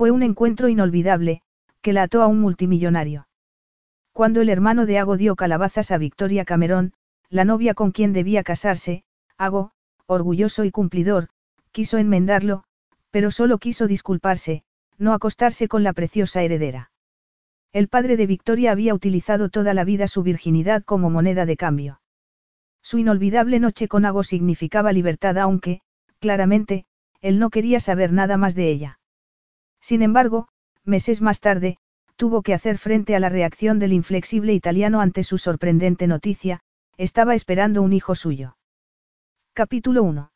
Fue un encuentro inolvidable, que la ató a un multimillonario. Cuando el hermano de Ago dio calabazas a Victoria Cameron, la novia con quien debía casarse, Ago, orgulloso y cumplidor, quiso enmendarlo, pero solo quiso disculparse, no acostarse con la preciosa heredera. El padre de Victoria había utilizado toda la vida su virginidad como moneda de cambio. Su inolvidable noche con Ago significaba libertad aunque, claramente, él no quería saber nada más de ella. Sin embargo, meses más tarde, tuvo que hacer frente a la reacción del inflexible italiano ante su sorprendente noticia, estaba esperando un hijo suyo. Capítulo 1.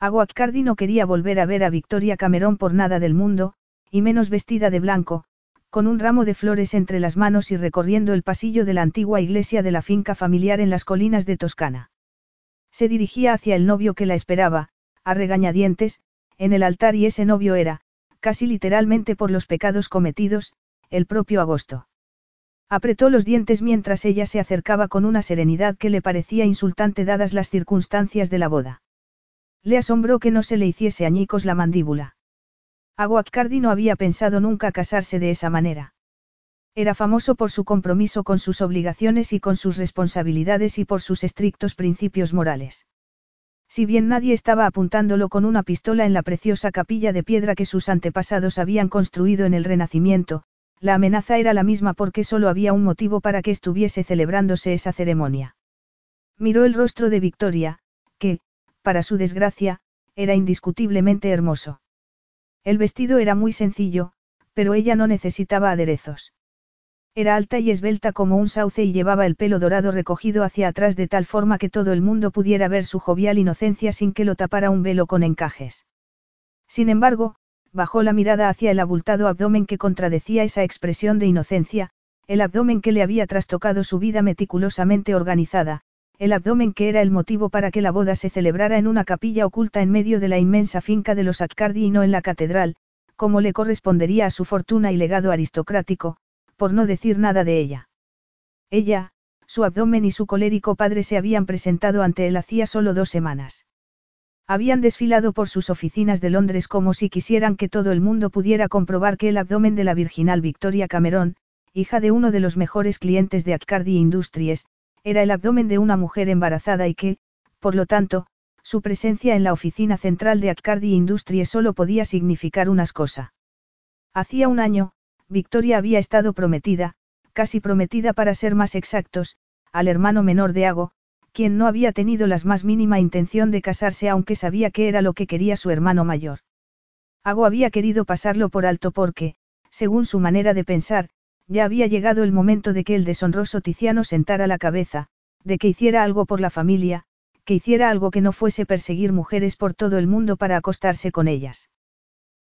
Aguacardi no quería volver a ver a Victoria Cameron por nada del mundo, y menos vestida de blanco, con un ramo de flores entre las manos y recorriendo el pasillo de la antigua iglesia de la finca familiar en las colinas de Toscana. Se dirigía hacia el novio que la esperaba, a regañadientes, en el altar y ese novio era, casi literalmente por los pecados cometidos, el propio agosto. Apretó los dientes mientras ella se acercaba con una serenidad que le parecía insultante dadas las circunstancias de la boda. Le asombró que no se le hiciese añicos la mandíbula. Aguacardi no había pensado nunca casarse de esa manera. Era famoso por su compromiso con sus obligaciones y con sus responsabilidades y por sus estrictos principios morales. Si bien nadie estaba apuntándolo con una pistola en la preciosa capilla de piedra que sus antepasados habían construido en el Renacimiento, la amenaza era la misma porque solo había un motivo para que estuviese celebrándose esa ceremonia. Miró el rostro de Victoria, que, para su desgracia, era indiscutiblemente hermoso. El vestido era muy sencillo, pero ella no necesitaba aderezos. Era alta y esbelta como un sauce y llevaba el pelo dorado recogido hacia atrás de tal forma que todo el mundo pudiera ver su jovial inocencia sin que lo tapara un velo con encajes. Sin embargo, bajó la mirada hacia el abultado abdomen que contradecía esa expresión de inocencia, el abdomen que le había trastocado su vida meticulosamente organizada, el abdomen que era el motivo para que la boda se celebrara en una capilla oculta en medio de la inmensa finca de los Accardi y no en la catedral, como le correspondería a su fortuna y legado aristocrático, por no decir nada de ella. Ella, su abdomen y su colérico padre se habían presentado ante él hacía solo dos semanas. Habían desfilado por sus oficinas de Londres como si quisieran que todo el mundo pudiera comprobar que el abdomen de la virginal Victoria Cameron, hija de uno de los mejores clientes de Accardi Industries, era el abdomen de una mujer embarazada y que, por lo tanto, su presencia en la oficina central de Accardi Industries solo podía significar unas cosas. Hacía un año, Victoria había estado prometida, casi prometida para ser más exactos, al hermano menor de Ago, quien no había tenido la más mínima intención de casarse aunque sabía que era lo que quería su hermano mayor. Ago había querido pasarlo por alto porque, según su manera de pensar, ya había llegado el momento de que el deshonroso Tiziano sentara la cabeza, de que hiciera algo por la familia, que hiciera algo que no fuese perseguir mujeres por todo el mundo para acostarse con ellas.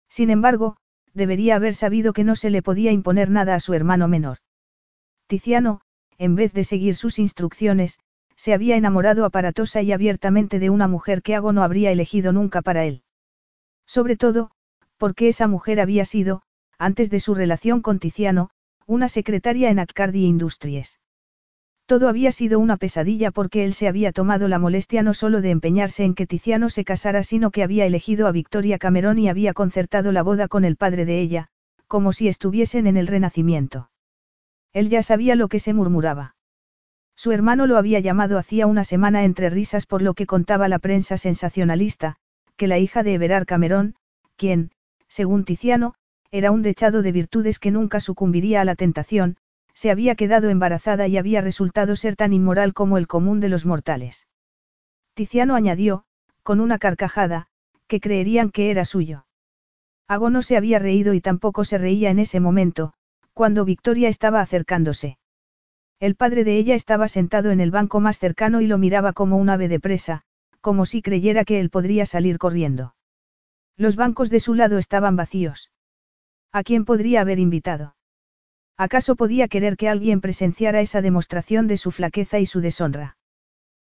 Sin embargo, debería haber sabido que no se le podía imponer nada a su hermano menor. Tiziano, en vez de seguir sus instrucciones, se había enamorado aparatosa y abiertamente de una mujer que Ago no habría elegido nunca para él. Sobre todo, porque esa mujer había sido, antes de su relación con Tiziano, una secretaria en Accardi Industries. Todo había sido una pesadilla porque él se había tomado la molestia no solo de empeñarse en que Tiziano se casara, sino que había elegido a Victoria Cameron y había concertado la boda con el padre de ella, como si estuviesen en el Renacimiento. Él ya sabía lo que se murmuraba. Su hermano lo había llamado hacía una semana entre risas por lo que contaba la prensa sensacionalista, que la hija de Everard Cameron, quien, según Tiziano, era un dechado de virtudes que nunca sucumbiría a la tentación, se había quedado embarazada y había resultado ser tan inmoral como el común de los mortales. Tiziano añadió, con una carcajada, que creerían que era suyo. Ago no se había reído y tampoco se reía en ese momento, cuando Victoria estaba acercándose. El padre de ella estaba sentado en el banco más cercano y lo miraba como un ave de presa, como si creyera que él podría salir corriendo. Los bancos de su lado estaban vacíos. ¿A quién podría haber invitado? ¿Acaso podía querer que alguien presenciara esa demostración de su flaqueza y su deshonra?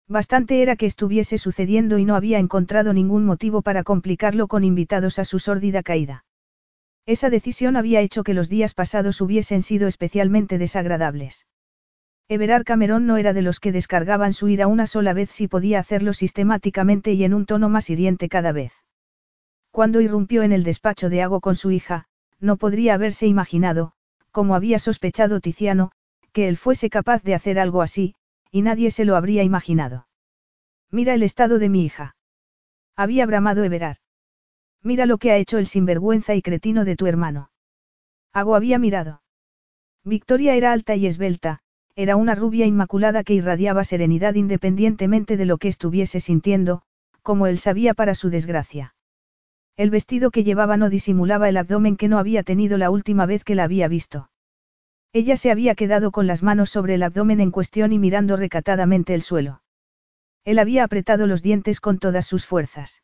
Bastante era que estuviese sucediendo y no había encontrado ningún motivo para complicarlo con invitados a su sórdida caída. Esa decisión había hecho que los días pasados hubiesen sido especialmente desagradables. Everard Cameron no era de los que descargaban su ira una sola vez si podía hacerlo sistemáticamente y en un tono más hiriente cada vez. Cuando irrumpió en el despacho de Ago con su hija, no podría haberse imaginado, como había sospechado Tiziano, que él fuese capaz de hacer algo así, y nadie se lo habría imaginado. Mira el estado de mi hija. Había bramado Everard. Mira lo que ha hecho el sinvergüenza y cretino de tu hermano. Ago había mirado. Victoria era alta y esbelta, era una rubia inmaculada que irradiaba serenidad independientemente de lo que estuviese sintiendo, como él sabía para su desgracia. El vestido que llevaba no disimulaba el abdomen que no había tenido la última vez que la había visto. Ella se había quedado con las manos sobre el abdomen en cuestión y mirando recatadamente el suelo. Él había apretado los dientes con todas sus fuerzas.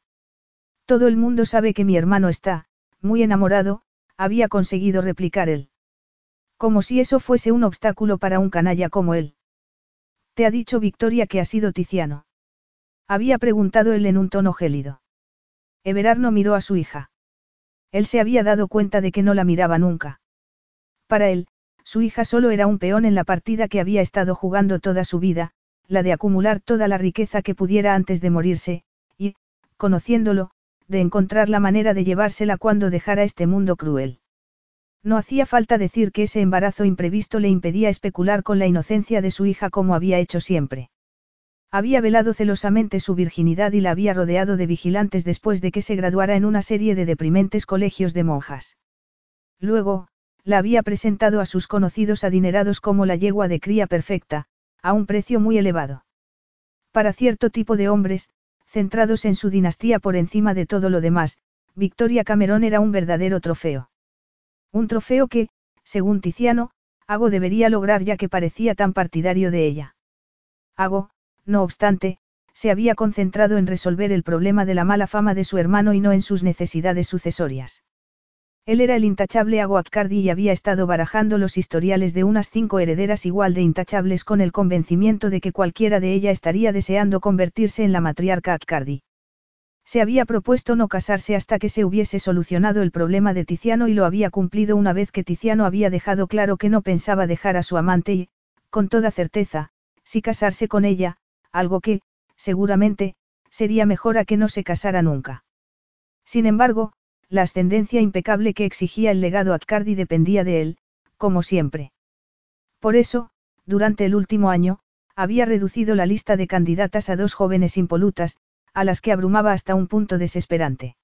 Todo el mundo sabe que mi hermano está, muy enamorado, había conseguido replicar él. Como si eso fuese un obstáculo para un canalla como él. Te ha dicho Victoria que ha sido Tiziano. Había preguntado él en un tono gélido. Everard no miró a su hija. Él se había dado cuenta de que no la miraba nunca. Para él, su hija solo era un peón en la partida que había estado jugando toda su vida, la de acumular toda la riqueza que pudiera antes de morirse, y, conociéndolo, de encontrar la manera de llevársela cuando dejara este mundo cruel. No hacía falta decir que ese embarazo imprevisto le impedía especular con la inocencia de su hija como había hecho siempre. Había velado celosamente su virginidad y la había rodeado de vigilantes después de que se graduara en una serie de deprimentes colegios de monjas. Luego, la había presentado a sus conocidos adinerados como la yegua de cría perfecta, a un precio muy elevado. Para cierto tipo de hombres, centrados en su dinastía por encima de todo lo demás, Victoria Cameron era un verdadero trofeo. Un trofeo que, según Tiziano, Ago debería lograr ya que parecía tan partidario de ella. Ago, no obstante, se había concentrado en resolver el problema de la mala fama de su hermano y no en sus necesidades sucesorias. Él era el intachable Ago Akkardi y había estado barajando los historiales de unas cinco herederas igual de intachables con el convencimiento de que cualquiera de ellas estaría deseando convertirse en la matriarca Akkardi. Se había propuesto no casarse hasta que se hubiese solucionado el problema de Tiziano y lo había cumplido una vez que Tiziano había dejado claro que no pensaba dejar a su amante y, con toda certeza, si casarse con ella, algo que, seguramente, sería mejor a que no se casara nunca. Sin embargo, la ascendencia impecable que exigía el legado Atcardi dependía de él, como siempre. Por eso, durante el último año, había reducido la lista de candidatas a dos jóvenes impolutas, a las que abrumaba hasta un punto desesperante.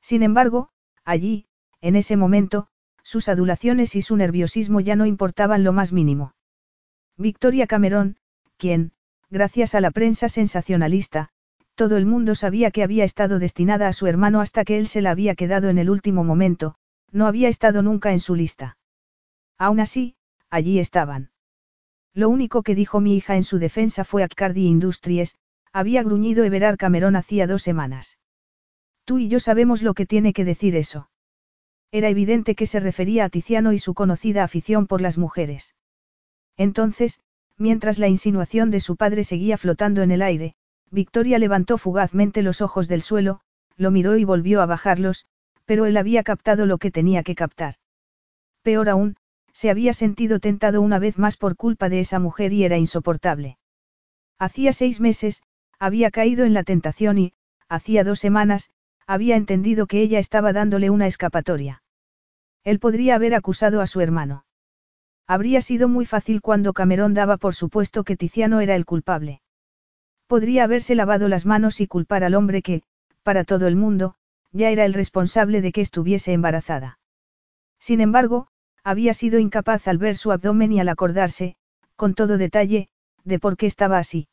Sin embargo, allí, en ese momento, sus adulaciones y su nerviosismo ya no importaban lo más mínimo. Victoria Cameron, quien, gracias a la prensa sensacionalista, todo el mundo sabía que había estado destinada a su hermano hasta que él se la había quedado en el último momento, no había estado nunca en su lista. Aún así, allí estaban. Lo único que dijo mi hija en su defensa fue Accardi Industries, había gruñido Everard Cameron hacía dos semanas. Tú y yo sabemos lo que tiene que decir eso. Era evidente que se refería a Tiziano y su conocida afición por las mujeres. Entonces, mientras la insinuación de su padre seguía flotando en el aire, Victoria levantó fugazmente los ojos del suelo, lo miró y volvió a bajarlos, pero él había captado lo que tenía que captar. Peor aún, se había sentido tentado una vez más por culpa de esa mujer y era insoportable. Hacía seis meses, había caído en la tentación y, hacía dos semanas, había entendido que ella estaba dándole una escapatoria. Él podría haber acusado a su hermano. Habría sido muy fácil cuando Cameron daba por supuesto que Tiziano era el culpable. Podría haberse lavado las manos y culpar al hombre que, para todo el mundo, ya era el responsable de que estuviese embarazada. Sin embargo, había sido incapaz al ver su abdomen y al acordarse, con todo detalle, de por qué estaba así.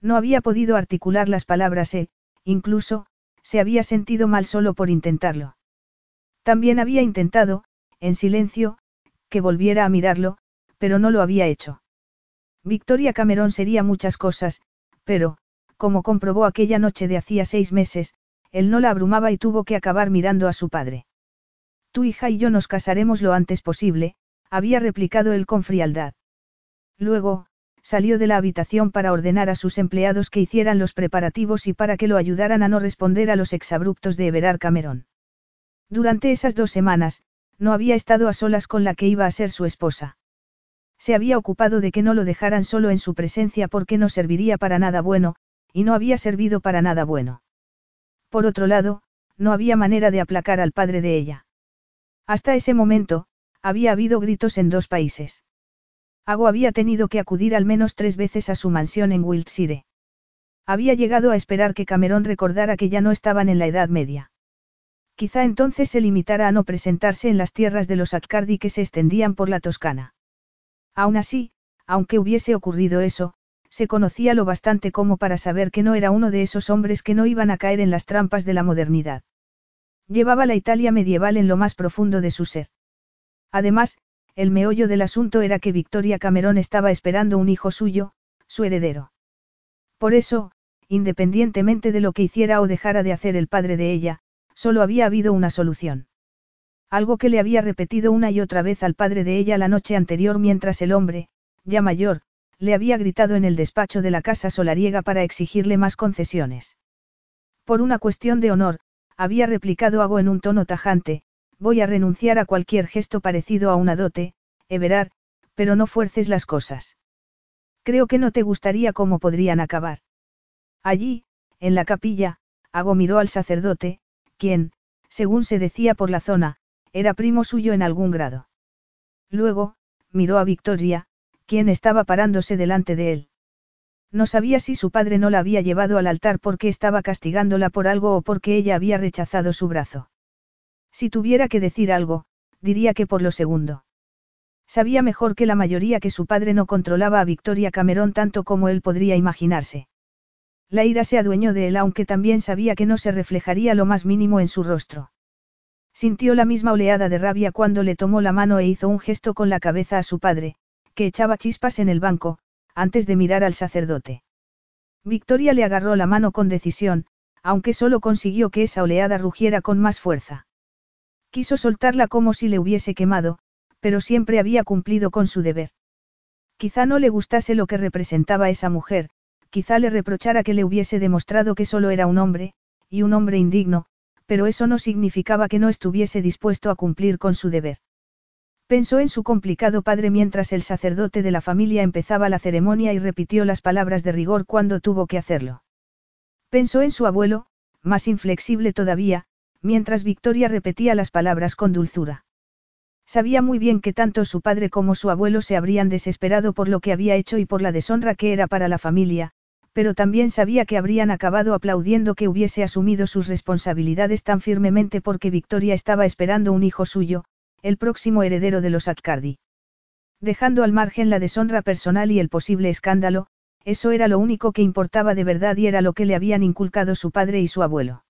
No había podido articular las palabras e, incluso, se había sentido mal solo por intentarlo. También había intentado, en silencio, que volviera a mirarlo, pero no lo había hecho. Victoria Cameron sería muchas cosas, pero, como comprobó aquella noche de hacía seis meses, él no la abrumaba y tuvo que acabar mirando a su padre. Tu hija y yo nos casaremos lo antes posible, había replicado él con frialdad. Luego, salió de la habitación para ordenar a sus empleados que hicieran los preparativos y para que lo ayudaran a no responder a los exabruptos de Everard Cameron. Durante esas dos semanas, no había estado a solas con la que iba a ser su esposa. Se había ocupado de que no lo dejaran solo en su presencia porque no serviría para nada bueno, y no había servido para nada bueno. Por otro lado, no había manera de aplacar al padre de ella. Hasta ese momento, había habido gritos en dos países. Ago había tenido que acudir al menos tres veces a su mansión en Wiltshire. Había llegado a esperar que Cameron recordara que ya no estaban en la Edad Media. Quizá entonces se limitara a no presentarse en las tierras de los Accardi que se extendían por la Toscana. Aún así, aunque hubiese ocurrido eso, se conocía lo bastante como para saber que no era uno de esos hombres que no iban a caer en las trampas de la modernidad. Llevaba la Italia medieval en lo más profundo de su ser. Además, el meollo del asunto era que Victoria Cameron estaba esperando un hijo suyo, su heredero. Por eso, independientemente de lo que hiciera o dejara de hacer el padre de ella, solo había habido una solución. Algo que le había repetido una y otra vez al padre de ella la noche anterior mientras el hombre, ya mayor, le había gritado en el despacho de la casa solariega para exigirle más concesiones. Por una cuestión de honor, había replicado algo en un tono tajante, voy a renunciar a cualquier gesto parecido a una dote, Everard, pero no fuerces las cosas. Creo que no te gustaría cómo podrían acabar. Allí, en la capilla, Ago miró al sacerdote, quien, según se decía por la zona, era primo suyo en algún grado. Luego, miró a Victoria, quien estaba parándose delante de él. No sabía si su padre no la había llevado al altar porque estaba castigándola por algo o porque ella había rechazado su brazo. Si tuviera que decir algo, diría que por lo segundo. Sabía mejor que la mayoría que su padre no controlaba a Victoria Cameron tanto como él podría imaginarse. La ira se adueñó de él aunque también sabía que no se reflejaría lo más mínimo en su rostro. Sintió la misma oleada de rabia cuando le tomó la mano e hizo un gesto con la cabeza a su padre, que echaba chispas en el banco, antes de mirar al sacerdote. Victoria le agarró la mano con decisión, aunque solo consiguió que esa oleada rugiera con más fuerza. Quiso soltarla como si le hubiese quemado, pero siempre había cumplido con su deber. Quizá no le gustase lo que representaba esa mujer, quizá le reprochara que le hubiese demostrado que solo era un hombre, y un hombre indigno, pero eso no significaba que no estuviese dispuesto a cumplir con su deber. Pensó en su complicado padre mientras el sacerdote de la familia empezaba la ceremonia y repitió las palabras de rigor cuando tuvo que hacerlo. Pensó en su abuelo, más inflexible todavía, mientras Victoria repetía las palabras con dulzura. Sabía muy bien que tanto su padre como su abuelo se habrían desesperado por lo que había hecho y por la deshonra que era para la familia, pero también sabía que habrían acabado aplaudiendo que hubiese asumido sus responsabilidades tan firmemente porque Victoria estaba esperando un hijo suyo, el próximo heredero de los Atcardi. Dejando al margen la deshonra personal y el posible escándalo, eso era lo único que importaba de verdad y era lo que le habían inculcado su padre y su abuelo.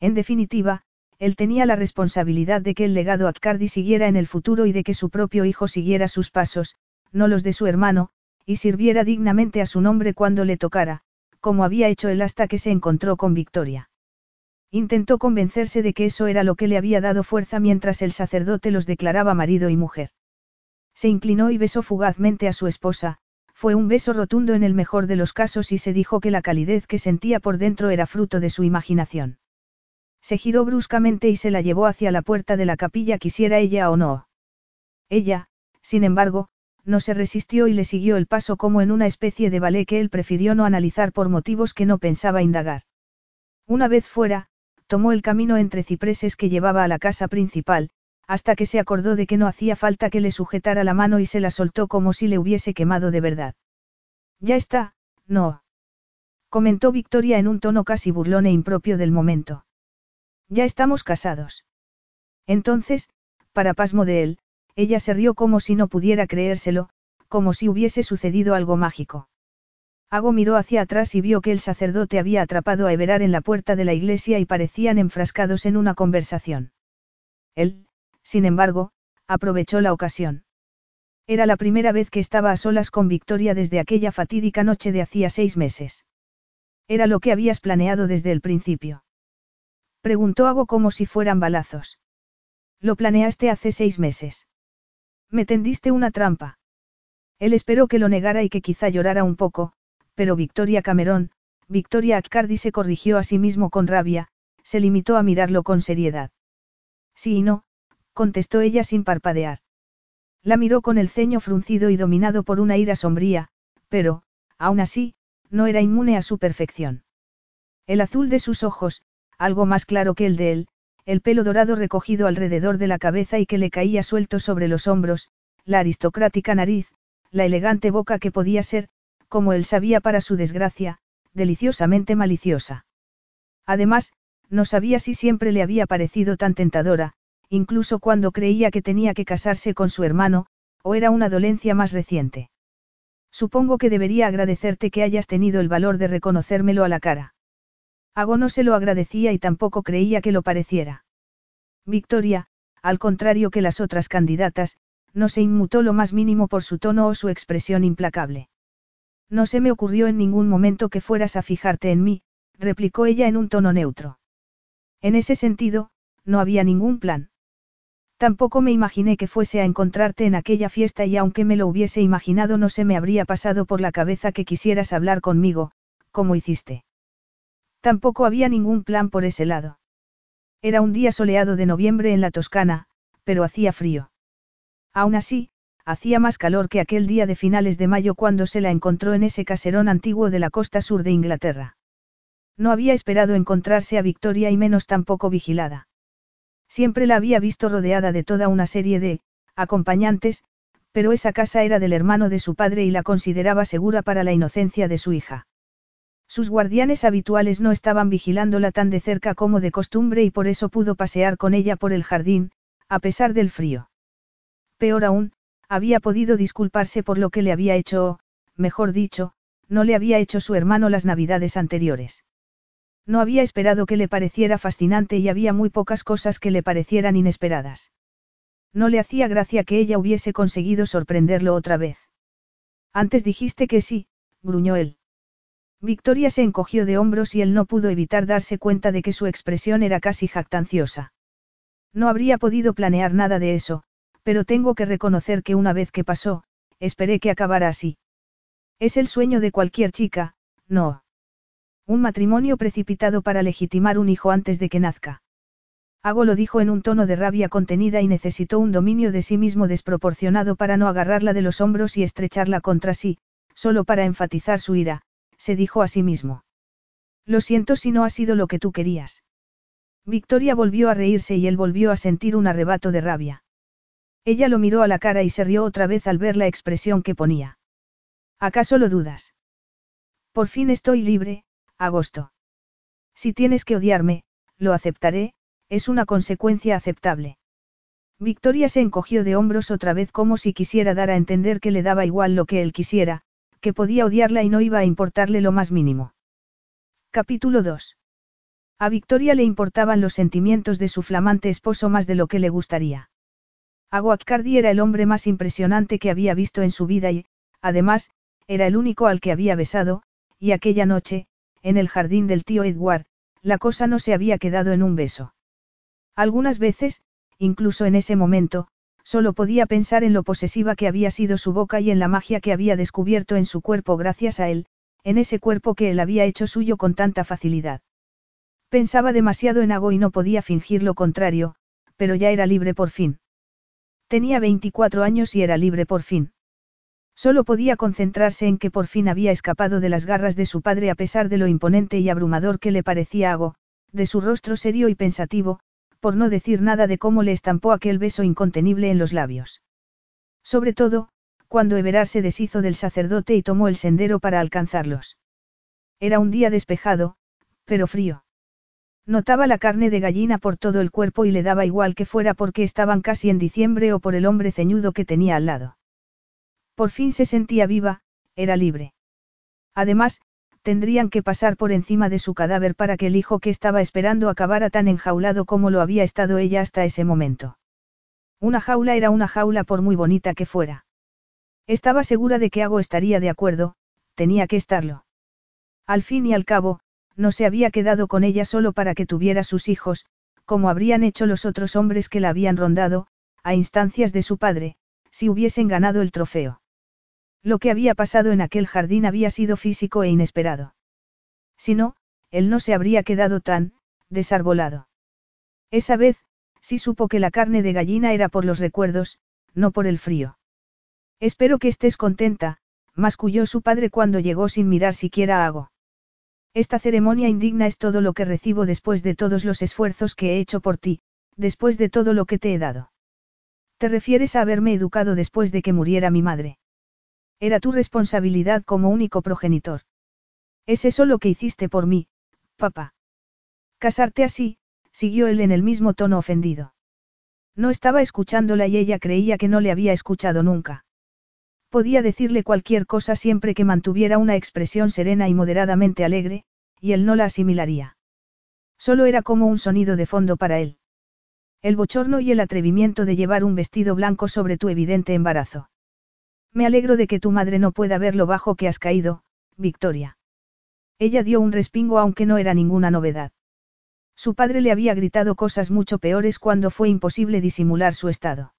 En definitiva, él tenía la responsabilidad de que el legado Atcardi siguiera en el futuro y de que su propio hijo siguiera sus pasos, no los de su hermano, y sirviera dignamente a su nombre cuando le tocara, como había hecho él hasta que se encontró con Victoria. Intentó convencerse de que eso era lo que le había dado fuerza mientras el sacerdote los declaraba marido y mujer. Se inclinó y besó fugazmente a su esposa, fue un beso rotundo en el mejor de los casos y se dijo que la calidez que sentía por dentro era fruto de su imaginación. Se giró bruscamente y se la llevó hacia la puerta de la capilla quisiera ella o no. Ella, sin embargo, no se resistió y le siguió el paso como en una especie de ballet que él prefirió no analizar por motivos que no pensaba indagar. Una vez fuera, tomó el camino entre cipreses que llevaba a la casa principal, hasta que se acordó de que no hacía falta que le sujetara la mano y se la soltó como si le hubiese quemado de verdad. Ya está, no. Comentó Victoria en un tono casi burlón e impropio del momento. Ya estamos casados. Entonces, para pasmo de él, ella se rió como si no pudiera creérselo, como si hubiese sucedido algo mágico. Ago miró hacia atrás y vio que el sacerdote había atrapado a Everar en la puerta de la iglesia y parecían enfrascados en una conversación. Él, sin embargo, aprovechó la ocasión. Era la primera vez que estaba a solas con Victoria desde aquella fatídica noche de hacía seis meses. Era lo que habías planeado desde el principio. Preguntó Ago como si fueran balazos. Lo planeaste hace seis meses. Me tendiste una trampa. Él esperó que lo negara y que quizá llorara un poco, pero Victoria Cameron, Victoria Accardi se corrigió a sí mismo con rabia, se limitó a mirarlo con seriedad. Sí y no, contestó ella sin parpadear. La miró con el ceño fruncido y dominado por una ira sombría, pero, aún así, no era inmune a su perfección. El azul de sus ojos, algo más claro que el de él, el pelo dorado recogido alrededor de la cabeza y que le caía suelto sobre los hombros, la aristocrática nariz, la elegante boca que podía ser, como él sabía para su desgracia, deliciosamente maliciosa. Además, no sabía si siempre le había parecido tan tentadora, incluso cuando creía que tenía que casarse con su hermano, o era una dolencia más reciente. Supongo que debería agradecerte que hayas tenido el valor de reconocérmelo a la cara. Ago no se lo agradecía y tampoco creía que lo pareciera. Victoria, al contrario que las otras candidatas, no se inmutó lo más mínimo por su tono o su expresión implacable. No se me ocurrió en ningún momento que fueras a fijarte en mí, replicó ella en un tono neutro. En ese sentido, no había ningún plan. Tampoco me imaginé que fuese a encontrarte en aquella fiesta y aunque me lo hubiese imaginado no se me habría pasado por la cabeza que quisieras hablar conmigo, como hiciste. Tampoco había ningún plan por ese lado. Era un día soleado de noviembre en la Toscana, pero hacía frío. Aún así, hacía más calor que aquel día de finales de mayo cuando se la encontró en ese caserón antiguo de la costa sur de Inglaterra. No había esperado encontrarse a Victoria y menos tampoco vigilada. Siempre la había visto rodeada de toda una serie de acompañantes, pero esa casa era del hermano de su padre y la consideraba segura para la inocencia de su hija. Sus guardianes habituales no estaban vigilándola tan de cerca como de costumbre y por eso pudo pasear con ella por el jardín, a pesar del frío. Peor aún, había podido disculparse por lo que le había hecho o, mejor dicho, no le había hecho su hermano las navidades anteriores. No había esperado que le pareciera fascinante y había muy pocas cosas que le parecieran inesperadas. No le hacía gracia que ella hubiese conseguido sorprenderlo otra vez. Antes dijiste que sí, gruñó él. Victoria se encogió de hombros y él no pudo evitar darse cuenta de que su expresión era casi jactanciosa. No habría podido planear nada de eso, pero tengo que reconocer que una vez que pasó, esperé que acabara así. Es el sueño de cualquier chica, no. Un matrimonio precipitado para legitimar un hijo antes de que nazca. Hago lo dijo en un tono de rabia contenida y necesitó un dominio de sí mismo desproporcionado para no agarrarla de los hombros y estrecharla contra sí, solo para enfatizar su ira, se dijo a sí mismo. Lo siento si no ha sido lo que tú querías. Victoria volvió a reírse y él volvió a sentir un arrebato de rabia. Ella lo miró a la cara y se rió otra vez al ver la expresión que ponía. ¿Acaso lo dudas? Por fin estoy libre, Agosto. Si tienes que odiarme, lo aceptaré, es una consecuencia aceptable. Victoria se encogió de hombros otra vez como si quisiera dar a entender que le daba igual lo que él quisiera, que podía odiarla y no iba a importarle lo más mínimo. Capítulo 2. A Victoria le importaban los sentimientos de su flamante esposo más de lo que le gustaría. Aguacardi era el hombre más impresionante que había visto en su vida y, además, era el único al que había besado, y aquella noche, en el jardín del tío Edward, la cosa no se había quedado en un beso. Algunas veces, incluso en ese momento, solo podía pensar en lo posesiva que había sido su boca y en la magia que había descubierto en su cuerpo gracias a él, en ese cuerpo que él había hecho suyo con tanta facilidad. Pensaba demasiado en Ago y no podía fingir lo contrario, pero ya era libre por fin. Tenía 24 años y era libre por fin. Solo podía concentrarse en que por fin había escapado de las garras de su padre a pesar de lo imponente y abrumador que le parecía Ago, de su rostro serio y pensativo, por no decir nada de cómo le estampó aquel beso incontenible en los labios. Sobre todo, cuando Everard se deshizo del sacerdote y tomó el sendero para alcanzarlos. Era un día despejado, pero frío. Notaba la carne de gallina por todo el cuerpo y le daba igual que fuera porque estaban casi en diciembre o por el hombre ceñudo que tenía al lado. Por fin se sentía viva, era libre. Además, tendrían que pasar por encima de su cadáver para que el hijo que estaba esperando acabara tan enjaulado como lo había estado ella hasta ese momento. Una jaula era una jaula por muy bonita que fuera. Estaba segura de que Ago estaría de acuerdo, tenía que estarlo. Al fin y al cabo, no se había quedado con ella solo para que tuviera sus hijos, como habrían hecho los otros hombres que la habían rondado, a instancias de su padre, si hubiesen ganado el trofeo. Lo que había pasado en aquel jardín había sido físico e inesperado. Si no, él no se habría quedado tan, desarbolado. Esa vez, sí supo que la carne de gallina era por los recuerdos, no por el frío. Espero que estés contenta, masculló su padre cuando llegó sin mirar siquiera a Ago. Esta ceremonia indigna es todo lo que recibo después de todos los esfuerzos que he hecho por ti, después de todo lo que te he dado. Te refieres a haberme educado después de que muriera mi madre. Era tu responsabilidad como único progenitor. Es eso lo que hiciste por mí, papá. Casarte así, siguió él en el mismo tono ofendido. No estaba escuchándola y ella creía que no le había escuchado nunca. Podía decirle cualquier cosa siempre que mantuviera una expresión serena y moderadamente alegre, y él no la asimilaría. Solo era como un sonido de fondo para él. El bochorno y el atrevimiento de llevar un vestido blanco sobre tu evidente embarazo. Me alegro de que tu madre no pueda ver lo bajo que has caído, Victoria. Ella dio un respingo aunque no era ninguna novedad. Su padre le había gritado cosas mucho peores cuando fue imposible disimular su estado.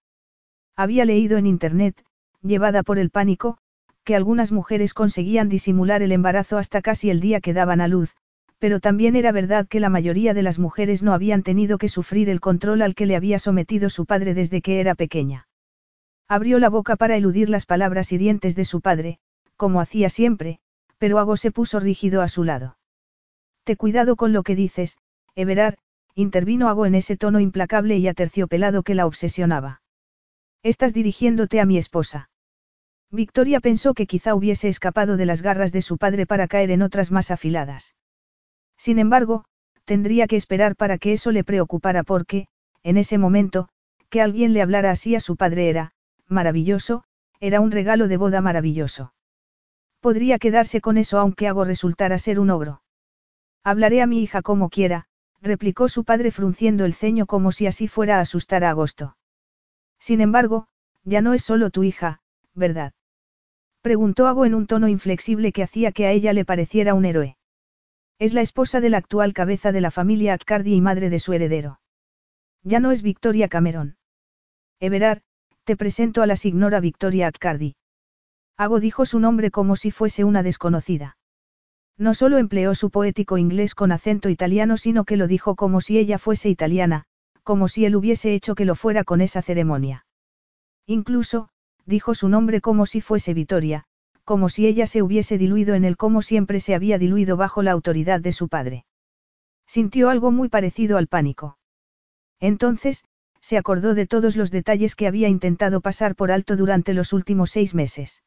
Había leído en Internet, llevada por el pánico, que algunas mujeres conseguían disimular el embarazo hasta casi el día que daban a luz, pero también era verdad que la mayoría de las mujeres no habían tenido que sufrir el control al que le había sometido su padre desde que era pequeña. Abrió la boca para eludir las palabras hirientes de su padre, como hacía siempre, pero Ago se puso rígido a su lado. Te cuidado con lo que dices, Everard, intervino Ago en ese tono implacable y aterciopelado que la obsesionaba. Estás dirigiéndote a mi esposa. Victoria pensó que quizá hubiese escapado de las garras de su padre para caer en otras más afiladas. Sin embargo, tendría que esperar para que eso le preocupara porque, en ese momento, que alguien le hablara así a su padre era, maravilloso, era un regalo de boda maravilloso. Podría quedarse con eso aunque Ago resultara ser un ogro. Hablaré a mi hija como quiera, replicó su padre frunciendo el ceño como si así fuera a asustar a Agosto. Sin embargo, ya no es solo tu hija, ¿verdad? Preguntó Ago en un tono inflexible que hacía que a ella le pareciera un héroe. Es la esposa de la actual cabeza de la familia Accardi y madre de su heredero. Ya no es Victoria Cameron. Everard, te presento a la signora Victoria Accardi. Ago dijo su nombre como si fuese una desconocida. No solo empleó su poético inglés con acento italiano, sino que lo dijo como si ella fuese italiana, como si él hubiese hecho que lo fuera con esa ceremonia. Incluso, dijo su nombre como si fuese Vitoria, como si ella se hubiese diluido en él como siempre se había diluido bajo la autoridad de su padre. Sintió algo muy parecido al pánico. Entonces, se acordó de todos los detalles que había intentado pasar por alto durante los últimos seis meses.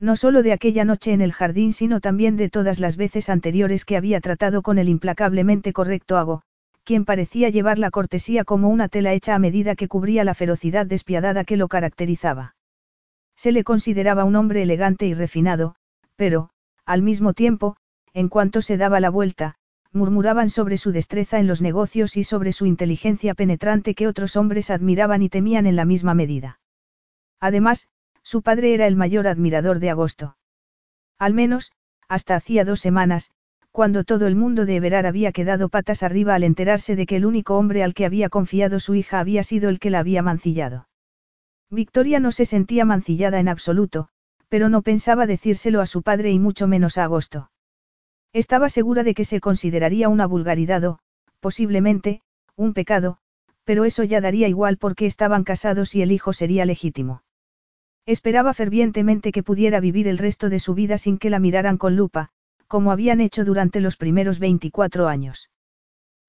No solo de aquella noche en el jardín, sino también de todas las veces anteriores que había tratado con el implacablemente correcto Ago, quien parecía llevar la cortesía como una tela hecha a medida que cubría la ferocidad despiadada que lo caracterizaba. Se le consideraba un hombre elegante y refinado, pero, al mismo tiempo, en cuanto se daba la vuelta, murmuraban sobre su destreza en los negocios y sobre su inteligencia penetrante que otros hombres admiraban y temían en la misma medida. Además, su padre era el mayor admirador de Agosto. Al menos, hasta hacía dos semanas, cuando todo el mundo de Everard había quedado patas arriba al enterarse de que el único hombre al que había confiado su hija había sido el que la había mancillado. Victoria no se sentía mancillada en absoluto, pero no pensaba decírselo a su padre y mucho menos a Agosto. Estaba segura de que se consideraría una vulgaridad o, posiblemente, un pecado, pero eso ya daría igual porque estaban casados y el hijo sería legítimo. Esperaba fervientemente que pudiera vivir el resto de su vida sin que la miraran con lupa, como habían hecho durante los primeros 24 años.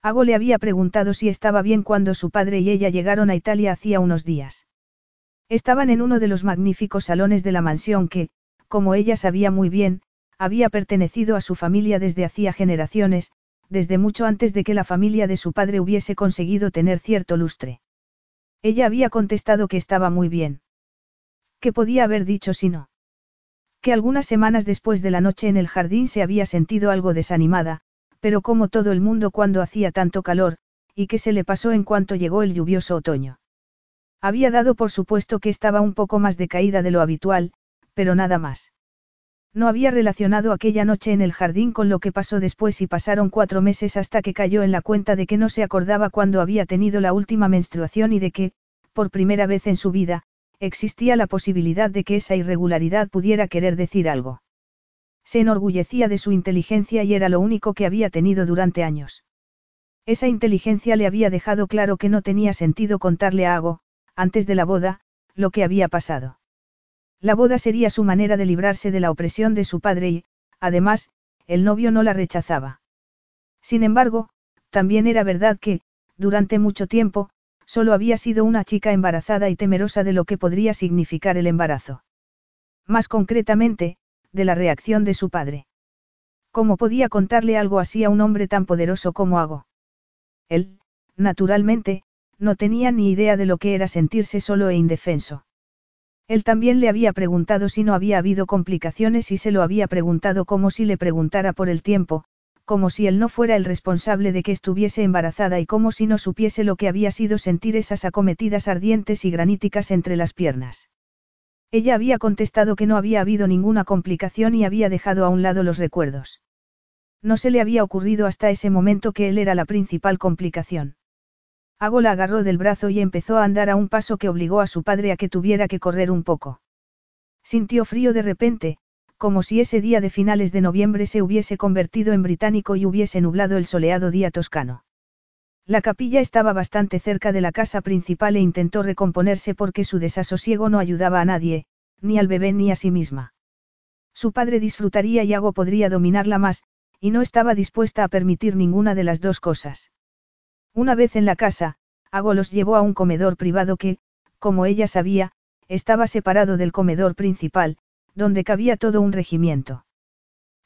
Ago le había preguntado si estaba bien cuando su padre y ella llegaron a Italia hacía unos días. Estaban en uno de los magníficos salones de la mansión que, como ella sabía muy bien, había pertenecido a su familia desde hacía generaciones, desde mucho antes de que la familia de su padre hubiese conseguido tener cierto lustre. Ella había contestado que estaba muy bien. ¿Qué podía haber dicho si no? Que algunas semanas después de la noche en el jardín se había sentido algo desanimada, pero como todo el mundo cuando hacía tanto calor, y que se le pasó en cuanto llegó el lluvioso otoño. Había dado por supuesto que estaba un poco más decaída de lo habitual, pero nada más. No había relacionado aquella noche en el jardín con lo que pasó después y pasaron cuatro meses hasta que cayó en la cuenta de que no se acordaba cuándo había tenido la última menstruación y de que, por primera vez en su vida, existía la posibilidad de que esa irregularidad pudiera querer decir algo. Se enorgullecía de su inteligencia y era lo único que había tenido durante años. Esa inteligencia le había dejado claro que no tenía sentido contarle a Ago, antes de la boda, lo que había pasado. La boda sería su manera de librarse de la opresión de su padre y, además, el novio no la rechazaba. Sin embargo, también era verdad que, durante mucho tiempo, solo había sido una chica embarazada y temerosa de lo que podría significar el embarazo. Más concretamente, de la reacción de su padre. ¿Cómo podía contarle algo así a un hombre tan poderoso como Ago? Él, naturalmente, no tenía ni idea de lo que era sentirse solo e indefenso. Él también le había preguntado si no había habido complicaciones y se lo había preguntado como si le preguntara por el tiempo, como si él no fuera el responsable de que estuviese embarazada y como si no supiese lo que había sido sentir esas acometidas ardientes y graníticas entre las piernas. Ella había contestado que no había habido ninguna complicación y había dejado a un lado los recuerdos. No se le había ocurrido hasta ese momento que él era la principal complicación. Ago la agarró del brazo y empezó a andar a un paso que obligó a su padre a que tuviera que correr un poco. Sintió frío de repente, como si ese día de finales de noviembre se hubiese convertido en británico y hubiese nublado el soleado día toscano. La capilla estaba bastante cerca de la casa principal e intentó recomponerse porque su desasosiego no ayudaba a nadie, ni al bebé ni a sí misma. Su padre disfrutaría y Ago podría dominarla más, y no estaba dispuesta a permitir ninguna de las dos cosas. Una vez en la casa, Ago los llevó a un comedor privado que, como ella sabía, estaba separado del comedor principal, donde cabía todo un regimiento.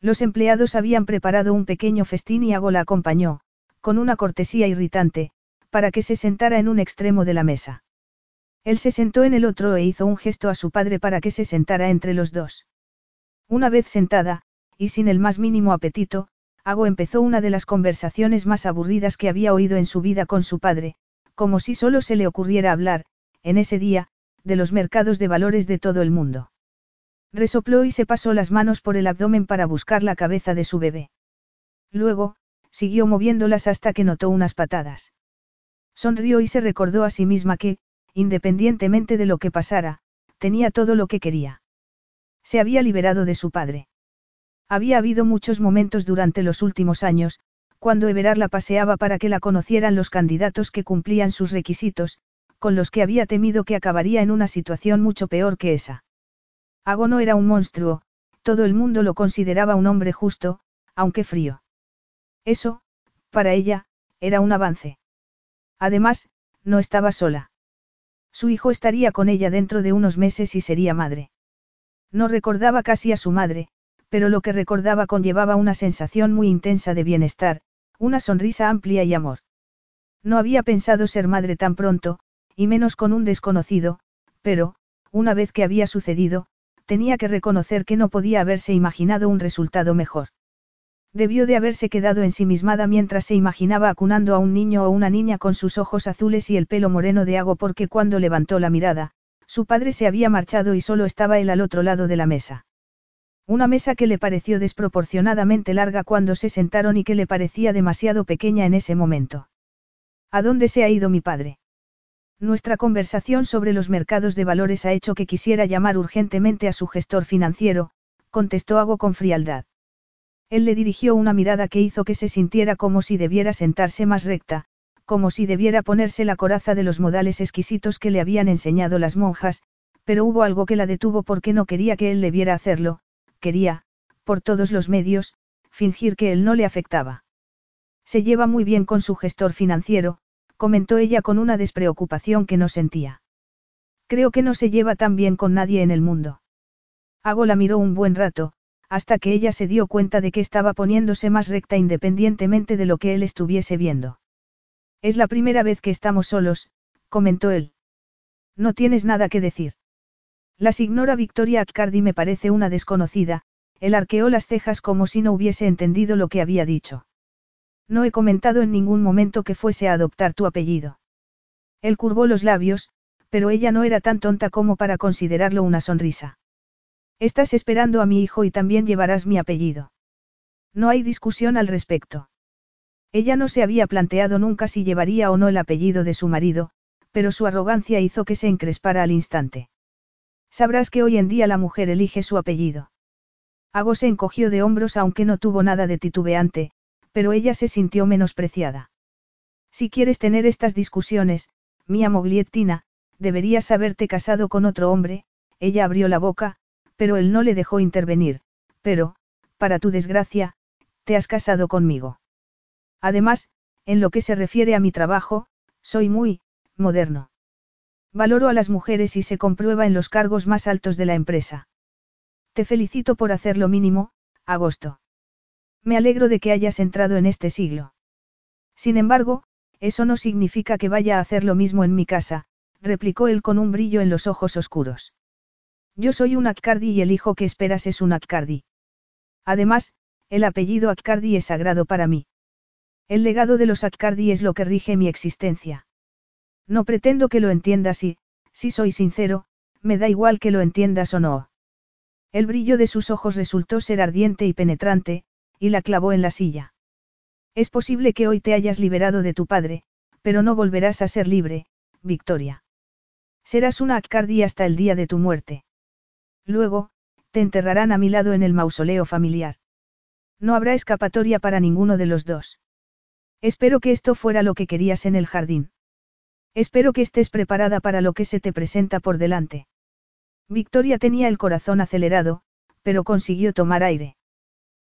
Los empleados habían preparado un pequeño festín y Ago la acompañó, con una cortesía irritante, para que se sentara en un extremo de la mesa. Él se sentó en el otro e hizo un gesto a su padre para que se sentara entre los dos. Una vez sentada, y sin el más mínimo apetito, Ago empezó una de las conversaciones más aburridas que había oído en su vida con su padre, como si solo se le ocurriera hablar, en ese día, de los mercados de valores de todo el mundo. Resopló y se pasó las manos por el abdomen para buscar la cabeza de su bebé. Luego, siguió moviéndolas hasta que notó unas patadas. Sonrió y se recordó a sí misma que, independientemente de lo que pasara, tenía todo lo que quería. Se había liberado de su padre. Había habido muchos momentos durante los últimos años, cuando Everard la paseaba para que la conocieran los candidatos que cumplían sus requisitos, con los que había temido que acabaría en una situación mucho peor que esa. Ago no era un monstruo, todo el mundo lo consideraba un hombre justo, aunque frío. Eso, para ella, era un avance. Además, no estaba sola. Su hijo estaría con ella dentro de unos meses y sería madre. No recordaba casi a su madre, pero lo que recordaba conllevaba una sensación muy intensa de bienestar, una sonrisa amplia y amor. No había pensado ser madre tan pronto, y menos con un desconocido, pero, una vez que había sucedido, tenía que reconocer que no podía haberse imaginado un resultado mejor. Debió de haberse quedado ensimismada mientras se imaginaba acunando a un niño o una niña con sus ojos azules y el pelo moreno de agua porque cuando levantó la mirada, su padre se había marchado y solo estaba él al otro lado de la mesa. Una mesa que le pareció desproporcionadamente larga cuando se sentaron y que le parecía demasiado pequeña en ese momento. ¿A dónde se ha ido mi padre? Nuestra conversación sobre los mercados de valores ha hecho que quisiera llamar urgentemente a su gestor financiero, contestó Ago con frialdad. Él le dirigió una mirada que hizo que se sintiera como si debiera sentarse más recta, como si debiera ponerse la coraza de los modales exquisitos que le habían enseñado las monjas, pero hubo algo que la detuvo porque no quería que él le viera hacerlo, quería, por todos los medios, fingir que él no le afectaba. Se lleva muy bien con su gestor financiero, comentó ella con una despreocupación que no sentía. Creo que no se lleva tan bien con nadie en el mundo. Ago la miró un buen rato, hasta que ella se dio cuenta de que estaba poniéndose más recta independientemente de lo que él estuviese viendo. Es la primera vez que estamos solos, comentó él. No tienes nada que decir. La ignora Victoria Accardi me parece una desconocida, él arqueó las cejas como si no hubiese entendido lo que había dicho. No he comentado en ningún momento que fuese a adoptar tu apellido. Él curvó los labios, pero ella no era tan tonta como para considerarlo una sonrisa. Estás esperando a mi hijo y también llevarás mi apellido. No hay discusión al respecto. Ella no se había planteado nunca si llevaría o no el apellido de su marido, pero su arrogancia hizo que se encrespara al instante. Sabrás que hoy en día la mujer elige su apellido. Ago se encogió de hombros aunque no tuvo nada de titubeante, pero ella se sintió menospreciada. Si quieres tener estas discusiones, mía Mogliettina, deberías haberte casado con otro hombre, ella abrió la boca, pero él no le dejó intervenir, pero, para tu desgracia, te has casado conmigo. Además, en lo que se refiere a mi trabajo, soy muy, moderno. Valoro a las mujeres y se comprueba en los cargos más altos de la empresa. Te felicito por hacer lo mínimo, agosto. Me alegro de que hayas entrado en este siglo. Sin embargo, eso no significa que vaya a hacer lo mismo en mi casa, replicó él con un brillo en los ojos oscuros. Yo soy un Accardi y el hijo que esperas es un Accardi. Además, el apellido Accardi es sagrado para mí. El legado de los Accardi es lo que rige mi existencia. No pretendo que lo entiendas y, si soy sincero, me da igual que lo entiendas o no. El brillo de sus ojos resultó ser ardiente y penetrante, y la clavó en la silla. Es posible que hoy te hayas liberado de tu padre, pero no volverás a ser libre, Victoria. Serás una Accardi hasta el día de tu muerte. Luego, te enterrarán a mi lado en el mausoleo familiar. No habrá escapatoria para ninguno de los dos. Espero que esto fuera lo que querías en el jardín. Espero que estés preparada para lo que se te presenta por delante. Victoria tenía el corazón acelerado, pero consiguió tomar aire.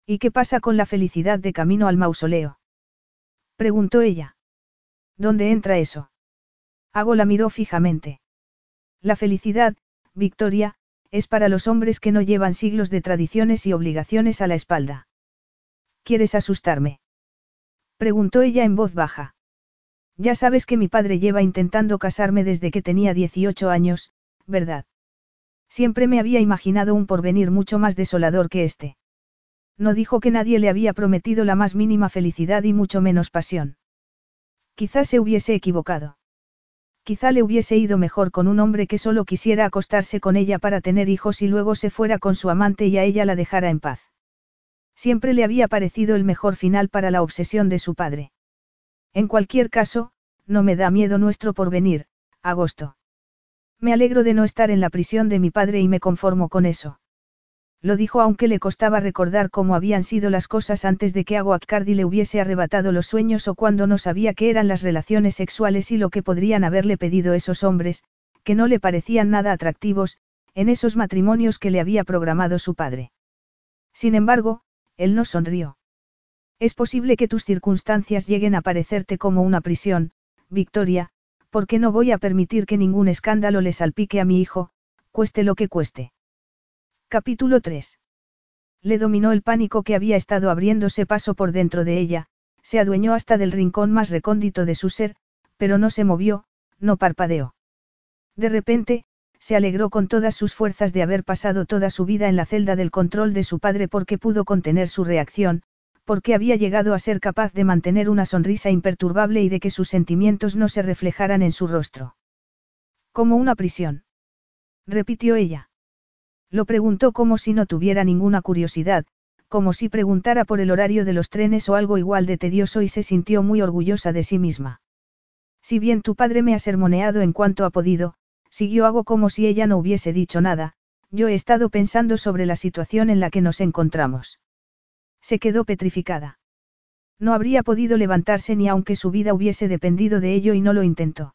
¿Y qué pasa con la felicidad de camino al mausoleo? preguntó ella. ¿Dónde entra eso? Hago la miró fijamente. La felicidad, Victoria, es para los hombres que no llevan siglos de tradiciones y obligaciones a la espalda. ¿Quieres asustarme? preguntó ella en voz baja. Ya sabes que mi padre lleva intentando casarme desde que tenía 18 años, ¿verdad? Siempre me había imaginado un porvenir mucho más desolador que este. No dijo que nadie le había prometido la más mínima felicidad y mucho menos pasión. Quizás se hubiese equivocado. Quizá le hubiese ido mejor con un hombre que solo quisiera acostarse con ella para tener hijos y luego se fuera con su amante y a ella la dejara en paz. Siempre le había parecido el mejor final para la obsesión de su padre. En cualquier caso, no me da miedo nuestro porvenir, agosto. Me alegro de no estar en la prisión de mi padre y me conformo con eso. Lo dijo aunque le costaba recordar cómo habían sido las cosas antes de que Aguacardi le hubiese arrebatado los sueños o cuando no sabía qué eran las relaciones sexuales y lo que podrían haberle pedido esos hombres, que no le parecían nada atractivos, en esos matrimonios que le había programado su padre. Sin embargo, él no sonrió. Es posible que tus circunstancias lleguen a parecerte como una prisión, Victoria, porque no voy a permitir que ningún escándalo le salpique a mi hijo, cueste lo que cueste. Capítulo 3. Le dominó el pánico que había estado abriéndose paso por dentro de ella, se adueñó hasta del rincón más recóndito de su ser, pero no se movió, no parpadeó. De repente, se alegró con todas sus fuerzas de haber pasado toda su vida en la celda del control de su padre porque pudo contener su reacción, porque había llegado a ser capaz de mantener una sonrisa imperturbable y de que sus sentimientos no se reflejaran en su rostro. Como una prisión. Repitió ella. Lo preguntó como si no tuviera ninguna curiosidad, como si preguntara por el horario de los trenes o algo igual de tedioso y se sintió muy orgullosa de sí misma. Si bien tu padre me ha sermoneado en cuanto ha podido, siguió algo como si ella no hubiese dicho nada, yo he estado pensando sobre la situación en la que nos encontramos. Se quedó petrificada. No habría podido levantarse ni aunque su vida hubiese dependido de ello y no lo intentó.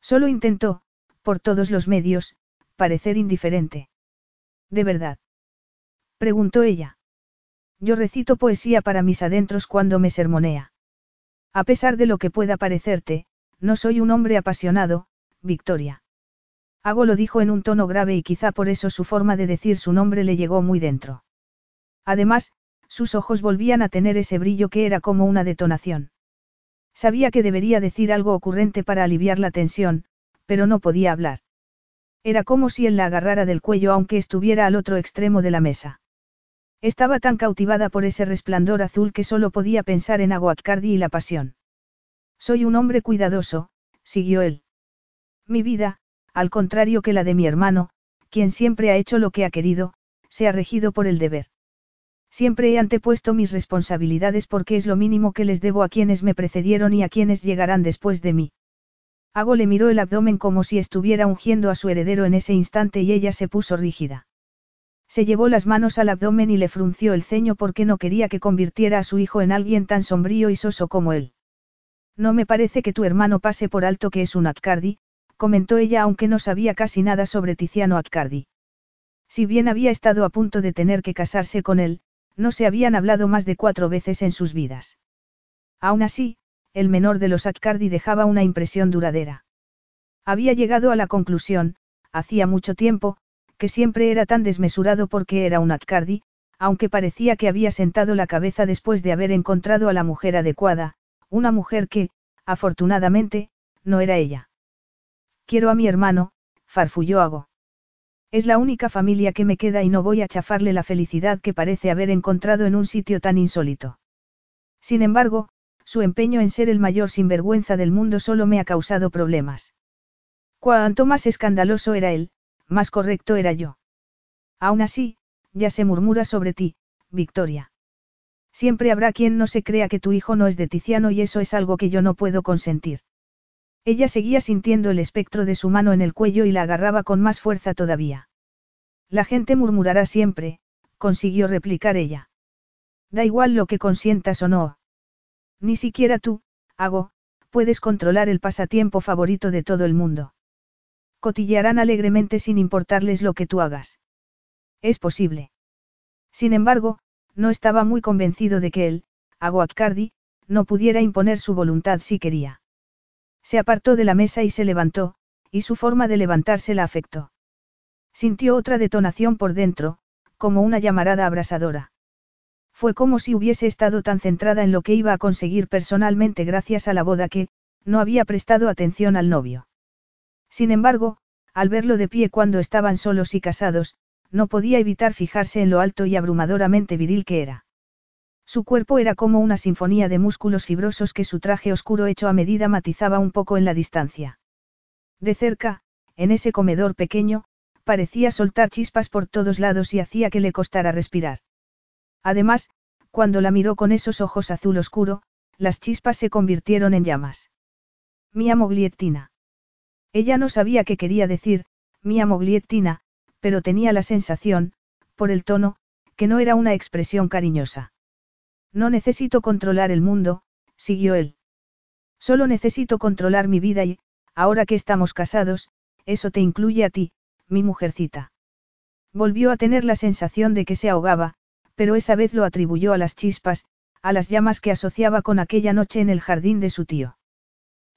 Solo intentó, por todos los medios, parecer indiferente. ¿De verdad? Preguntó ella. Yo recito poesía para mis adentros cuando me sermonea. A pesar de lo que pueda parecerte, no soy un hombre apasionado, Victoria. Hago lo dijo en un tono grave y quizá por eso su forma de decir su nombre le llegó muy dentro. Además, sus ojos volvían a tener ese brillo que era como una detonación. Sabía que debería decir algo ocurrente para aliviar la tensión, pero no podía hablar. Era como si él la agarrara del cuello aunque estuviera al otro extremo de la mesa. Estaba tan cautivada por ese resplandor azul que solo podía pensar en Aguacardi y la pasión. Soy un hombre cuidadoso, siguió él. Mi vida, al contrario que la de mi hermano, quien siempre ha hecho lo que ha querido, se ha regido por el deber. Siempre he antepuesto mis responsabilidades porque es lo mínimo que les debo a quienes me precedieron y a quienes llegarán después de mí. Hago le miró el abdomen como si estuviera ungiendo a su heredero en ese instante y ella se puso rígida. Se llevó las manos al abdomen y le frunció el ceño porque no quería que convirtiera a su hijo en alguien tan sombrío y soso como él. No me parece que tu hermano pase por alto que es un Atcardi, comentó ella aunque no sabía casi nada sobre Tiziano Atcardi. Si bien había estado a punto de tener que casarse con él, no se habían hablado más de cuatro veces en sus vidas. Aún así, el menor de los Atcardi dejaba una impresión duradera. Había llegado a la conclusión, hacía mucho tiempo, que siempre era tan desmesurado porque era un Atcardi, aunque parecía que había sentado la cabeza después de haber encontrado a la mujer adecuada, una mujer que, afortunadamente, no era ella. Quiero a mi hermano, farfulló Ago. Es la única familia que me queda y no voy a chafarle la felicidad que parece haber encontrado en un sitio tan insólito. Sin embargo, su empeño en ser el mayor sinvergüenza del mundo solo me ha causado problemas. Cuanto más escandaloso era él, más correcto era yo. Aún así, ya se murmura sobre ti, Victoria. Siempre habrá quien no se crea que tu hijo no es de Tiziano y eso es algo que yo no puedo consentir. Ella seguía sintiendo el espectro de su mano en el cuello y la agarraba con más fuerza todavía. La gente murmurará siempre, consiguió replicar ella. Da igual lo que consientas o no. Ni siquiera tú, hago, puedes controlar el pasatiempo favorito de todo el mundo. Cotillearán alegremente sin importarles lo que tú hagas. Es posible. Sin embargo, no estaba muy convencido de que él, Aguatcardi, no pudiera imponer su voluntad si quería. Se apartó de la mesa y se levantó, y su forma de levantarse la afectó. Sintió otra detonación por dentro, como una llamarada abrasadora. Fue como si hubiese estado tan centrada en lo que iba a conseguir personalmente gracias a la boda que, no había prestado atención al novio. Sin embargo, al verlo de pie cuando estaban solos y casados, no podía evitar fijarse en lo alto y abrumadoramente viril que era. Su cuerpo era como una sinfonía de músculos fibrosos que su traje oscuro hecho a medida matizaba un poco en la distancia. De cerca, en ese comedor pequeño, parecía soltar chispas por todos lados y hacía que le costara respirar. Además, cuando la miró con esos ojos azul oscuro, las chispas se convirtieron en llamas. Mia Mogliettina. Ella no sabía qué quería decir, Mia Mogliettina, pero tenía la sensación, por el tono, que no era una expresión cariñosa. No necesito controlar el mundo, siguió él. Solo necesito controlar mi vida y, ahora que estamos casados, eso te incluye a ti, mi mujercita. Volvió a tener la sensación de que se ahogaba, pero esa vez lo atribuyó a las chispas, a las llamas que asociaba con aquella noche en el jardín de su tío.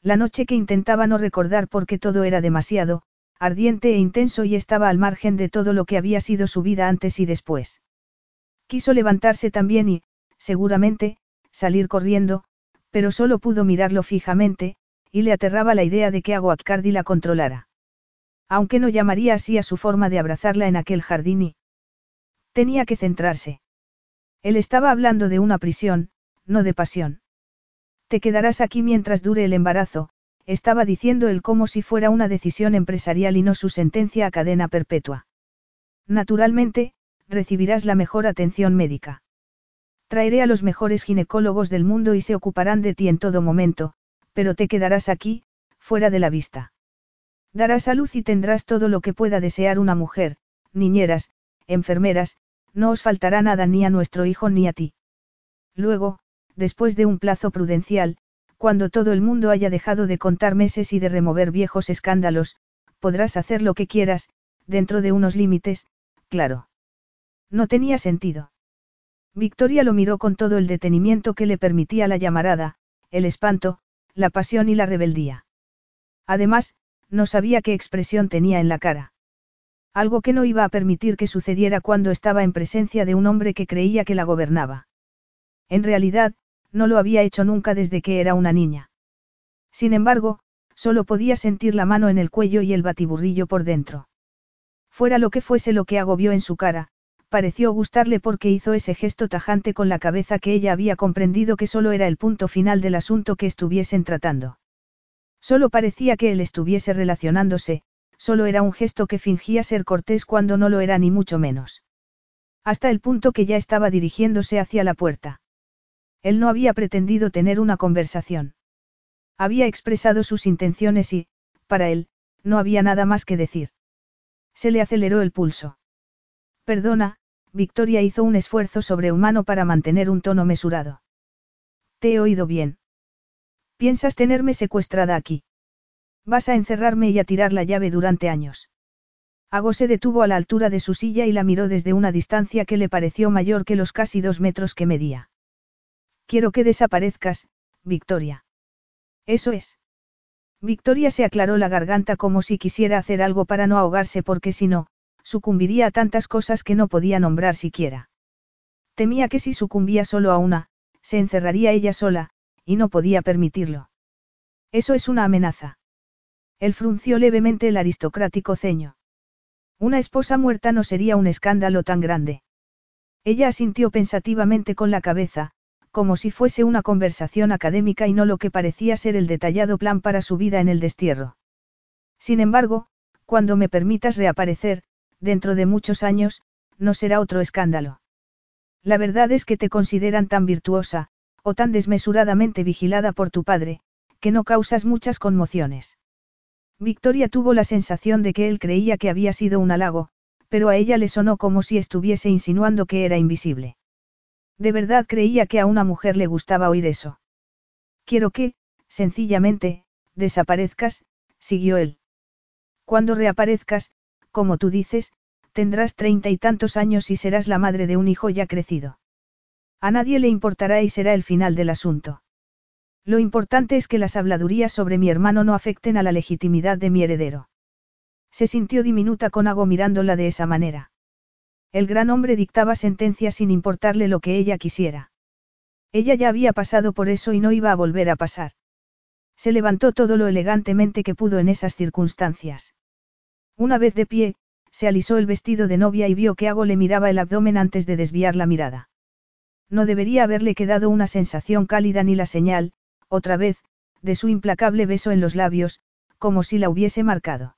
La noche que intentaba no recordar porque todo era demasiado, ardiente e intenso y estaba al margen de todo lo que había sido su vida antes y después. Quiso levantarse también y, seguramente, salir corriendo, pero solo pudo mirarlo fijamente, y le aterraba la idea de que Aguatcardi la controlara. Aunque no llamaría así a su forma de abrazarla en aquel jardín y... Tenía que centrarse. Él estaba hablando de una prisión, no de pasión. Te quedarás aquí mientras dure el embarazo, estaba diciendo él como si fuera una decisión empresarial y no su sentencia a cadena perpetua. Naturalmente, recibirás la mejor atención médica. Traeré a los mejores ginecólogos del mundo y se ocuparán de ti en todo momento, pero te quedarás aquí, fuera de la vista. Darás a luz y tendrás todo lo que pueda desear una mujer, niñeras, enfermeras, no os faltará nada ni a nuestro hijo ni a ti. Luego, después de un plazo prudencial, cuando todo el mundo haya dejado de contar meses y de remover viejos escándalos, podrás hacer lo que quieras, dentro de unos límites, claro. No tenía sentido. Victoria lo miró con todo el detenimiento que le permitía la llamarada, el espanto, la pasión y la rebeldía. Además, no sabía qué expresión tenía en la cara. Algo que no iba a permitir que sucediera cuando estaba en presencia de un hombre que creía que la gobernaba. En realidad, no lo había hecho nunca desde que era una niña. Sin embargo, solo podía sentir la mano en el cuello y el batiburrillo por dentro. Fuera lo que fuese lo que agobió en su cara, pareció gustarle porque hizo ese gesto tajante con la cabeza que ella había comprendido que solo era el punto final del asunto que estuviesen tratando. Solo parecía que él estuviese relacionándose, solo era un gesto que fingía ser cortés cuando no lo era ni mucho menos. Hasta el punto que ya estaba dirigiéndose hacia la puerta. Él no había pretendido tener una conversación. Había expresado sus intenciones y, para él, no había nada más que decir. Se le aceleró el pulso. Perdona, Victoria hizo un esfuerzo sobrehumano para mantener un tono mesurado. Te he oído bien. ¿Piensas tenerme secuestrada aquí? Vas a encerrarme y a tirar la llave durante años. Ago se detuvo a la altura de su silla y la miró desde una distancia que le pareció mayor que los casi dos metros que medía. Quiero que desaparezcas, Victoria. Eso es. Victoria se aclaró la garganta como si quisiera hacer algo para no ahogarse porque si no, sucumbiría a tantas cosas que no podía nombrar siquiera. Temía que si sucumbía solo a una, se encerraría ella sola, y no podía permitirlo. Eso es una amenaza. Él frunció levemente el aristocrático ceño. Una esposa muerta no sería un escándalo tan grande. Ella asintió pensativamente con la cabeza, como si fuese una conversación académica y no lo que parecía ser el detallado plan para su vida en el destierro. Sin embargo, cuando me permitas reaparecer, dentro de muchos años, no será otro escándalo. La verdad es que te consideran tan virtuosa, o tan desmesuradamente vigilada por tu padre, que no causas muchas conmociones. Victoria tuvo la sensación de que él creía que había sido un halago, pero a ella le sonó como si estuviese insinuando que era invisible. De verdad creía que a una mujer le gustaba oír eso. Quiero que, sencillamente, desaparezcas, siguió él. Cuando reaparezcas, como tú dices, tendrás treinta y tantos años y serás la madre de un hijo ya crecido. A nadie le importará y será el final del asunto. Lo importante es que las habladurías sobre mi hermano no afecten a la legitimidad de mi heredero. Se sintió diminuta con Ago mirándola de esa manera. El gran hombre dictaba sentencias sin importarle lo que ella quisiera. Ella ya había pasado por eso y no iba a volver a pasar. Se levantó todo lo elegantemente que pudo en esas circunstancias. Una vez de pie, se alisó el vestido de novia y vio que Ago le miraba el abdomen antes de desviar la mirada. No debería haberle quedado una sensación cálida ni la señal, otra vez, de su implacable beso en los labios, como si la hubiese marcado.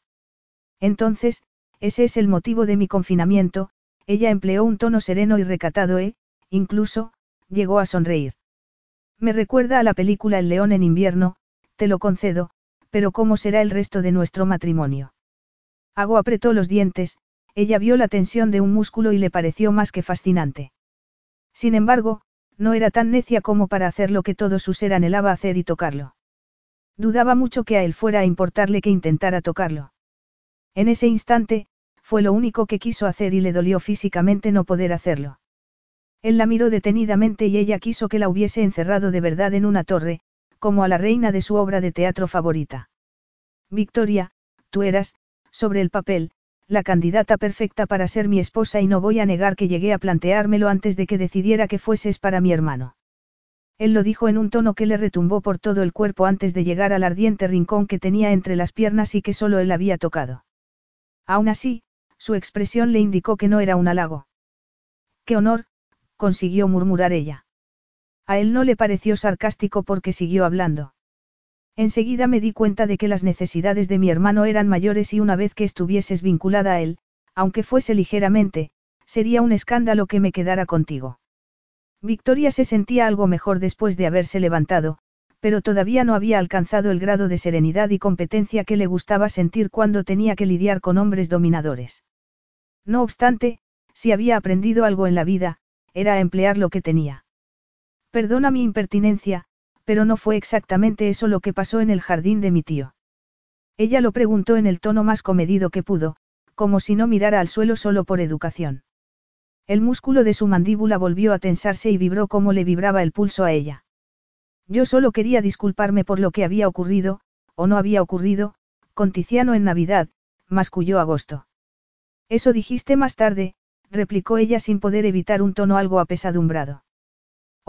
Entonces, ese es el motivo de mi confinamiento, ella empleó un tono sereno y recatado e, incluso, llegó a sonreír. Me recuerda a la película El león en invierno, te lo concedo, pero ¿cómo será el resto de nuestro matrimonio? Ago apretó los dientes, ella vio la tensión de un músculo y le pareció más que fascinante. Sin embargo, no era tan necia como para hacer lo que todo su ser anhelaba hacer y tocarlo. Dudaba mucho que a él fuera a importarle que intentara tocarlo. En ese instante, fue lo único que quiso hacer y le dolió físicamente no poder hacerlo. Él la miró detenidamente y ella quiso que la hubiese encerrado de verdad en una torre, como a la reina de su obra de teatro favorita. Victoria, tú eras, sobre el papel, la candidata perfecta para ser mi esposa y no voy a negar que llegué a planteármelo antes de que decidiera que fueses para mi hermano. Él lo dijo en un tono que le retumbó por todo el cuerpo antes de llegar al ardiente rincón que tenía entre las piernas y que solo él había tocado. Aún así, su expresión le indicó que no era un halago. ¡Qué honor! consiguió murmurar ella. A él no le pareció sarcástico porque siguió hablando. Enseguida me di cuenta de que las necesidades de mi hermano eran mayores y una vez que estuvieses vinculada a él, aunque fuese ligeramente, sería un escándalo que me quedara contigo. Victoria se sentía algo mejor después de haberse levantado, pero todavía no había alcanzado el grado de serenidad y competencia que le gustaba sentir cuando tenía que lidiar con hombres dominadores. No obstante, si había aprendido algo en la vida, era emplear lo que tenía. Perdona mi impertinencia, pero no fue exactamente eso lo que pasó en el jardín de mi tío. Ella lo preguntó en el tono más comedido que pudo, como si no mirara al suelo solo por educación. El músculo de su mandíbula volvió a tensarse y vibró como le vibraba el pulso a ella. Yo solo quería disculparme por lo que había ocurrido, o no había ocurrido, con Tiziano en Navidad, masculló agosto. Eso dijiste más tarde, replicó ella sin poder evitar un tono algo apesadumbrado.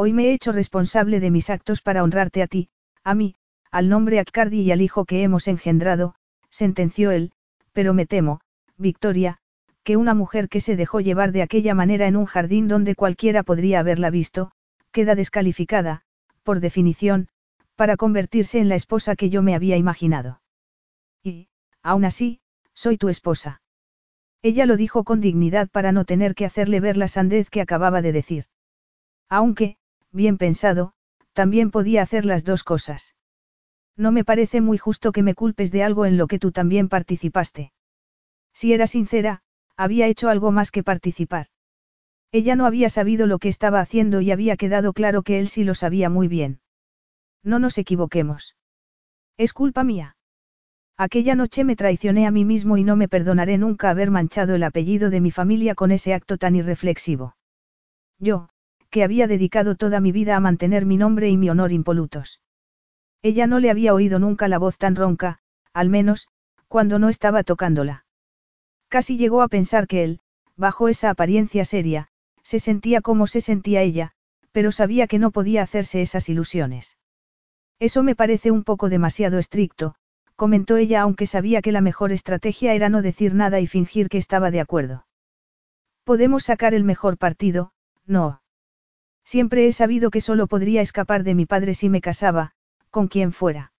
Hoy me he hecho responsable de mis actos para honrarte a ti, a mí, al nombre Accardi y al hijo que hemos engendrado, sentenció él, pero me temo, Victoria, que una mujer que se dejó llevar de aquella manera en un jardín donde cualquiera podría haberla visto, queda descalificada, por definición, para convertirse en la esposa que yo me había imaginado. Y, aún así, soy tu esposa. Ella lo dijo con dignidad para no tener que hacerle ver la sandez que acababa de decir. Aunque, bien pensado, también podía hacer las dos cosas. No me parece muy justo que me culpes de algo en lo que tú también participaste. Si era sincera, había hecho algo más que participar. Ella no había sabido lo que estaba haciendo y había quedado claro que él sí lo sabía muy bien. No nos equivoquemos. Es culpa mía. Aquella noche me traicioné a mí mismo y no me perdonaré nunca haber manchado el apellido de mi familia con ese acto tan irreflexivo. Yo, que había dedicado toda mi vida a mantener mi nombre y mi honor impolutos. Ella no le había oído nunca la voz tan ronca, al menos, cuando no estaba tocándola. Casi llegó a pensar que él, bajo esa apariencia seria, se sentía como se sentía ella, pero sabía que no podía hacerse esas ilusiones. Eso me parece un poco demasiado estricto, comentó ella aunque sabía que la mejor estrategia era no decir nada y fingir que estaba de acuerdo. Podemos sacar el mejor partido, no. Siempre he sabido que solo podría escapar de mi padre si me casaba, con quien fuera.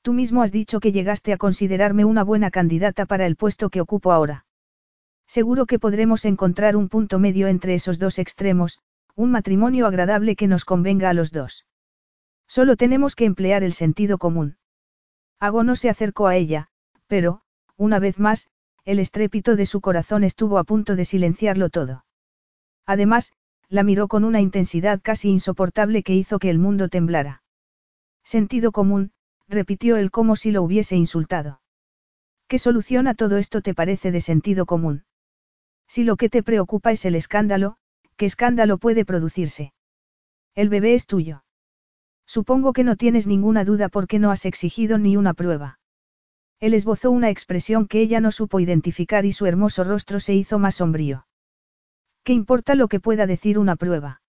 Tú mismo has dicho que llegaste a considerarme una buena candidata para el puesto que ocupo ahora. Seguro que podremos encontrar un punto medio entre esos dos extremos, un matrimonio agradable que nos convenga a los dos. Solo tenemos que emplear el sentido común. Ago no se acercó a ella, pero, una vez más, el estrépito de su corazón estuvo a punto de silenciarlo todo. Además, la miró con una intensidad casi insoportable que hizo que el mundo temblara. Sentido común, repitió él como si lo hubiese insultado. ¿Qué solución a todo esto te parece de sentido común? Si lo que te preocupa es el escándalo, ¿qué escándalo puede producirse? El bebé es tuyo. Supongo que no tienes ninguna duda porque no has exigido ni una prueba. Él esbozó una expresión que ella no supo identificar y su hermoso rostro se hizo más sombrío. ¿Qué importa lo que pueda decir una prueba?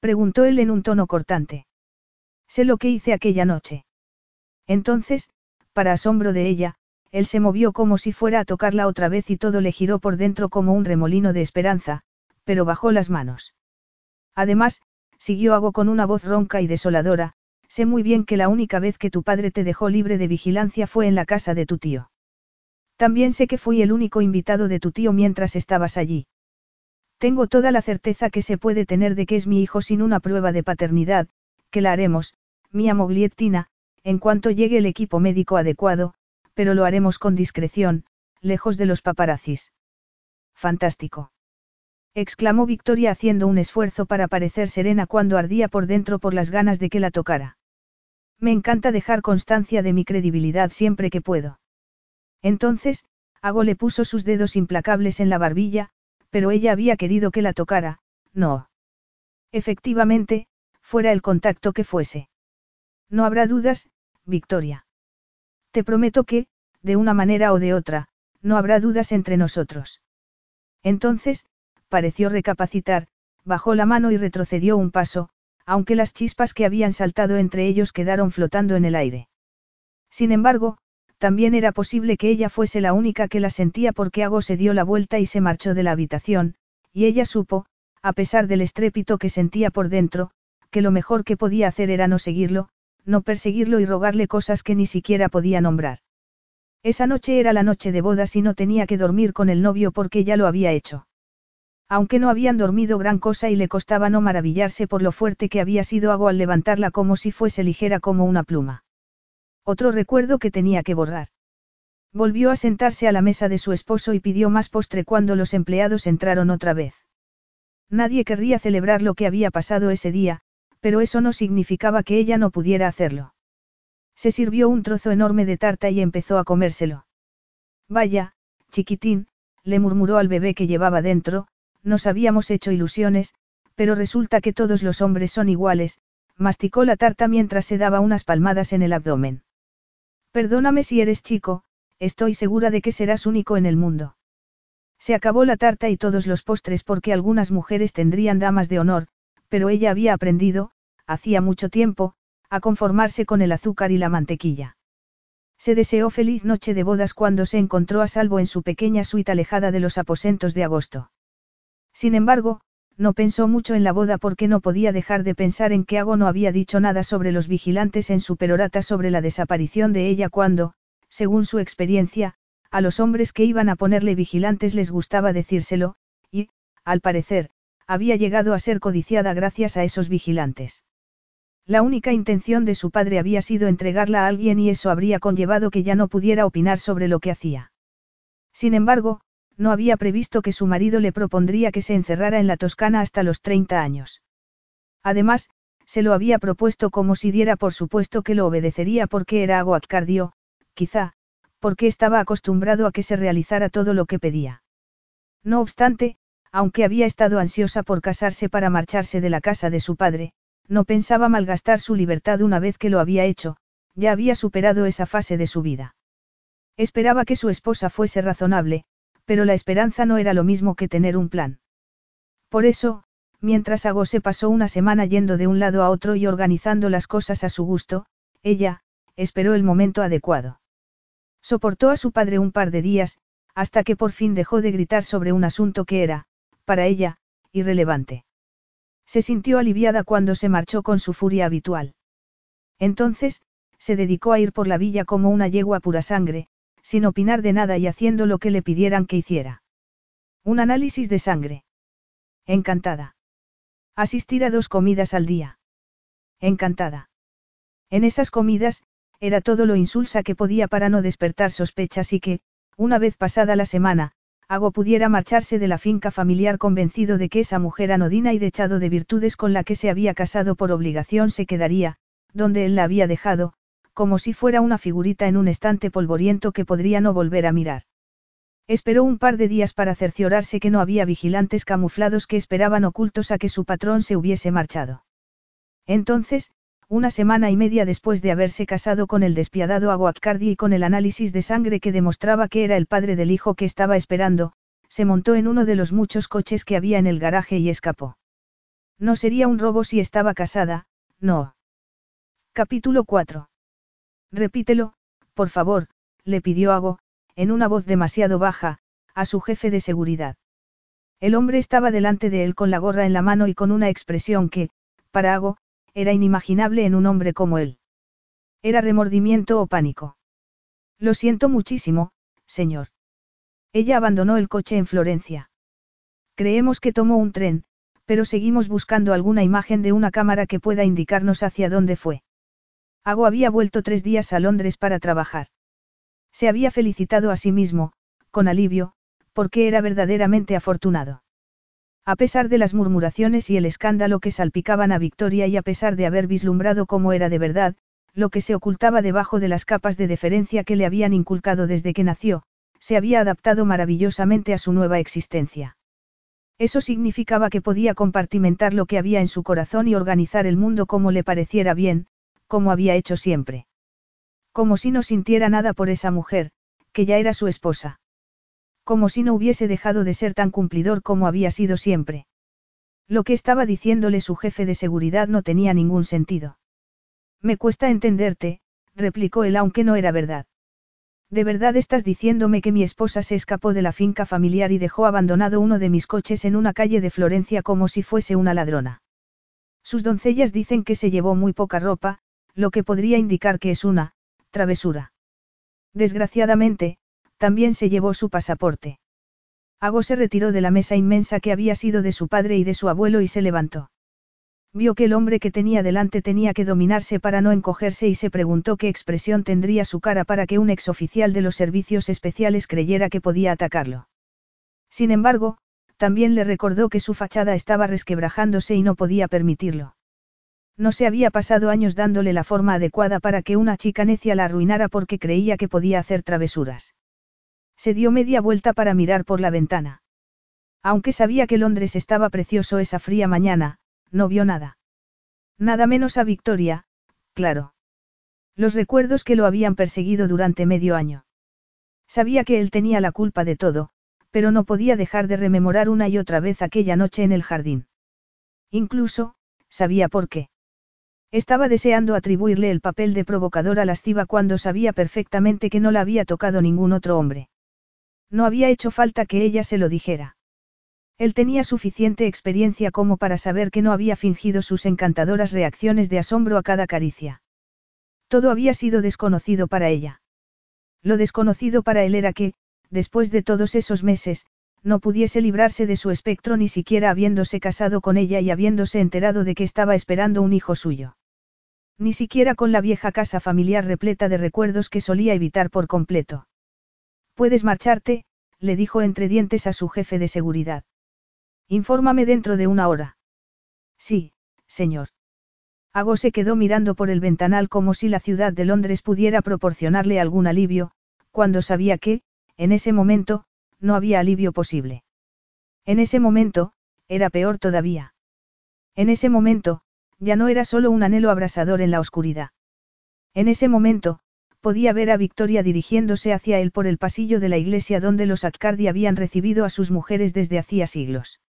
Preguntó él en un tono cortante. Sé lo que hice aquella noche. Entonces, para asombro de ella, él se movió como si fuera a tocarla otra vez y todo le giró por dentro como un remolino de esperanza, pero bajó las manos. Además, siguió Hago con una voz ronca y desoladora, sé muy bien que la única vez que tu padre te dejó libre de vigilancia fue en la casa de tu tío. También sé que fui el único invitado de tu tío mientras estabas allí. Tengo toda la certeza que se puede tener de que es mi hijo sin una prueba de paternidad, que la haremos, mi Mogliettina, en cuanto llegue el equipo médico adecuado, pero lo haremos con discreción, lejos de los paparazzis. Fantástico exclamó Victoria haciendo un esfuerzo para parecer serena cuando ardía por dentro por las ganas de que la tocara. Me encanta dejar constancia de mi credibilidad siempre que puedo. Entonces, Ago le puso sus dedos implacables en la barbilla, pero ella había querido que la tocara, no. Efectivamente, fuera el contacto que fuese. No habrá dudas, Victoria. Te prometo que, de una manera o de otra, no habrá dudas entre nosotros. Entonces, pareció recapacitar, bajó la mano y retrocedió un paso, aunque las chispas que habían saltado entre ellos quedaron flotando en el aire. Sin embargo, también era posible que ella fuese la única que la sentía porque Ago se dio la vuelta y se marchó de la habitación, y ella supo, a pesar del estrépito que sentía por dentro, que lo mejor que podía hacer era no seguirlo, no perseguirlo y rogarle cosas que ni siquiera podía nombrar. Esa noche era la noche de bodas y no tenía que dormir con el novio porque ya lo había hecho. Aunque no habían dormido gran cosa y le costaba no maravillarse por lo fuerte que había sido Ago al levantarla como si fuese ligera como una pluma. Otro recuerdo que tenía que borrar. Volvió a sentarse a la mesa de su esposo y pidió más postre cuando los empleados entraron otra vez. Nadie querría celebrar lo que había pasado ese día, pero eso no significaba que ella no pudiera hacerlo. Se sirvió un trozo enorme de tarta y empezó a comérselo. Vaya, chiquitín, le murmuró al bebé que llevaba dentro, nos habíamos hecho ilusiones, pero resulta que todos los hombres son iguales, masticó la tarta mientras se daba unas palmadas en el abdomen. Perdóname si eres chico, estoy segura de que serás único en el mundo. Se acabó la tarta y todos los postres porque algunas mujeres tendrían damas de honor, pero ella había aprendido, hacía mucho tiempo, a conformarse con el azúcar y la mantequilla. Se deseó feliz noche de bodas cuando se encontró a salvo en su pequeña suite alejada de los aposentos de agosto. Sin embargo, no pensó mucho en la boda porque no podía dejar de pensar en que Ago no había dicho nada sobre los vigilantes en su perorata sobre la desaparición de ella cuando, según su experiencia, a los hombres que iban a ponerle vigilantes les gustaba decírselo, y, al parecer, había llegado a ser codiciada gracias a esos vigilantes. La única intención de su padre había sido entregarla a alguien y eso habría conllevado que ya no pudiera opinar sobre lo que hacía. Sin embargo, no había previsto que su marido le propondría que se encerrara en la Toscana hasta los 30 años. Además, se lo había propuesto como si diera por supuesto que lo obedecería porque era agoaccardio, quizá, porque estaba acostumbrado a que se realizara todo lo que pedía. No obstante, aunque había estado ansiosa por casarse para marcharse de la casa de su padre, no pensaba malgastar su libertad una vez que lo había hecho, ya había superado esa fase de su vida. Esperaba que su esposa fuese razonable, pero la esperanza no era lo mismo que tener un plan. Por eso, mientras Ago se pasó una semana yendo de un lado a otro y organizando las cosas a su gusto, ella, esperó el momento adecuado. Soportó a su padre un par de días, hasta que por fin dejó de gritar sobre un asunto que era, para ella, irrelevante. Se sintió aliviada cuando se marchó con su furia habitual. Entonces, se dedicó a ir por la villa como una yegua pura sangre, sin opinar de nada y haciendo lo que le pidieran que hiciera. Un análisis de sangre. Encantada. Asistir a dos comidas al día. Encantada. En esas comidas, era todo lo insulsa que podía para no despertar sospechas y que, una vez pasada la semana, Ago pudiera marcharse de la finca familiar convencido de que esa mujer anodina y dechado de virtudes con la que se había casado por obligación se quedaría, donde él la había dejado, como si fuera una figurita en un estante polvoriento que podría no volver a mirar. Esperó un par de días para cerciorarse que no había vigilantes camuflados que esperaban ocultos a que su patrón se hubiese marchado. Entonces, una semana y media después de haberse casado con el despiadado Aguacardi y con el análisis de sangre que demostraba que era el padre del hijo que estaba esperando, se montó en uno de los muchos coches que había en el garaje y escapó. No sería un robo si estaba casada, no. Capítulo 4. Repítelo, por favor, le pidió Ago, en una voz demasiado baja, a su jefe de seguridad. El hombre estaba delante de él con la gorra en la mano y con una expresión que, para Ago, era inimaginable en un hombre como él. Era remordimiento o pánico. Lo siento muchísimo, señor. Ella abandonó el coche en Florencia. Creemos que tomó un tren, pero seguimos buscando alguna imagen de una cámara que pueda indicarnos hacia dónde fue. Ago había vuelto tres días a Londres para trabajar. Se había felicitado a sí mismo, con alivio, porque era verdaderamente afortunado. A pesar de las murmuraciones y el escándalo que salpicaban a Victoria y a pesar de haber vislumbrado cómo era de verdad, lo que se ocultaba debajo de las capas de deferencia que le habían inculcado desde que nació, se había adaptado maravillosamente a su nueva existencia. Eso significaba que podía compartimentar lo que había en su corazón y organizar el mundo como le pareciera bien, como había hecho siempre. Como si no sintiera nada por esa mujer, que ya era su esposa. Como si no hubiese dejado de ser tan cumplidor como había sido siempre. Lo que estaba diciéndole su jefe de seguridad no tenía ningún sentido. Me cuesta entenderte, replicó él aunque no era verdad. ¿De verdad estás diciéndome que mi esposa se escapó de la finca familiar y dejó abandonado uno de mis coches en una calle de Florencia como si fuese una ladrona? Sus doncellas dicen que se llevó muy poca ropa, lo que podría indicar que es una, travesura. Desgraciadamente, también se llevó su pasaporte. Ago se retiró de la mesa inmensa que había sido de su padre y de su abuelo y se levantó. Vio que el hombre que tenía delante tenía que dominarse para no encogerse y se preguntó qué expresión tendría su cara para que un exoficial de los servicios especiales creyera que podía atacarlo. Sin embargo, también le recordó que su fachada estaba resquebrajándose y no podía permitirlo. No se había pasado años dándole la forma adecuada para que una chica necia la arruinara porque creía que podía hacer travesuras. Se dio media vuelta para mirar por la ventana. Aunque sabía que Londres estaba precioso esa fría mañana, no vio nada. Nada menos a Victoria, claro. Los recuerdos que lo habían perseguido durante medio año. Sabía que él tenía la culpa de todo, pero no podía dejar de rememorar una y otra vez aquella noche en el jardín. Incluso, sabía por qué. Estaba deseando atribuirle el papel de provocadora lasciva cuando sabía perfectamente que no la había tocado ningún otro hombre. No había hecho falta que ella se lo dijera. Él tenía suficiente experiencia como para saber que no había fingido sus encantadoras reacciones de asombro a cada caricia. Todo había sido desconocido para ella. Lo desconocido para él era que, después de todos esos meses, no pudiese librarse de su espectro ni siquiera habiéndose casado con ella y habiéndose enterado de que estaba esperando un hijo suyo. Ni siquiera con la vieja casa familiar repleta de recuerdos que solía evitar por completo. Puedes marcharte, le dijo entre dientes a su jefe de seguridad. Infórmame dentro de una hora. Sí, señor. Ago se quedó mirando por el ventanal como si la ciudad de Londres pudiera proporcionarle algún alivio, cuando sabía que, en ese momento, no había alivio posible. En ese momento, era peor todavía. En ese momento, ya no era solo un anhelo abrasador en la oscuridad. En ese momento, podía ver a Victoria dirigiéndose hacia él por el pasillo de la iglesia donde los Accardi habían recibido a sus mujeres desde hacía siglos.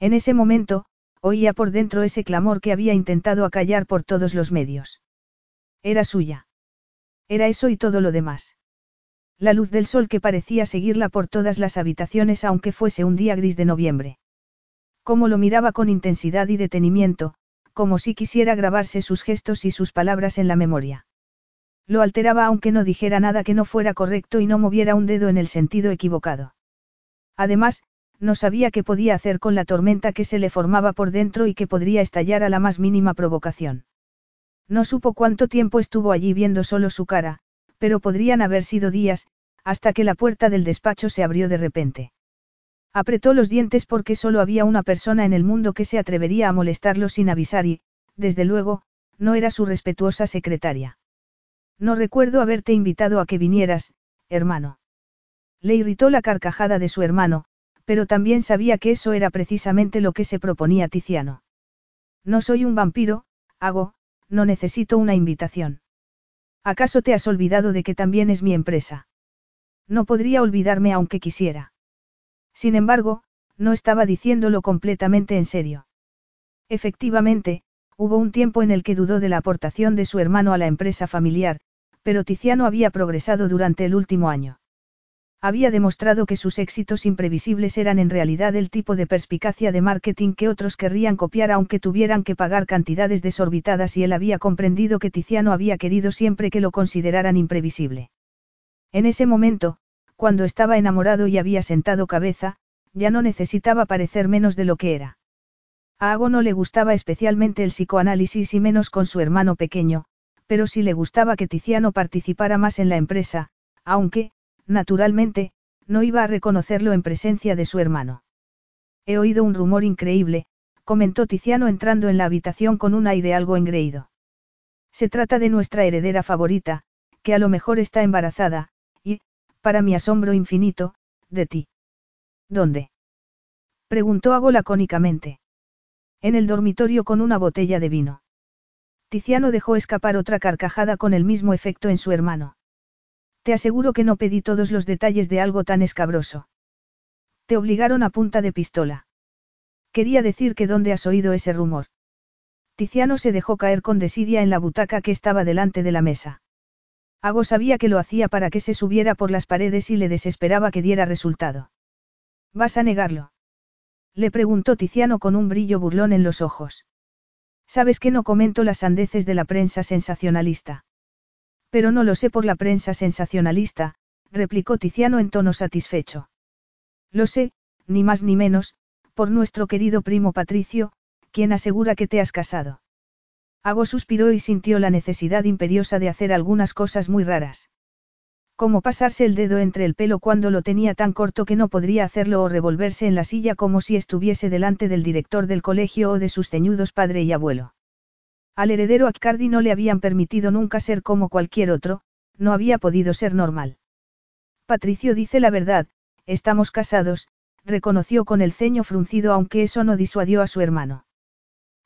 En ese momento, oía por dentro ese clamor que había intentado acallar por todos los medios. Era suya. Era eso y todo lo demás. La luz del sol que parecía seguirla por todas las habitaciones aunque fuese un día gris de noviembre. Como lo miraba con intensidad y detenimiento, como si quisiera grabarse sus gestos y sus palabras en la memoria. Lo alteraba aunque no dijera nada que no fuera correcto y no moviera un dedo en el sentido equivocado. Además, no sabía qué podía hacer con la tormenta que se le formaba por dentro y que podría estallar a la más mínima provocación. No supo cuánto tiempo estuvo allí viendo solo su cara, pero podrían haber sido días, hasta que la puerta del despacho se abrió de repente. Apretó los dientes porque solo había una persona en el mundo que se atrevería a molestarlo sin avisar y, desde luego, no era su respetuosa secretaria. No recuerdo haberte invitado a que vinieras, hermano. Le irritó la carcajada de su hermano, pero también sabía que eso era precisamente lo que se proponía Tiziano. No soy un vampiro, hago, no necesito una invitación. ¿Acaso te has olvidado de que también es mi empresa? No podría olvidarme aunque quisiera. Sin embargo, no estaba diciéndolo completamente en serio. Efectivamente, hubo un tiempo en el que dudó de la aportación de su hermano a la empresa familiar, pero Tiziano había progresado durante el último año. Había demostrado que sus éxitos imprevisibles eran en realidad el tipo de perspicacia de marketing que otros querrían copiar aunque tuvieran que pagar cantidades desorbitadas y él había comprendido que Tiziano había querido siempre que lo consideraran imprevisible. En ese momento, cuando estaba enamorado y había sentado cabeza, ya no necesitaba parecer menos de lo que era. A Ago no le gustaba especialmente el psicoanálisis y menos con su hermano pequeño, pero sí le gustaba que Tiziano participara más en la empresa, aunque, naturalmente, no iba a reconocerlo en presencia de su hermano. He oído un rumor increíble, comentó Tiziano entrando en la habitación con un aire algo engreído. Se trata de nuestra heredera favorita, que a lo mejor está embarazada, para mi asombro infinito, de ti. ¿Dónde? preguntó Ago lacónicamente. En el dormitorio con una botella de vino. Tiziano dejó escapar otra carcajada con el mismo efecto en su hermano. Te aseguro que no pedí todos los detalles de algo tan escabroso. Te obligaron a punta de pistola. Quería decir que dónde has oído ese rumor. Tiziano se dejó caer con desidia en la butaca que estaba delante de la mesa. Ago sabía que lo hacía para que se subiera por las paredes y le desesperaba que diera resultado. ¿Vas a negarlo? Le preguntó Tiziano con un brillo burlón en los ojos. Sabes que no comento las sandeces de la prensa sensacionalista. Pero no lo sé por la prensa sensacionalista, replicó Tiziano en tono satisfecho. Lo sé, ni más ni menos, por nuestro querido primo Patricio, quien asegura que te has casado. Hago suspiró y sintió la necesidad imperiosa de hacer algunas cosas muy raras. Como pasarse el dedo entre el pelo cuando lo tenía tan corto que no podría hacerlo o revolverse en la silla como si estuviese delante del director del colegio o de sus ceñudos padre y abuelo. Al heredero Accardi no le habían permitido nunca ser como cualquier otro, no había podido ser normal. Patricio dice la verdad, estamos casados, reconoció con el ceño fruncido aunque eso no disuadió a su hermano.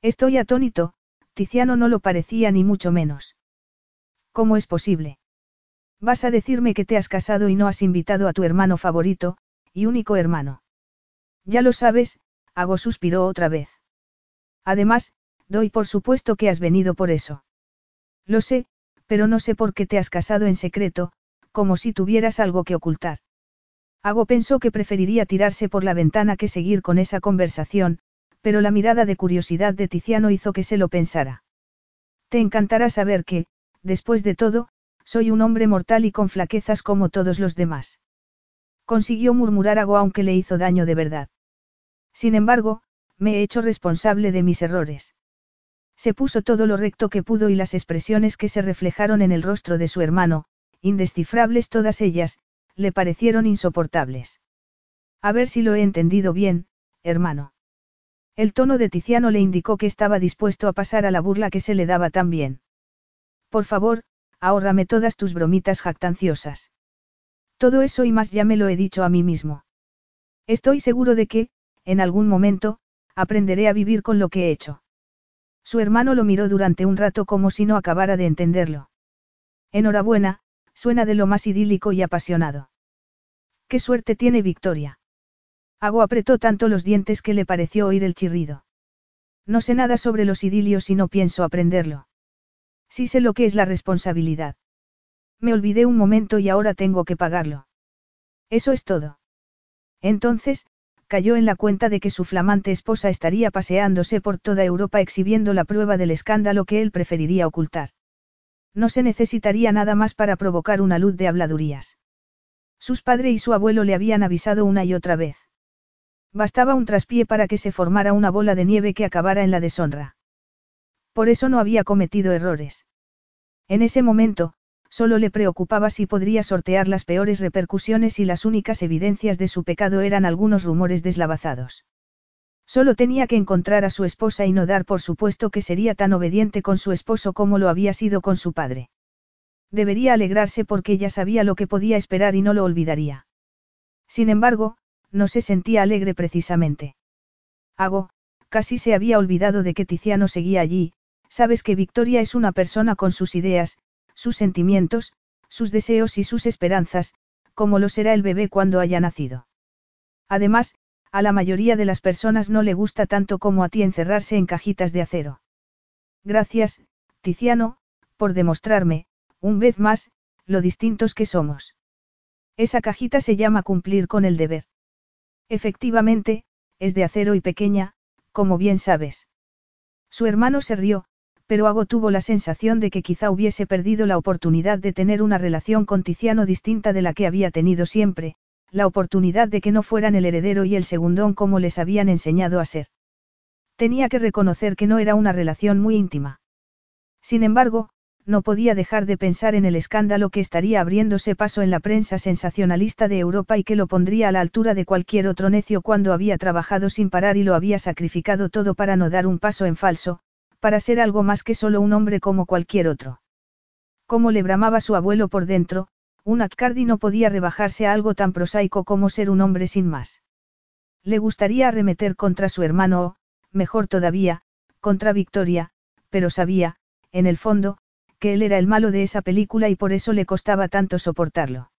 Estoy atónito, Tiziano no lo parecía ni mucho menos. ¿Cómo es posible? Vas a decirme que te has casado y no has invitado a tu hermano favorito, y único hermano. Ya lo sabes, Hago suspiró otra vez. Además, doy por supuesto que has venido por eso. Lo sé, pero no sé por qué te has casado en secreto, como si tuvieras algo que ocultar. Hago pensó que preferiría tirarse por la ventana que seguir con esa conversación, pero la mirada de curiosidad de Tiziano hizo que se lo pensara. Te encantará saber que, después de todo, soy un hombre mortal y con flaquezas como todos los demás. Consiguió murmurar algo aunque le hizo daño de verdad. Sin embargo, me he hecho responsable de mis errores. Se puso todo lo recto que pudo y las expresiones que se reflejaron en el rostro de su hermano, indescifrables todas ellas, le parecieron insoportables. A ver si lo he entendido bien, hermano. El tono de Tiziano le indicó que estaba dispuesto a pasar a la burla que se le daba tan bien. Por favor, ahórrame todas tus bromitas jactanciosas. Todo eso y más ya me lo he dicho a mí mismo. Estoy seguro de que, en algún momento, aprenderé a vivir con lo que he hecho. Su hermano lo miró durante un rato como si no acabara de entenderlo. Enhorabuena, suena de lo más idílico y apasionado. ¿Qué suerte tiene Victoria? Ago apretó tanto los dientes que le pareció oír el chirrido. No sé nada sobre los idilios y no pienso aprenderlo. Sí sé lo que es la responsabilidad. Me olvidé un momento y ahora tengo que pagarlo. Eso es todo. Entonces, cayó en la cuenta de que su flamante esposa estaría paseándose por toda Europa exhibiendo la prueba del escándalo que él preferiría ocultar. No se necesitaría nada más para provocar una luz de habladurías. Sus padres y su abuelo le habían avisado una y otra vez. Bastaba un traspié para que se formara una bola de nieve que acabara en la deshonra. Por eso no había cometido errores. En ese momento, solo le preocupaba si podría sortear las peores repercusiones y las únicas evidencias de su pecado eran algunos rumores deslavazados. Solo tenía que encontrar a su esposa y no dar por supuesto que sería tan obediente con su esposo como lo había sido con su padre. Debería alegrarse porque ella sabía lo que podía esperar y no lo olvidaría. Sin embargo, no se sentía alegre precisamente. Hago, casi se había olvidado de que Tiziano seguía allí, sabes que Victoria es una persona con sus ideas, sus sentimientos, sus deseos y sus esperanzas, como lo será el bebé cuando haya nacido. Además, a la mayoría de las personas no le gusta tanto como a ti encerrarse en cajitas de acero. Gracias, Tiziano, por demostrarme, un vez más, lo distintos que somos. Esa cajita se llama cumplir con el deber. Efectivamente, es de acero y pequeña, como bien sabes. Su hermano se rió, pero Ago tuvo la sensación de que quizá hubiese perdido la oportunidad de tener una relación con Tiziano distinta de la que había tenido siempre, la oportunidad de que no fueran el heredero y el segundón como les habían enseñado a ser. Tenía que reconocer que no era una relación muy íntima. Sin embargo, no podía dejar de pensar en el escándalo que estaría abriéndose paso en la prensa sensacionalista de Europa y que lo pondría a la altura de cualquier otro necio cuando había trabajado sin parar y lo había sacrificado todo para no dar un paso en falso, para ser algo más que solo un hombre como cualquier otro. Como le bramaba su abuelo por dentro, un Accardi no podía rebajarse a algo tan prosaico como ser un hombre sin más. Le gustaría arremeter contra su hermano o, mejor todavía, contra Victoria, pero sabía, en el fondo, que él era el malo de esa película y por eso le costaba tanto soportarlo.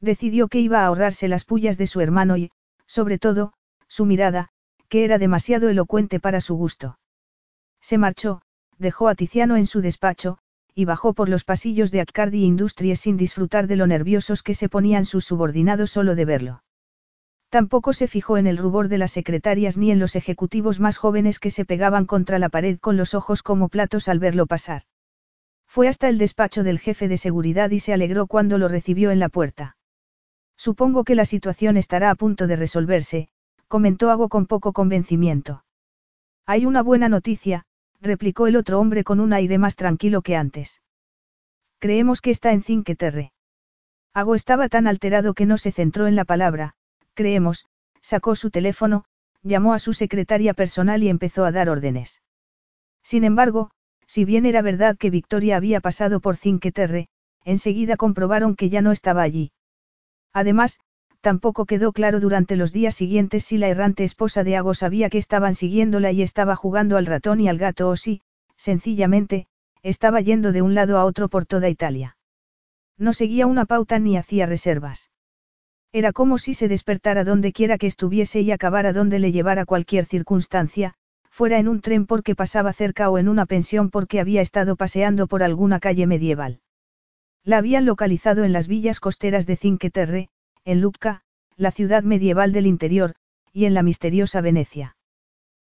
Decidió que iba a ahorrarse las pullas de su hermano y, sobre todo, su mirada, que era demasiado elocuente para su gusto. Se marchó, dejó a Tiziano en su despacho, y bajó por los pasillos de Accardi Industries sin disfrutar de lo nerviosos que se ponían sus subordinados solo de verlo. Tampoco se fijó en el rubor de las secretarias ni en los ejecutivos más jóvenes que se pegaban contra la pared con los ojos como platos al verlo pasar. Fue hasta el despacho del jefe de seguridad y se alegró cuando lo recibió en la puerta. Supongo que la situación estará a punto de resolverse, comentó Ago con poco convencimiento. Hay una buena noticia, replicó el otro hombre con un aire más tranquilo que antes. Creemos que está en Cinque Terre. Ago estaba tan alterado que no se centró en la palabra, creemos, sacó su teléfono, llamó a su secretaria personal y empezó a dar órdenes. Sin embargo, si bien era verdad que Victoria había pasado por Cinque Terre, enseguida comprobaron que ya no estaba allí. Además, tampoco quedó claro durante los días siguientes si la errante esposa de Ago sabía que estaban siguiéndola y estaba jugando al ratón y al gato o si, sencillamente, estaba yendo de un lado a otro por toda Italia. No seguía una pauta ni hacía reservas. Era como si se despertara donde quiera que estuviese y acabara donde le llevara cualquier circunstancia, fuera en un tren porque pasaba cerca o en una pensión porque había estado paseando por alguna calle medieval. La habían localizado en las villas costeras de Cinque Terre, en Lucca, la ciudad medieval del interior, y en la misteriosa Venecia.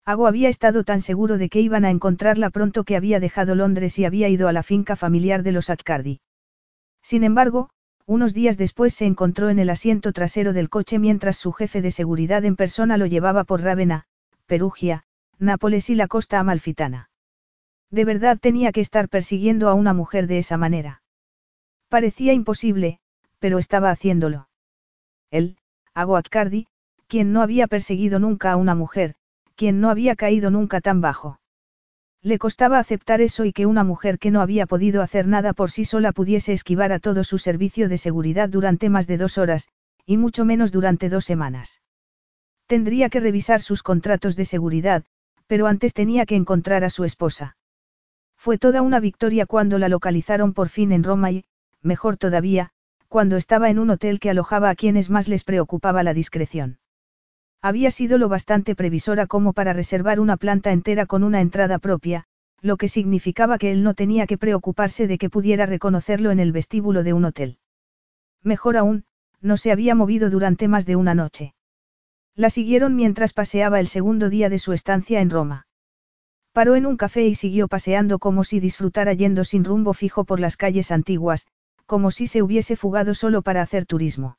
Ago había estado tan seguro de que iban a encontrarla pronto que había dejado Londres y había ido a la finca familiar de los Accardi. Sin embargo, unos días después se encontró en el asiento trasero del coche mientras su jefe de seguridad en persona lo llevaba por Rávena, Perugia, Nápoles y la costa amalfitana. De verdad tenía que estar persiguiendo a una mujer de esa manera. Parecía imposible, pero estaba haciéndolo. Él, Agoatcardi, quien no había perseguido nunca a una mujer, quien no había caído nunca tan bajo. Le costaba aceptar eso y que una mujer que no había podido hacer nada por sí sola pudiese esquivar a todo su servicio de seguridad durante más de dos horas, y mucho menos durante dos semanas. Tendría que revisar sus contratos de seguridad, pero antes tenía que encontrar a su esposa. Fue toda una victoria cuando la localizaron por fin en Roma y, mejor todavía, cuando estaba en un hotel que alojaba a quienes más les preocupaba la discreción. Había sido lo bastante previsora como para reservar una planta entera con una entrada propia, lo que significaba que él no tenía que preocuparse de que pudiera reconocerlo en el vestíbulo de un hotel. Mejor aún, no se había movido durante más de una noche. La siguieron mientras paseaba el segundo día de su estancia en Roma. Paró en un café y siguió paseando como si disfrutara yendo sin rumbo fijo por las calles antiguas, como si se hubiese fugado solo para hacer turismo.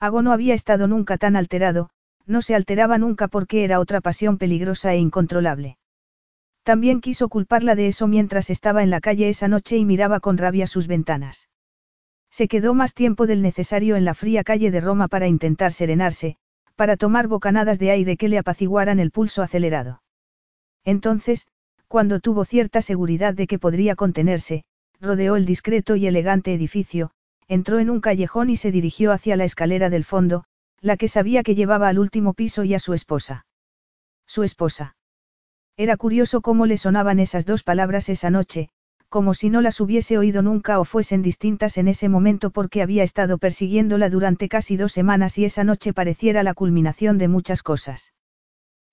Ago no había estado nunca tan alterado, no se alteraba nunca porque era otra pasión peligrosa e incontrolable. También quiso culparla de eso mientras estaba en la calle esa noche y miraba con rabia sus ventanas. Se quedó más tiempo del necesario en la fría calle de Roma para intentar serenarse, para tomar bocanadas de aire que le apaciguaran el pulso acelerado. Entonces, cuando tuvo cierta seguridad de que podría contenerse, rodeó el discreto y elegante edificio, entró en un callejón y se dirigió hacia la escalera del fondo, la que sabía que llevaba al último piso y a su esposa. Su esposa. Era curioso cómo le sonaban esas dos palabras esa noche, como si no las hubiese oído nunca o fuesen distintas en ese momento porque había estado persiguiéndola durante casi dos semanas y esa noche pareciera la culminación de muchas cosas.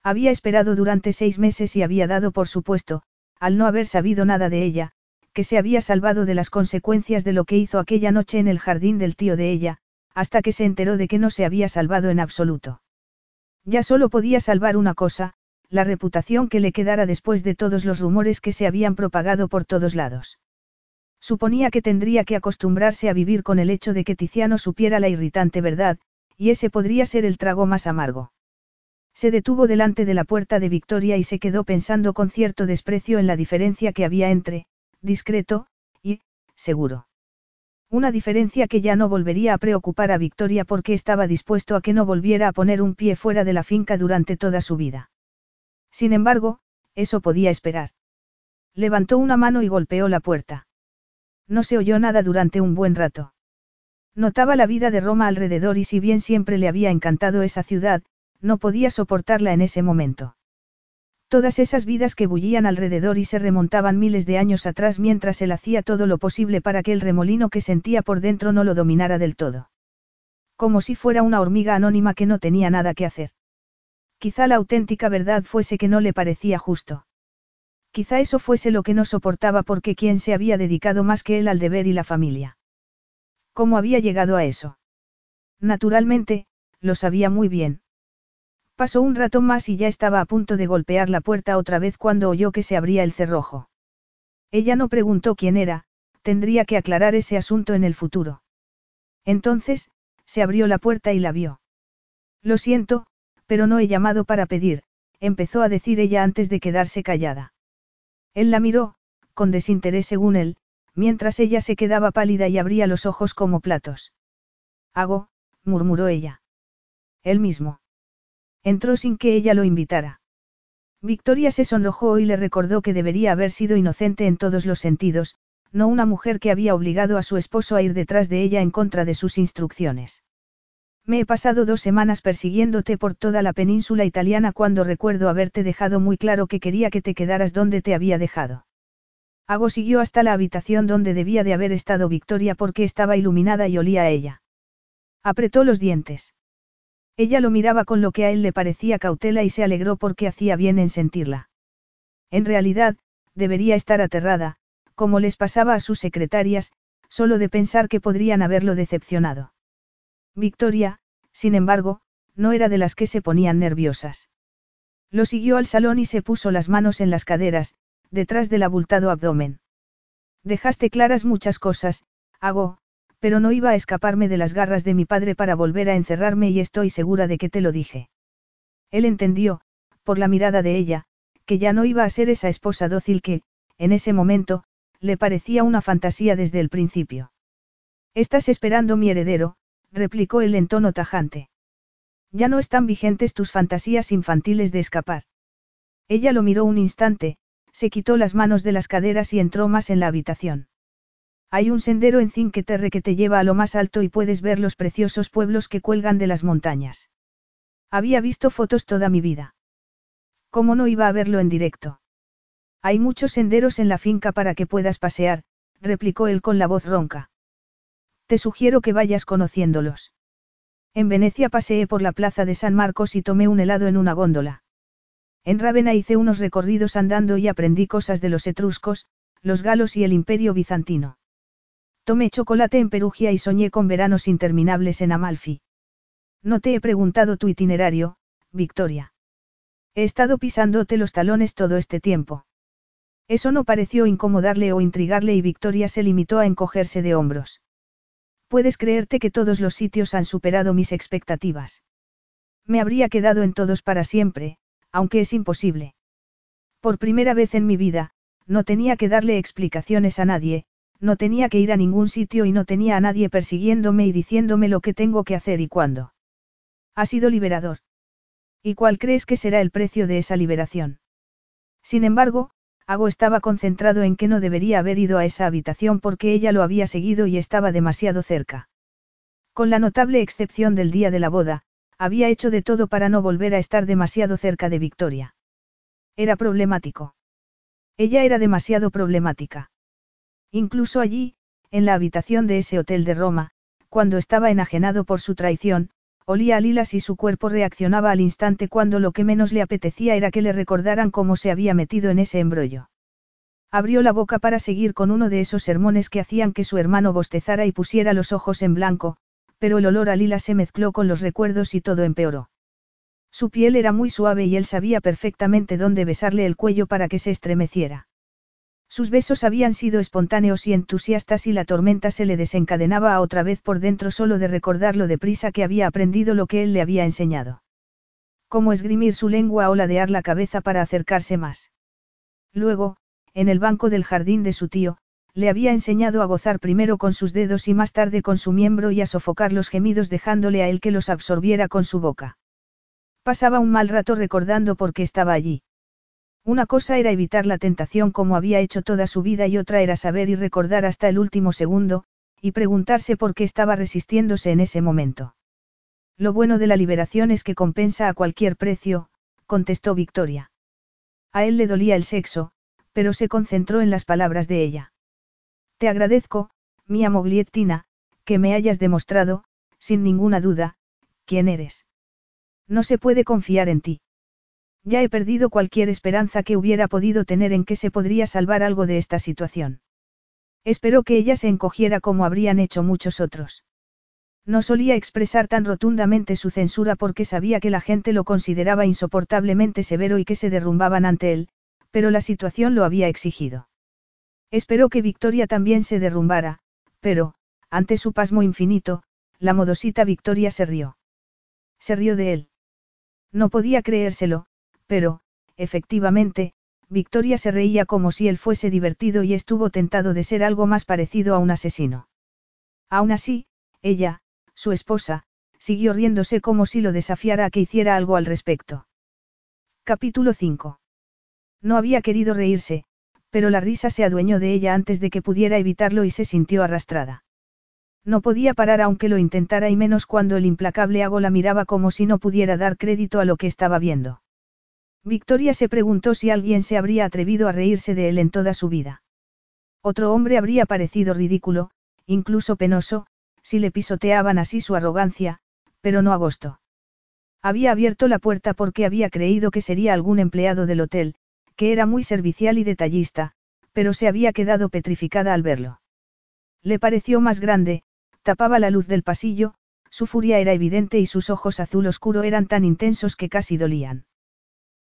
Había esperado durante seis meses y había dado por supuesto, al no haber sabido nada de ella, que se había salvado de las consecuencias de lo que hizo aquella noche en el jardín del tío de ella, hasta que se enteró de que no se había salvado en absoluto. Ya solo podía salvar una cosa, la reputación que le quedara después de todos los rumores que se habían propagado por todos lados. Suponía que tendría que acostumbrarse a vivir con el hecho de que Tiziano supiera la irritante verdad, y ese podría ser el trago más amargo. Se detuvo delante de la puerta de Victoria y se quedó pensando con cierto desprecio en la diferencia que había entre, discreto, y, seguro. Una diferencia que ya no volvería a preocupar a Victoria porque estaba dispuesto a que no volviera a poner un pie fuera de la finca durante toda su vida. Sin embargo, eso podía esperar. Levantó una mano y golpeó la puerta. No se oyó nada durante un buen rato. Notaba la vida de Roma alrededor y si bien siempre le había encantado esa ciudad, no podía soportarla en ese momento. Todas esas vidas que bullían alrededor y se remontaban miles de años atrás mientras él hacía todo lo posible para que el remolino que sentía por dentro no lo dominara del todo. Como si fuera una hormiga anónima que no tenía nada que hacer. Quizá la auténtica verdad fuese que no le parecía justo. Quizá eso fuese lo que no soportaba porque quien se había dedicado más que él al deber y la familia. ¿Cómo había llegado a eso? Naturalmente, lo sabía muy bien. Pasó un rato más y ya estaba a punto de golpear la puerta otra vez cuando oyó que se abría el cerrojo. Ella no preguntó quién era, tendría que aclarar ese asunto en el futuro. Entonces, se abrió la puerta y la vio. Lo siento, pero no he llamado para pedir, empezó a decir ella antes de quedarse callada. Él la miró, con desinterés según él, mientras ella se quedaba pálida y abría los ojos como platos. Hago, murmuró ella. Él mismo. Entró sin que ella lo invitara. Victoria se sonrojó y le recordó que debería haber sido inocente en todos los sentidos, no una mujer que había obligado a su esposo a ir detrás de ella en contra de sus instrucciones. Me he pasado dos semanas persiguiéndote por toda la península italiana cuando recuerdo haberte dejado muy claro que quería que te quedaras donde te había dejado. Hago siguió hasta la habitación donde debía de haber estado Victoria porque estaba iluminada y olía a ella. Apretó los dientes. Ella lo miraba con lo que a él le parecía cautela y se alegró porque hacía bien en sentirla. En realidad, debería estar aterrada, como les pasaba a sus secretarias, solo de pensar que podrían haberlo decepcionado. Victoria, sin embargo, no era de las que se ponían nerviosas. Lo siguió al salón y se puso las manos en las caderas, detrás del abultado abdomen. Dejaste claras muchas cosas, hago, pero no iba a escaparme de las garras de mi padre para volver a encerrarme y estoy segura de que te lo dije. Él entendió, por la mirada de ella, que ya no iba a ser esa esposa dócil que, en ese momento, le parecía una fantasía desde el principio. Estás esperando mi heredero, replicó él en tono tajante. Ya no están vigentes tus fantasías infantiles de escapar. Ella lo miró un instante, se quitó las manos de las caderas y entró más en la habitación. Hay un sendero en Cinque que te lleva a lo más alto y puedes ver los preciosos pueblos que cuelgan de las montañas. Había visto fotos toda mi vida. ¿Cómo no iba a verlo en directo? Hay muchos senderos en la finca para que puedas pasear, replicó él con la voz ronca. Te sugiero que vayas conociéndolos. En Venecia paseé por la plaza de San Marcos y tomé un helado en una góndola. En Rávena hice unos recorridos andando y aprendí cosas de los etruscos, los galos y el imperio bizantino. Tomé chocolate en Perugia y soñé con veranos interminables en Amalfi. No te he preguntado tu itinerario, Victoria. He estado pisándote los talones todo este tiempo. Eso no pareció incomodarle o intrigarle y Victoria se limitó a encogerse de hombros. Puedes creerte que todos los sitios han superado mis expectativas. Me habría quedado en todos para siempre, aunque es imposible. Por primera vez en mi vida, no tenía que darle explicaciones a nadie, no tenía que ir a ningún sitio y no tenía a nadie persiguiéndome y diciéndome lo que tengo que hacer y cuándo. Ha sido liberador. ¿Y cuál crees que será el precio de esa liberación? Sin embargo, Ago estaba concentrado en que no debería haber ido a esa habitación porque ella lo había seguido y estaba demasiado cerca. Con la notable excepción del día de la boda, había hecho de todo para no volver a estar demasiado cerca de Victoria. Era problemático. Ella era demasiado problemática. Incluso allí, en la habitación de ese hotel de Roma, cuando estaba enajenado por su traición, olía a lilas y su cuerpo reaccionaba al instante cuando lo que menos le apetecía era que le recordaran cómo se había metido en ese embrollo. Abrió la boca para seguir con uno de esos sermones que hacían que su hermano bostezara y pusiera los ojos en blanco, pero el olor a lilas se mezcló con los recuerdos y todo empeoró. Su piel era muy suave y él sabía perfectamente dónde besarle el cuello para que se estremeciera. Sus besos habían sido espontáneos y entusiastas y la tormenta se le desencadenaba a otra vez por dentro solo de recordar lo deprisa que había aprendido lo que él le había enseñado. Cómo esgrimir su lengua o ladear la cabeza para acercarse más. Luego, en el banco del jardín de su tío, le había enseñado a gozar primero con sus dedos y más tarde con su miembro y a sofocar los gemidos dejándole a él que los absorbiera con su boca. Pasaba un mal rato recordando por qué estaba allí. Una cosa era evitar la tentación como había hecho toda su vida y otra era saber y recordar hasta el último segundo, y preguntarse por qué estaba resistiéndose en ese momento. Lo bueno de la liberación es que compensa a cualquier precio, contestó Victoria. A él le dolía el sexo, pero se concentró en las palabras de ella. Te agradezco, mi Mogliettina, que me hayas demostrado, sin ninguna duda, quién eres. No se puede confiar en ti. Ya he perdido cualquier esperanza que hubiera podido tener en que se podría salvar algo de esta situación. Espero que ella se encogiera como habrían hecho muchos otros. No solía expresar tan rotundamente su censura porque sabía que la gente lo consideraba insoportablemente severo y que se derrumbaban ante él, pero la situación lo había exigido. Esperó que Victoria también se derrumbara, pero, ante su pasmo infinito, la modosita Victoria se rió. Se rió de él. No podía creérselo, pero, efectivamente, Victoria se reía como si él fuese divertido y estuvo tentado de ser algo más parecido a un asesino. Aún así, ella, su esposa, siguió riéndose como si lo desafiara a que hiciera algo al respecto. Capítulo 5. No había querido reírse, pero la risa se adueñó de ella antes de que pudiera evitarlo y se sintió arrastrada. No podía parar aunque lo intentara y menos cuando el implacable Ago la miraba como si no pudiera dar crédito a lo que estaba viendo. Victoria se preguntó si alguien se habría atrevido a reírse de él en toda su vida. Otro hombre habría parecido ridículo, incluso penoso, si le pisoteaban así su arrogancia, pero no Agosto. Había abierto la puerta porque había creído que sería algún empleado del hotel, que era muy servicial y detallista, pero se había quedado petrificada al verlo. Le pareció más grande, tapaba la luz del pasillo, su furia era evidente y sus ojos azul oscuro eran tan intensos que casi dolían.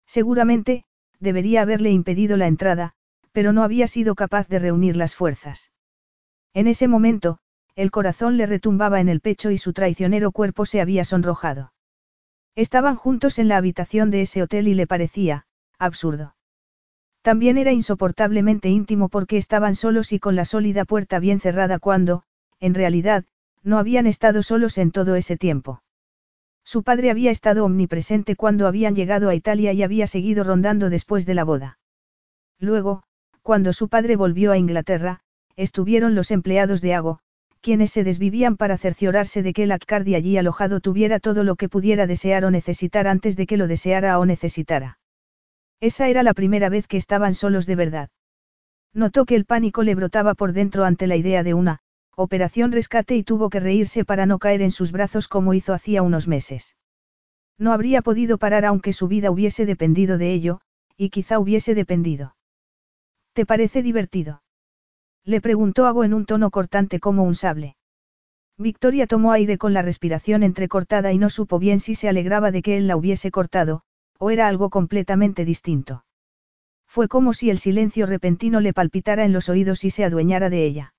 Seguramente, debería haberle impedido la entrada, pero no había sido capaz de reunir las fuerzas. En ese momento, el corazón le retumbaba en el pecho y su traicionero cuerpo se había sonrojado. Estaban juntos en la habitación de ese hotel y le parecía, absurdo. También era insoportablemente íntimo porque estaban solos y con la sólida puerta bien cerrada cuando, en realidad, no habían estado solos en todo ese tiempo. Su padre había estado omnipresente cuando habían llegado a Italia y había seguido rondando después de la boda. Luego, cuando su padre volvió a Inglaterra, estuvieron los empleados de Ago, quienes se desvivían para cerciorarse de que el Accardi allí alojado tuviera todo lo que pudiera desear o necesitar antes de que lo deseara o necesitara. Esa era la primera vez que estaban solos de verdad. Notó que el pánico le brotaba por dentro ante la idea de una operación rescate y tuvo que reírse para no caer en sus brazos como hizo hacía unos meses. No habría podido parar aunque su vida hubiese dependido de ello, y quizá hubiese dependido. ¿Te parece divertido? Le preguntó Ago en un tono cortante como un sable. Victoria tomó aire con la respiración entrecortada y no supo bien si se alegraba de que él la hubiese cortado, o era algo completamente distinto. Fue como si el silencio repentino le palpitara en los oídos y se adueñara de ella.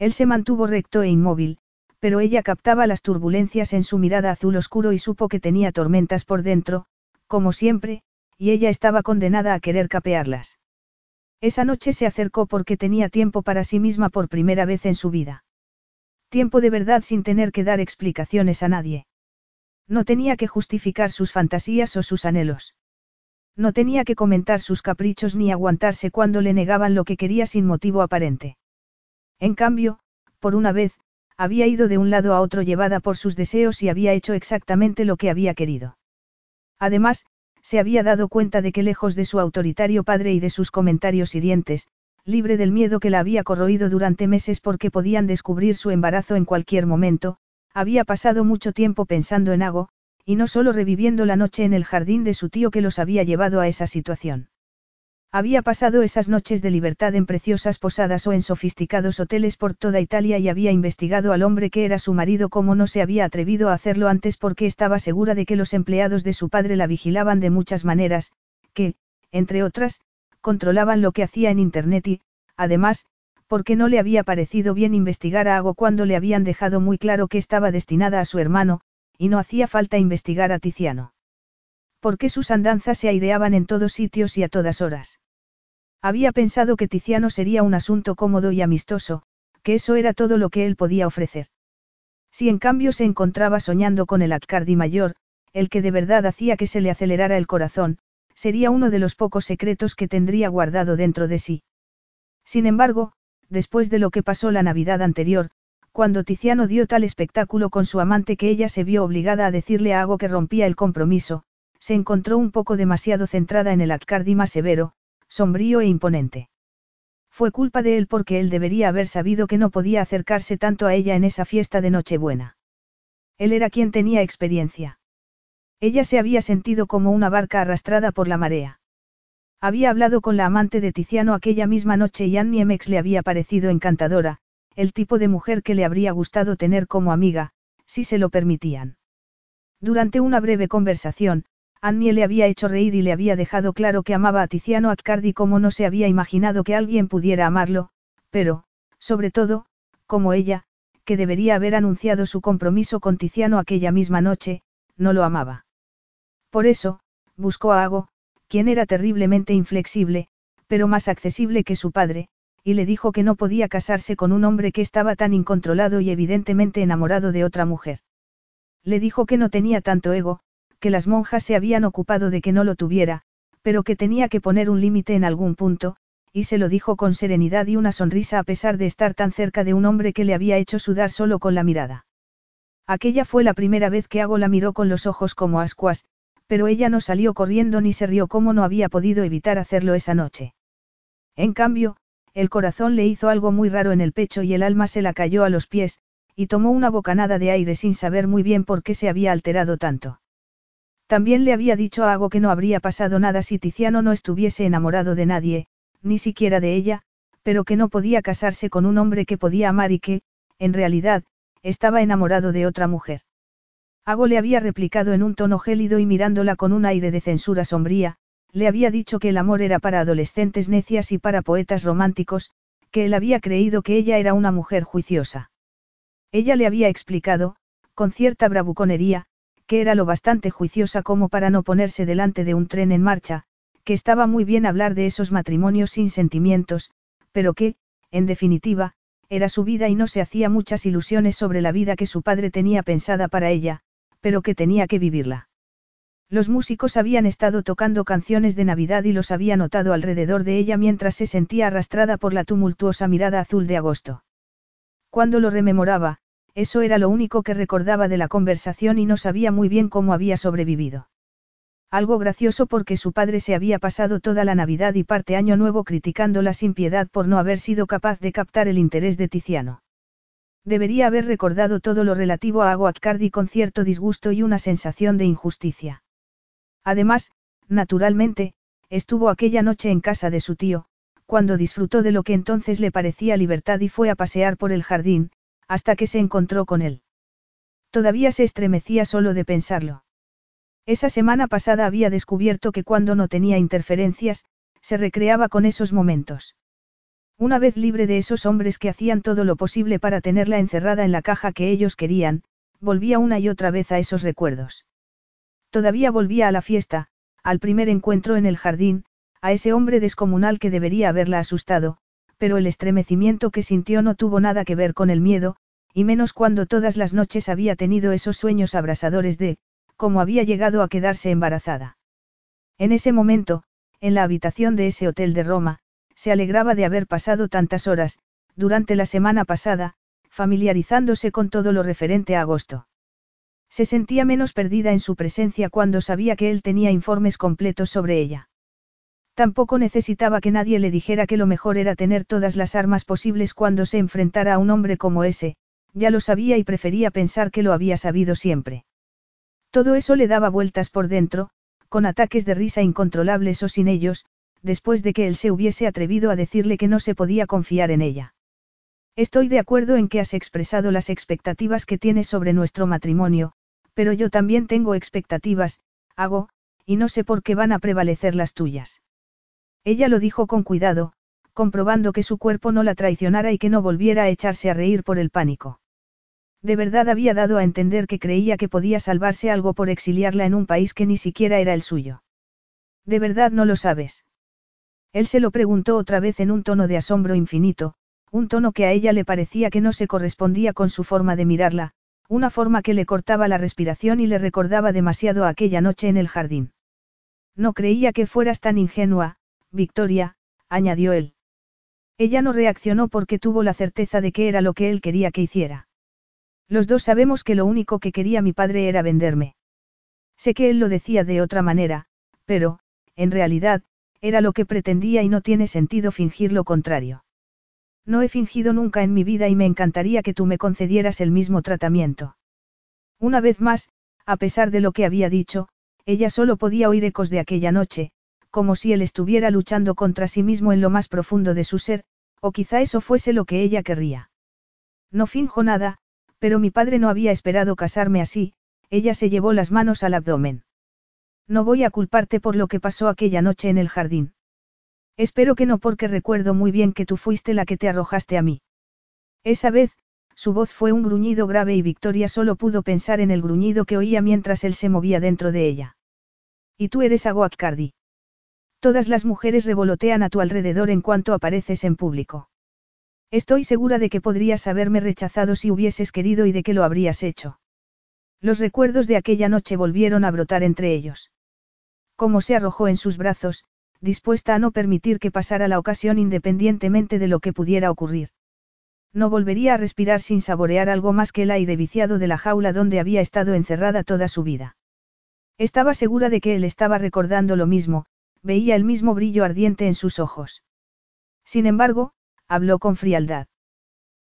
Él se mantuvo recto e inmóvil, pero ella captaba las turbulencias en su mirada azul oscuro y supo que tenía tormentas por dentro, como siempre, y ella estaba condenada a querer capearlas. Esa noche se acercó porque tenía tiempo para sí misma por primera vez en su vida. Tiempo de verdad sin tener que dar explicaciones a nadie. No tenía que justificar sus fantasías o sus anhelos. No tenía que comentar sus caprichos ni aguantarse cuando le negaban lo que quería sin motivo aparente. En cambio, por una vez, había ido de un lado a otro llevada por sus deseos y había hecho exactamente lo que había querido. Además, se había dado cuenta de que lejos de su autoritario padre y de sus comentarios hirientes, libre del miedo que la había corroído durante meses porque podían descubrir su embarazo en cualquier momento, había pasado mucho tiempo pensando en Ago, y no solo reviviendo la noche en el jardín de su tío que los había llevado a esa situación. Había pasado esas noches de libertad en preciosas posadas o en sofisticados hoteles por toda Italia y había investigado al hombre que era su marido como no se había atrevido a hacerlo antes porque estaba segura de que los empleados de su padre la vigilaban de muchas maneras, que, entre otras, controlaban lo que hacía en Internet y, además, porque no le había parecido bien investigar a Ago cuando le habían dejado muy claro que estaba destinada a su hermano, y no hacía falta investigar a Tiziano. Porque sus andanzas se aireaban en todos sitios y a todas horas. Había pensado que Tiziano sería un asunto cómodo y amistoso, que eso era todo lo que él podía ofrecer. Si en cambio se encontraba soñando con el Accardi mayor, el que de verdad hacía que se le acelerara el corazón, sería uno de los pocos secretos que tendría guardado dentro de sí. Sin embargo, después de lo que pasó la Navidad anterior, cuando Tiziano dio tal espectáculo con su amante que ella se vio obligada a decirle algo que rompía el compromiso, se encontró un poco demasiado centrada en el Accardi más severo, sombrío e imponente. Fue culpa de él porque él debería haber sabido que no podía acercarse tanto a ella en esa fiesta de Nochebuena. Él era quien tenía experiencia. Ella se había sentido como una barca arrastrada por la marea. Había hablado con la amante de Tiziano aquella misma noche y Annie Mex le había parecido encantadora, el tipo de mujer que le habría gustado tener como amiga, si se lo permitían. Durante una breve conversación, Annie le había hecho reír y le había dejado claro que amaba a Tiziano Accardi como no se había imaginado que alguien pudiera amarlo, pero, sobre todo, como ella, que debería haber anunciado su compromiso con Tiziano aquella misma noche, no lo amaba. Por eso, buscó a Ago, quien era terriblemente inflexible, pero más accesible que su padre, y le dijo que no podía casarse con un hombre que estaba tan incontrolado y evidentemente enamorado de otra mujer. Le dijo que no tenía tanto ego, que las monjas se habían ocupado de que no lo tuviera, pero que tenía que poner un límite en algún punto, y se lo dijo con serenidad y una sonrisa a pesar de estar tan cerca de un hombre que le había hecho sudar solo con la mirada. Aquella fue la primera vez que Ago la miró con los ojos como ascuas, pero ella no salió corriendo ni se rió como no había podido evitar hacerlo esa noche. En cambio, el corazón le hizo algo muy raro en el pecho y el alma se la cayó a los pies, y tomó una bocanada de aire sin saber muy bien por qué se había alterado tanto. También le había dicho a Ago que no habría pasado nada si Tiziano no estuviese enamorado de nadie, ni siquiera de ella, pero que no podía casarse con un hombre que podía amar y que, en realidad, estaba enamorado de otra mujer. Ago le había replicado en un tono gélido y mirándola con un aire de censura sombría, le había dicho que el amor era para adolescentes necias y para poetas románticos, que él había creído que ella era una mujer juiciosa. Ella le había explicado, con cierta bravuconería, que era lo bastante juiciosa como para no ponerse delante de un tren en marcha, que estaba muy bien hablar de esos matrimonios sin sentimientos, pero que, en definitiva, era su vida y no se hacía muchas ilusiones sobre la vida que su padre tenía pensada para ella, pero que tenía que vivirla. Los músicos habían estado tocando canciones de Navidad y los había notado alrededor de ella mientras se sentía arrastrada por la tumultuosa mirada azul de agosto. Cuando lo rememoraba, eso era lo único que recordaba de la conversación y no sabía muy bien cómo había sobrevivido. Algo gracioso porque su padre se había pasado toda la Navidad y parte año nuevo criticándola sin piedad por no haber sido capaz de captar el interés de Tiziano. Debería haber recordado todo lo relativo a Aguacardi con cierto disgusto y una sensación de injusticia. Además, naturalmente, estuvo aquella noche en casa de su tío, cuando disfrutó de lo que entonces le parecía libertad y fue a pasear por el jardín, hasta que se encontró con él. Todavía se estremecía solo de pensarlo. Esa semana pasada había descubierto que cuando no tenía interferencias, se recreaba con esos momentos. Una vez libre de esos hombres que hacían todo lo posible para tenerla encerrada en la caja que ellos querían, volvía una y otra vez a esos recuerdos. Todavía volvía a la fiesta, al primer encuentro en el jardín, a ese hombre descomunal que debería haberla asustado, pero el estremecimiento que sintió no tuvo nada que ver con el miedo, y menos cuando todas las noches había tenido esos sueños abrasadores de, cómo había llegado a quedarse embarazada. En ese momento, en la habitación de ese hotel de Roma, se alegraba de haber pasado tantas horas, durante la semana pasada, familiarizándose con todo lo referente a agosto. Se sentía menos perdida en su presencia cuando sabía que él tenía informes completos sobre ella. Tampoco necesitaba que nadie le dijera que lo mejor era tener todas las armas posibles cuando se enfrentara a un hombre como ese, ya lo sabía y prefería pensar que lo había sabido siempre. Todo eso le daba vueltas por dentro, con ataques de risa incontrolables o sin ellos, después de que él se hubiese atrevido a decirle que no se podía confiar en ella. Estoy de acuerdo en que has expresado las expectativas que tienes sobre nuestro matrimonio, pero yo también tengo expectativas, hago, y no sé por qué van a prevalecer las tuyas. Ella lo dijo con cuidado, comprobando que su cuerpo no la traicionara y que no volviera a echarse a reír por el pánico. De verdad había dado a entender que creía que podía salvarse algo por exiliarla en un país que ni siquiera era el suyo. ¿De verdad no lo sabes? Él se lo preguntó otra vez en un tono de asombro infinito, un tono que a ella le parecía que no se correspondía con su forma de mirarla, una forma que le cortaba la respiración y le recordaba demasiado a aquella noche en el jardín. No creía que fueras tan ingenua, Victoria, añadió él. Ella no reaccionó porque tuvo la certeza de que era lo que él quería que hiciera. Los dos sabemos que lo único que quería mi padre era venderme. Sé que él lo decía de otra manera, pero, en realidad, era lo que pretendía y no tiene sentido fingir lo contrario. No he fingido nunca en mi vida y me encantaría que tú me concedieras el mismo tratamiento. Una vez más, a pesar de lo que había dicho, ella solo podía oír ecos de aquella noche, como si él estuviera luchando contra sí mismo en lo más profundo de su ser, o quizá eso fuese lo que ella querría. No finjo nada, pero mi padre no había esperado casarme así, ella se llevó las manos al abdomen. No voy a culparte por lo que pasó aquella noche en el jardín. Espero que no porque recuerdo muy bien que tú fuiste la que te arrojaste a mí. Esa vez, su voz fue un gruñido grave y Victoria solo pudo pensar en el gruñido que oía mientras él se movía dentro de ella. Y tú eres Aguacardi. Todas las mujeres revolotean a tu alrededor en cuanto apareces en público. Estoy segura de que podrías haberme rechazado si hubieses querido y de que lo habrías hecho. Los recuerdos de aquella noche volvieron a brotar entre ellos. Como se arrojó en sus brazos, dispuesta a no permitir que pasara la ocasión independientemente de lo que pudiera ocurrir. No volvería a respirar sin saborear algo más que el aire viciado de la jaula donde había estado encerrada toda su vida. Estaba segura de que él estaba recordando lo mismo, veía el mismo brillo ardiente en sus ojos. Sin embargo, habló con frialdad.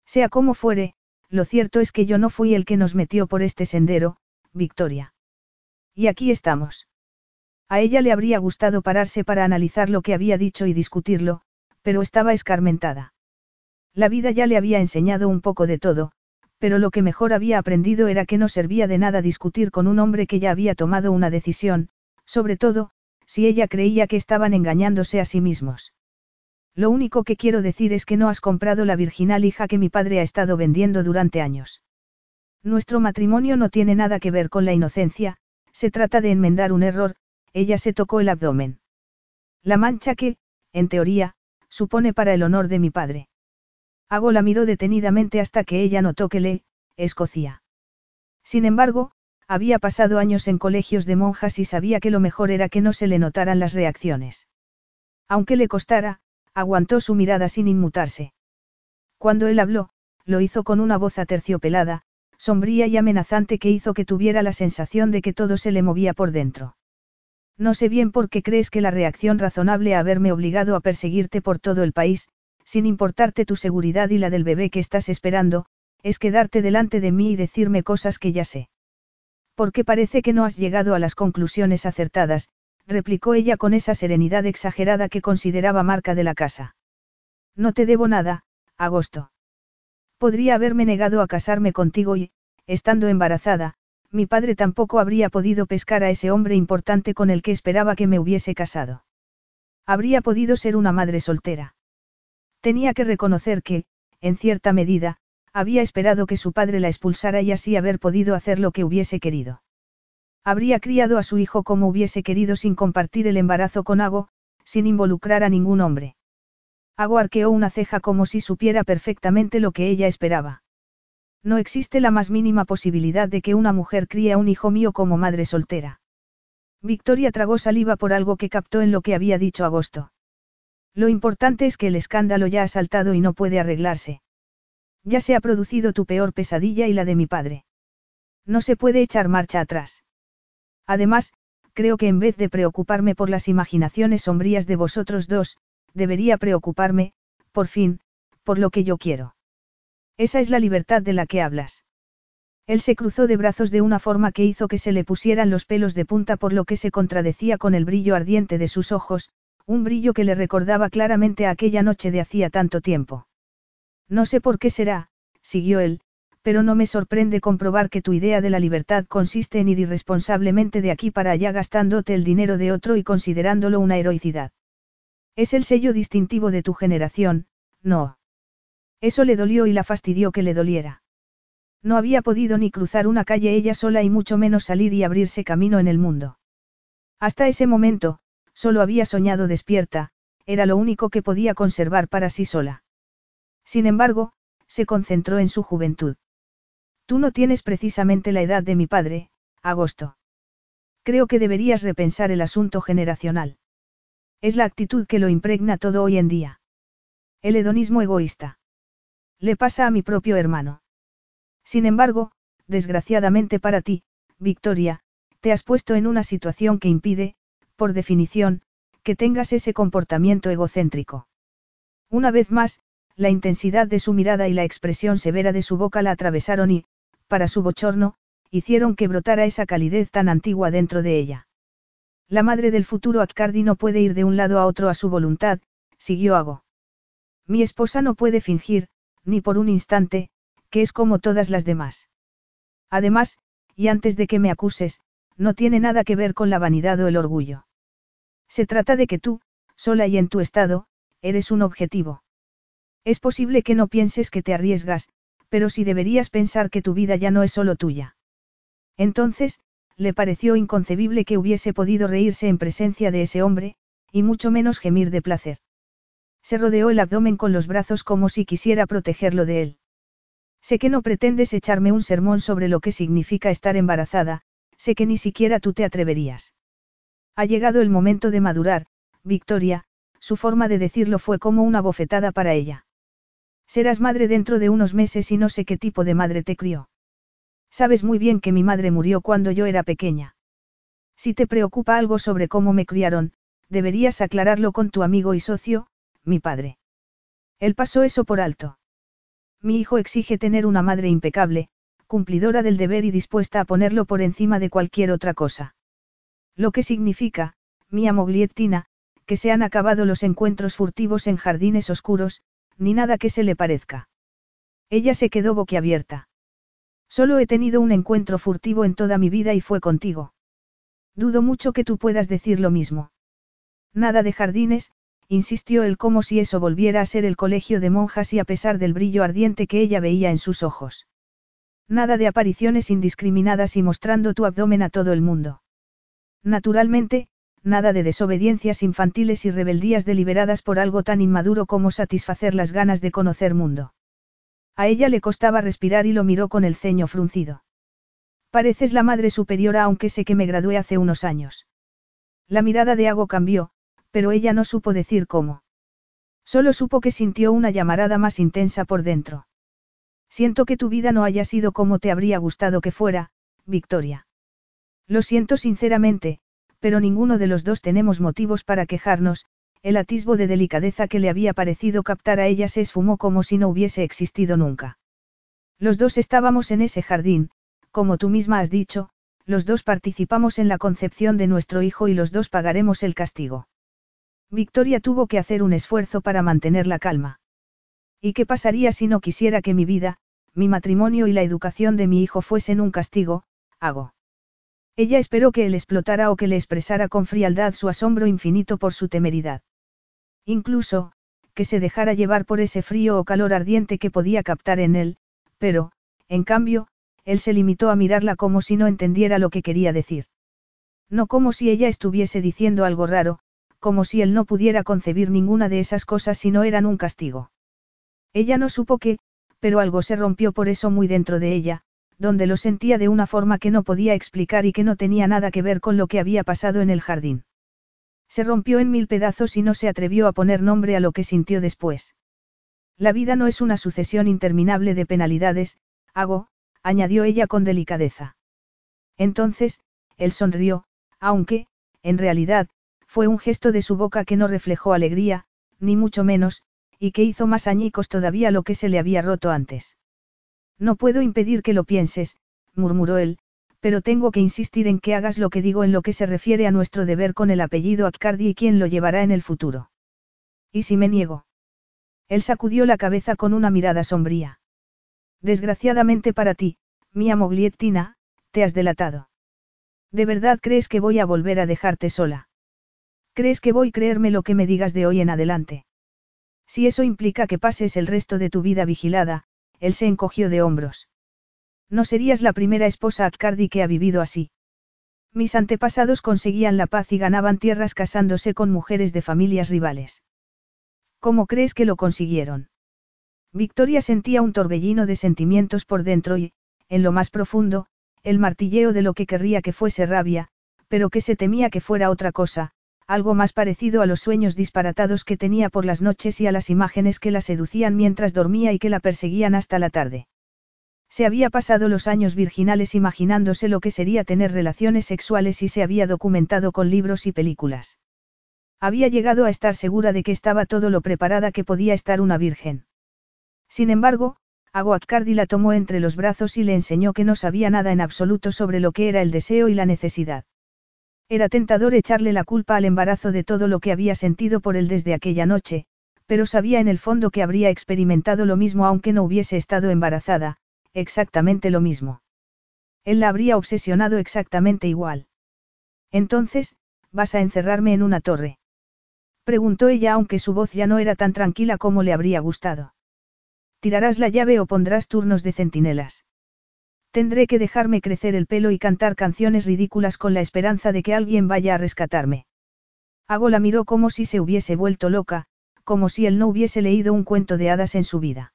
Sea como fuere, lo cierto es que yo no fui el que nos metió por este sendero, Victoria. Y aquí estamos. A ella le habría gustado pararse para analizar lo que había dicho y discutirlo, pero estaba escarmentada. La vida ya le había enseñado un poco de todo, pero lo que mejor había aprendido era que no servía de nada discutir con un hombre que ya había tomado una decisión, sobre todo, si ella creía que estaban engañándose a sí mismos. Lo único que quiero decir es que no has comprado la virginal hija que mi padre ha estado vendiendo durante años. Nuestro matrimonio no tiene nada que ver con la inocencia, se trata de enmendar un error, ella se tocó el abdomen. La mancha que, en teoría, supone para el honor de mi padre. Hago la miró detenidamente hasta que ella notó que le, escocía. Sin embargo, había pasado años en colegios de monjas y sabía que lo mejor era que no se le notaran las reacciones. Aunque le costara, aguantó su mirada sin inmutarse. Cuando él habló, lo hizo con una voz aterciopelada, sombría y amenazante que hizo que tuviera la sensación de que todo se le movía por dentro. No sé bien por qué crees que la reacción razonable a haberme obligado a perseguirte por todo el país, sin importarte tu seguridad y la del bebé que estás esperando, es quedarte delante de mí y decirme cosas que ya sé. Porque parece que no has llegado a las conclusiones acertadas, replicó ella con esa serenidad exagerada que consideraba marca de la casa. No te debo nada, agosto. Podría haberme negado a casarme contigo y, estando embarazada, mi padre tampoco habría podido pescar a ese hombre importante con el que esperaba que me hubiese casado. Habría podido ser una madre soltera. Tenía que reconocer que, en cierta medida, había esperado que su padre la expulsara y así haber podido hacer lo que hubiese querido. Habría criado a su hijo como hubiese querido sin compartir el embarazo con Ago, sin involucrar a ningún hombre. Ago arqueó una ceja como si supiera perfectamente lo que ella esperaba. No existe la más mínima posibilidad de que una mujer críe a un hijo mío como madre soltera. Victoria tragó saliva por algo que captó en lo que había dicho Agosto. Lo importante es que el escándalo ya ha saltado y no puede arreglarse. Ya se ha producido tu peor pesadilla y la de mi padre. No se puede echar marcha atrás. Además, creo que en vez de preocuparme por las imaginaciones sombrías de vosotros dos, debería preocuparme, por fin, por lo que yo quiero. Esa es la libertad de la que hablas. Él se cruzó de brazos de una forma que hizo que se le pusieran los pelos de punta por lo que se contradecía con el brillo ardiente de sus ojos, un brillo que le recordaba claramente a aquella noche de hacía tanto tiempo. No sé por qué será, siguió él, pero no me sorprende comprobar que tu idea de la libertad consiste en ir irresponsablemente de aquí para allá gastándote el dinero de otro y considerándolo una heroicidad. Es el sello distintivo de tu generación, no. Eso le dolió y la fastidió que le doliera. No había podido ni cruzar una calle ella sola y mucho menos salir y abrirse camino en el mundo. Hasta ese momento, solo había soñado despierta, era lo único que podía conservar para sí sola. Sin embargo, se concentró en su juventud. Tú no tienes precisamente la edad de mi padre, Agosto. Creo que deberías repensar el asunto generacional. Es la actitud que lo impregna todo hoy en día. El hedonismo egoísta. Le pasa a mi propio hermano. Sin embargo, desgraciadamente para ti, Victoria, te has puesto en una situación que impide, por definición, que tengas ese comportamiento egocéntrico. Una vez más, la intensidad de su mirada y la expresión severa de su boca la atravesaron y, para su bochorno, hicieron que brotara esa calidez tan antigua dentro de ella. La madre del futuro Akkardi no puede ir de un lado a otro a su voluntad, siguió Ago. Mi esposa no puede fingir, ni por un instante, que es como todas las demás. Además, y antes de que me acuses, no tiene nada que ver con la vanidad o el orgullo. Se trata de que tú, sola y en tu estado, eres un objetivo. Es posible que no pienses que te arriesgas, pero si deberías pensar que tu vida ya no es solo tuya. Entonces, le pareció inconcebible que hubiese podido reírse en presencia de ese hombre, y mucho menos gemir de placer. Se rodeó el abdomen con los brazos como si quisiera protegerlo de él. Sé que no pretendes echarme un sermón sobre lo que significa estar embarazada, sé que ni siquiera tú te atreverías. Ha llegado el momento de madurar, Victoria, su forma de decirlo fue como una bofetada para ella. Serás madre dentro de unos meses y no sé qué tipo de madre te crió. Sabes muy bien que mi madre murió cuando yo era pequeña. Si te preocupa algo sobre cómo me criaron, deberías aclararlo con tu amigo y socio, mi padre. Él pasó eso por alto. Mi hijo exige tener una madre impecable, cumplidora del deber y dispuesta a ponerlo por encima de cualquier otra cosa. Lo que significa, mi Mogliettina, que se han acabado los encuentros furtivos en jardines oscuros, ni nada que se le parezca. Ella se quedó boquiabierta. Solo he tenido un encuentro furtivo en toda mi vida y fue contigo. Dudo mucho que tú puedas decir lo mismo. Nada de jardines, insistió él como si eso volviera a ser el colegio de monjas y a pesar del brillo ardiente que ella veía en sus ojos. Nada de apariciones indiscriminadas y mostrando tu abdomen a todo el mundo. Naturalmente, nada de desobediencias infantiles y rebeldías deliberadas por algo tan inmaduro como satisfacer las ganas de conocer mundo. A ella le costaba respirar y lo miró con el ceño fruncido. Pareces la madre superiora aunque sé que me gradué hace unos años. La mirada de Ago cambió, pero ella no supo decir cómo. Solo supo que sintió una llamarada más intensa por dentro. Siento que tu vida no haya sido como te habría gustado que fuera, Victoria. Lo siento sinceramente, pero ninguno de los dos tenemos motivos para quejarnos, el atisbo de delicadeza que le había parecido captar a ella se esfumó como si no hubiese existido nunca. Los dos estábamos en ese jardín, como tú misma has dicho, los dos participamos en la concepción de nuestro hijo y los dos pagaremos el castigo. Victoria tuvo que hacer un esfuerzo para mantener la calma. ¿Y qué pasaría si no quisiera que mi vida, mi matrimonio y la educación de mi hijo fuesen un castigo, hago? Ella esperó que él explotara o que le expresara con frialdad su asombro infinito por su temeridad. Incluso, que se dejara llevar por ese frío o calor ardiente que podía captar en él, pero, en cambio, él se limitó a mirarla como si no entendiera lo que quería decir. No como si ella estuviese diciendo algo raro, como si él no pudiera concebir ninguna de esas cosas si no eran un castigo. Ella no supo qué, pero algo se rompió por eso muy dentro de ella, donde lo sentía de una forma que no podía explicar y que no tenía nada que ver con lo que había pasado en el jardín. Se rompió en mil pedazos y no se atrevió a poner nombre a lo que sintió después. La vida no es una sucesión interminable de penalidades, hago, añadió ella con delicadeza. Entonces, él sonrió, aunque, en realidad, fue un gesto de su boca que no reflejó alegría, ni mucho menos, y que hizo más añicos todavía lo que se le había roto antes. No puedo impedir que lo pienses, murmuró él, pero tengo que insistir en que hagas lo que digo en lo que se refiere a nuestro deber con el apellido Accardi y quién lo llevará en el futuro. ¿Y si me niego? Él sacudió la cabeza con una mirada sombría. Desgraciadamente para ti, mía Mogliettina, te has delatado. ¿De verdad crees que voy a volver a dejarte sola? ¿Crees que voy a creerme lo que me digas de hoy en adelante? Si eso implica que pases el resto de tu vida vigilada, él se encogió de hombros. No serías la primera esposa Accardi que ha vivido así. Mis antepasados conseguían la paz y ganaban tierras casándose con mujeres de familias rivales. ¿Cómo crees que lo consiguieron? Victoria sentía un torbellino de sentimientos por dentro y, en lo más profundo, el martilleo de lo que querría que fuese rabia, pero que se temía que fuera otra cosa, algo más parecido a los sueños disparatados que tenía por las noches y a las imágenes que la seducían mientras dormía y que la perseguían hasta la tarde. Se había pasado los años virginales imaginándose lo que sería tener relaciones sexuales y se había documentado con libros y películas. Había llegado a estar segura de que estaba todo lo preparada que podía estar una virgen. Sin embargo, Aguacardi la tomó entre los brazos y le enseñó que no sabía nada en absoluto sobre lo que era el deseo y la necesidad. Era tentador echarle la culpa al embarazo de todo lo que había sentido por él desde aquella noche, pero sabía en el fondo que habría experimentado lo mismo aunque no hubiese estado embarazada, exactamente lo mismo. Él la habría obsesionado exactamente igual. Entonces, ¿vas a encerrarme en una torre? Preguntó ella aunque su voz ya no era tan tranquila como le habría gustado. ¿Tirarás la llave o pondrás turnos de centinelas? Tendré que dejarme crecer el pelo y cantar canciones ridículas con la esperanza de que alguien vaya a rescatarme. Hago la miró como si se hubiese vuelto loca, como si él no hubiese leído un cuento de hadas en su vida.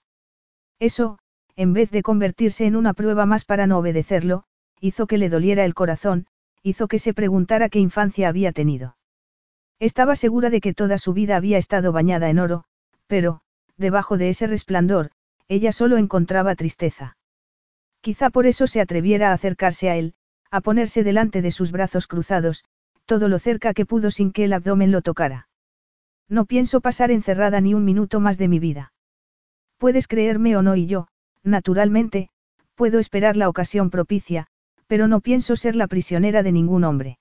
Eso, en vez de convertirse en una prueba más para no obedecerlo, hizo que le doliera el corazón, hizo que se preguntara qué infancia había tenido. Estaba segura de que toda su vida había estado bañada en oro, pero, debajo de ese resplandor, ella solo encontraba tristeza. Quizá por eso se atreviera a acercarse a él, a ponerse delante de sus brazos cruzados, todo lo cerca que pudo sin que el abdomen lo tocara. No pienso pasar encerrada ni un minuto más de mi vida. Puedes creerme o no y yo, naturalmente, puedo esperar la ocasión propicia, pero no pienso ser la prisionera de ningún hombre.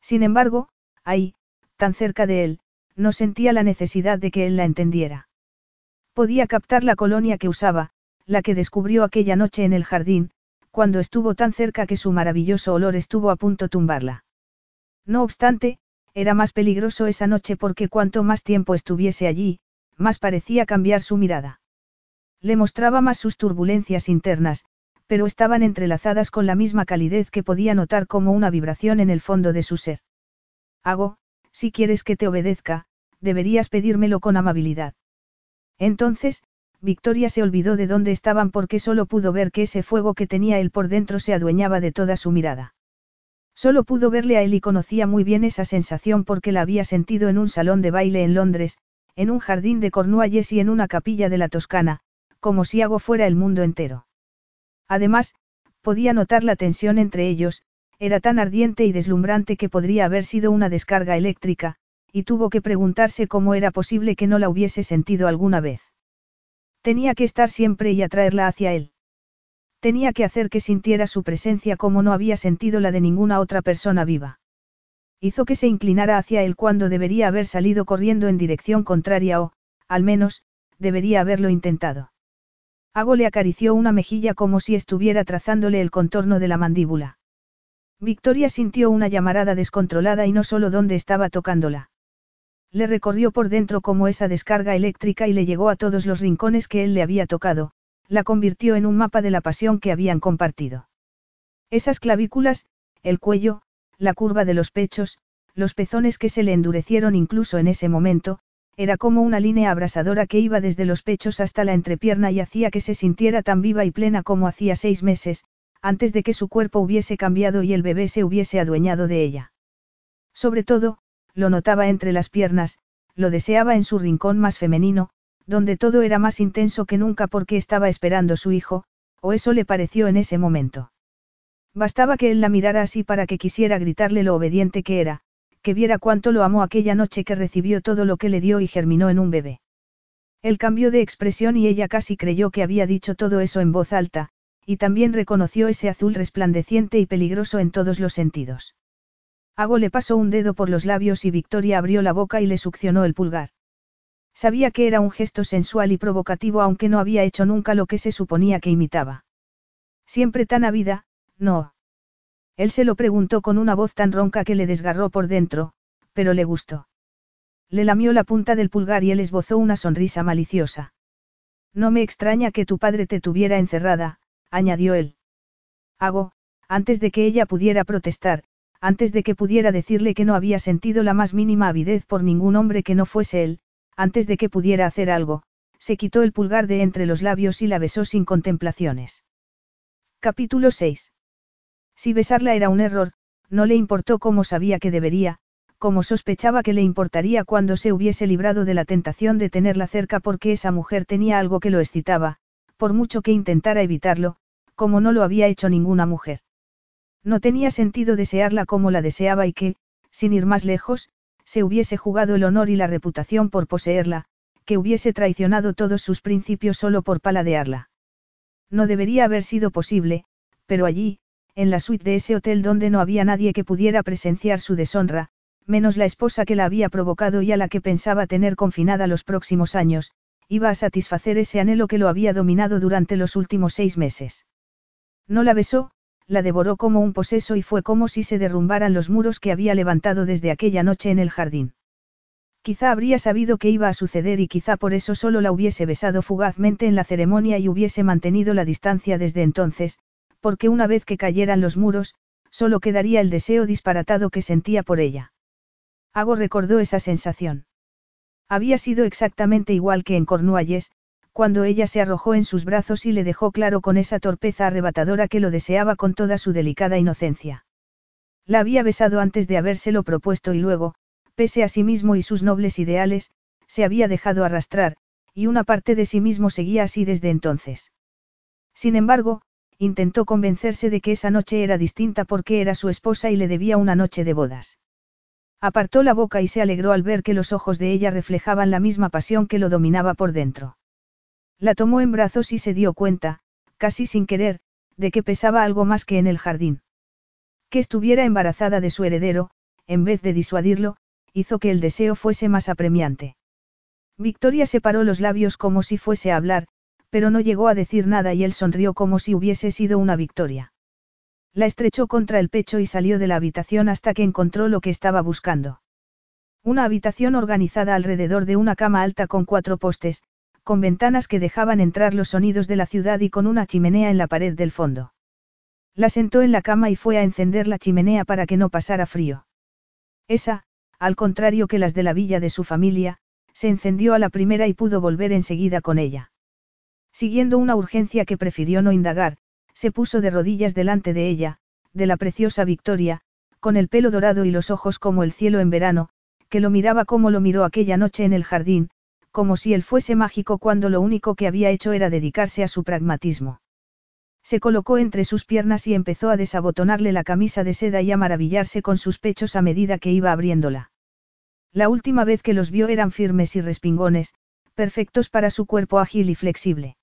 Sin embargo, ahí, tan cerca de él, no sentía la necesidad de que él la entendiera. Podía captar la colonia que usaba, la que descubrió aquella noche en el jardín, cuando estuvo tan cerca que su maravilloso olor estuvo a punto tumbarla. No obstante, era más peligroso esa noche porque cuanto más tiempo estuviese allí, más parecía cambiar su mirada. Le mostraba más sus turbulencias internas, pero estaban entrelazadas con la misma calidez que podía notar como una vibración en el fondo de su ser. Hago, si quieres que te obedezca, deberías pedírmelo con amabilidad. Entonces, Victoria se olvidó de dónde estaban porque solo pudo ver que ese fuego que tenía él por dentro se adueñaba de toda su mirada. Solo pudo verle a él y conocía muy bien esa sensación porque la había sentido en un salón de baile en Londres, en un jardín de Cornualles y en una capilla de la Toscana, como si algo fuera el mundo entero. Además, podía notar la tensión entre ellos, era tan ardiente y deslumbrante que podría haber sido una descarga eléctrica, y tuvo que preguntarse cómo era posible que no la hubiese sentido alguna vez. Tenía que estar siempre y atraerla hacia él. Tenía que hacer que sintiera su presencia como no había sentido la de ninguna otra persona viva. Hizo que se inclinara hacia él cuando debería haber salido corriendo en dirección contraria o, al menos, debería haberlo intentado. Ago le acarició una mejilla como si estuviera trazándole el contorno de la mandíbula. Victoria sintió una llamarada descontrolada y no solo donde estaba tocándola. Le recorrió por dentro como esa descarga eléctrica y le llegó a todos los rincones que él le había tocado, la convirtió en un mapa de la pasión que habían compartido. Esas clavículas, el cuello, la curva de los pechos, los pezones que se le endurecieron incluso en ese momento, era como una línea abrasadora que iba desde los pechos hasta la entrepierna y hacía que se sintiera tan viva y plena como hacía seis meses, antes de que su cuerpo hubiese cambiado y el bebé se hubiese adueñado de ella. Sobre todo, lo notaba entre las piernas, lo deseaba en su rincón más femenino, donde todo era más intenso que nunca porque estaba esperando su hijo, o eso le pareció en ese momento. Bastaba que él la mirara así para que quisiera gritarle lo obediente que era, que viera cuánto lo amó aquella noche que recibió todo lo que le dio y germinó en un bebé. Él cambió de expresión y ella casi creyó que había dicho todo eso en voz alta, y también reconoció ese azul resplandeciente y peligroso en todos los sentidos. Ago le pasó un dedo por los labios y Victoria abrió la boca y le succionó el pulgar. Sabía que era un gesto sensual y provocativo aunque no había hecho nunca lo que se suponía que imitaba. Siempre tan ávida, no. Él se lo preguntó con una voz tan ronca que le desgarró por dentro, pero le gustó. Le lamió la punta del pulgar y él esbozó una sonrisa maliciosa. No me extraña que tu padre te tuviera encerrada, añadió él. Hago, antes de que ella pudiera protestar, antes de que pudiera decirle que no había sentido la más mínima avidez por ningún hombre que no fuese él, antes de que pudiera hacer algo, se quitó el pulgar de entre los labios y la besó sin contemplaciones. Capítulo 6. Si besarla era un error, no le importó cómo sabía que debería, como sospechaba que le importaría cuando se hubiese librado de la tentación de tenerla cerca porque esa mujer tenía algo que lo excitaba, por mucho que intentara evitarlo, como no lo había hecho ninguna mujer. No tenía sentido desearla como la deseaba y que, sin ir más lejos, se hubiese jugado el honor y la reputación por poseerla, que hubiese traicionado todos sus principios solo por paladearla. No debería haber sido posible, pero allí, en la suite de ese hotel donde no había nadie que pudiera presenciar su deshonra, menos la esposa que la había provocado y a la que pensaba tener confinada los próximos años, iba a satisfacer ese anhelo que lo había dominado durante los últimos seis meses. No la besó, la devoró como un poseso y fue como si se derrumbaran los muros que había levantado desde aquella noche en el jardín. Quizá habría sabido que iba a suceder y quizá por eso solo la hubiese besado fugazmente en la ceremonia y hubiese mantenido la distancia desde entonces, porque una vez que cayeran los muros, solo quedaría el deseo disparatado que sentía por ella. Hago recordó esa sensación. Había sido exactamente igual que en Cornualles, cuando ella se arrojó en sus brazos y le dejó claro con esa torpeza arrebatadora que lo deseaba con toda su delicada inocencia. La había besado antes de habérselo propuesto y luego, pese a sí mismo y sus nobles ideales, se había dejado arrastrar, y una parte de sí mismo seguía así desde entonces. Sin embargo, intentó convencerse de que esa noche era distinta porque era su esposa y le debía una noche de bodas. Apartó la boca y se alegró al ver que los ojos de ella reflejaban la misma pasión que lo dominaba por dentro. La tomó en brazos y se dio cuenta, casi sin querer, de que pesaba algo más que en el jardín. Que estuviera embarazada de su heredero, en vez de disuadirlo, hizo que el deseo fuese más apremiante. Victoria separó los labios como si fuese a hablar, pero no llegó a decir nada y él sonrió como si hubiese sido una victoria. La estrechó contra el pecho y salió de la habitación hasta que encontró lo que estaba buscando. Una habitación organizada alrededor de una cama alta con cuatro postes, con ventanas que dejaban entrar los sonidos de la ciudad y con una chimenea en la pared del fondo. La sentó en la cama y fue a encender la chimenea para que no pasara frío. Esa, al contrario que las de la villa de su familia, se encendió a la primera y pudo volver enseguida con ella. Siguiendo una urgencia que prefirió no indagar, se puso de rodillas delante de ella, de la preciosa Victoria, con el pelo dorado y los ojos como el cielo en verano, que lo miraba como lo miró aquella noche en el jardín, como si él fuese mágico cuando lo único que había hecho era dedicarse a su pragmatismo. Se colocó entre sus piernas y empezó a desabotonarle la camisa de seda y a maravillarse con sus pechos a medida que iba abriéndola. La última vez que los vio eran firmes y respingones, perfectos para su cuerpo ágil y flexible.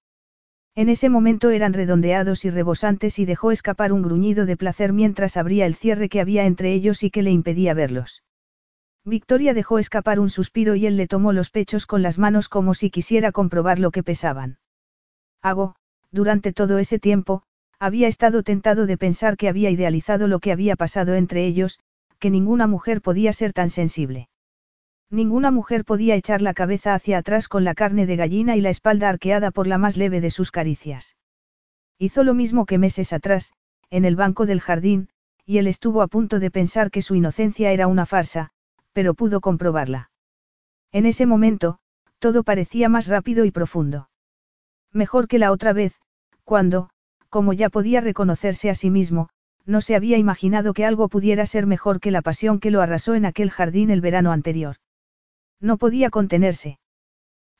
En ese momento eran redondeados y rebosantes y dejó escapar un gruñido de placer mientras abría el cierre que había entre ellos y que le impedía verlos. Victoria dejó escapar un suspiro y él le tomó los pechos con las manos como si quisiera comprobar lo que pesaban. Hago, durante todo ese tiempo, había estado tentado de pensar que había idealizado lo que había pasado entre ellos, que ninguna mujer podía ser tan sensible. Ninguna mujer podía echar la cabeza hacia atrás con la carne de gallina y la espalda arqueada por la más leve de sus caricias. Hizo lo mismo que meses atrás, en el banco del jardín, y él estuvo a punto de pensar que su inocencia era una farsa, pero pudo comprobarla. En ese momento, todo parecía más rápido y profundo. Mejor que la otra vez, cuando, como ya podía reconocerse a sí mismo, no se había imaginado que algo pudiera ser mejor que la pasión que lo arrasó en aquel jardín el verano anterior. No podía contenerse.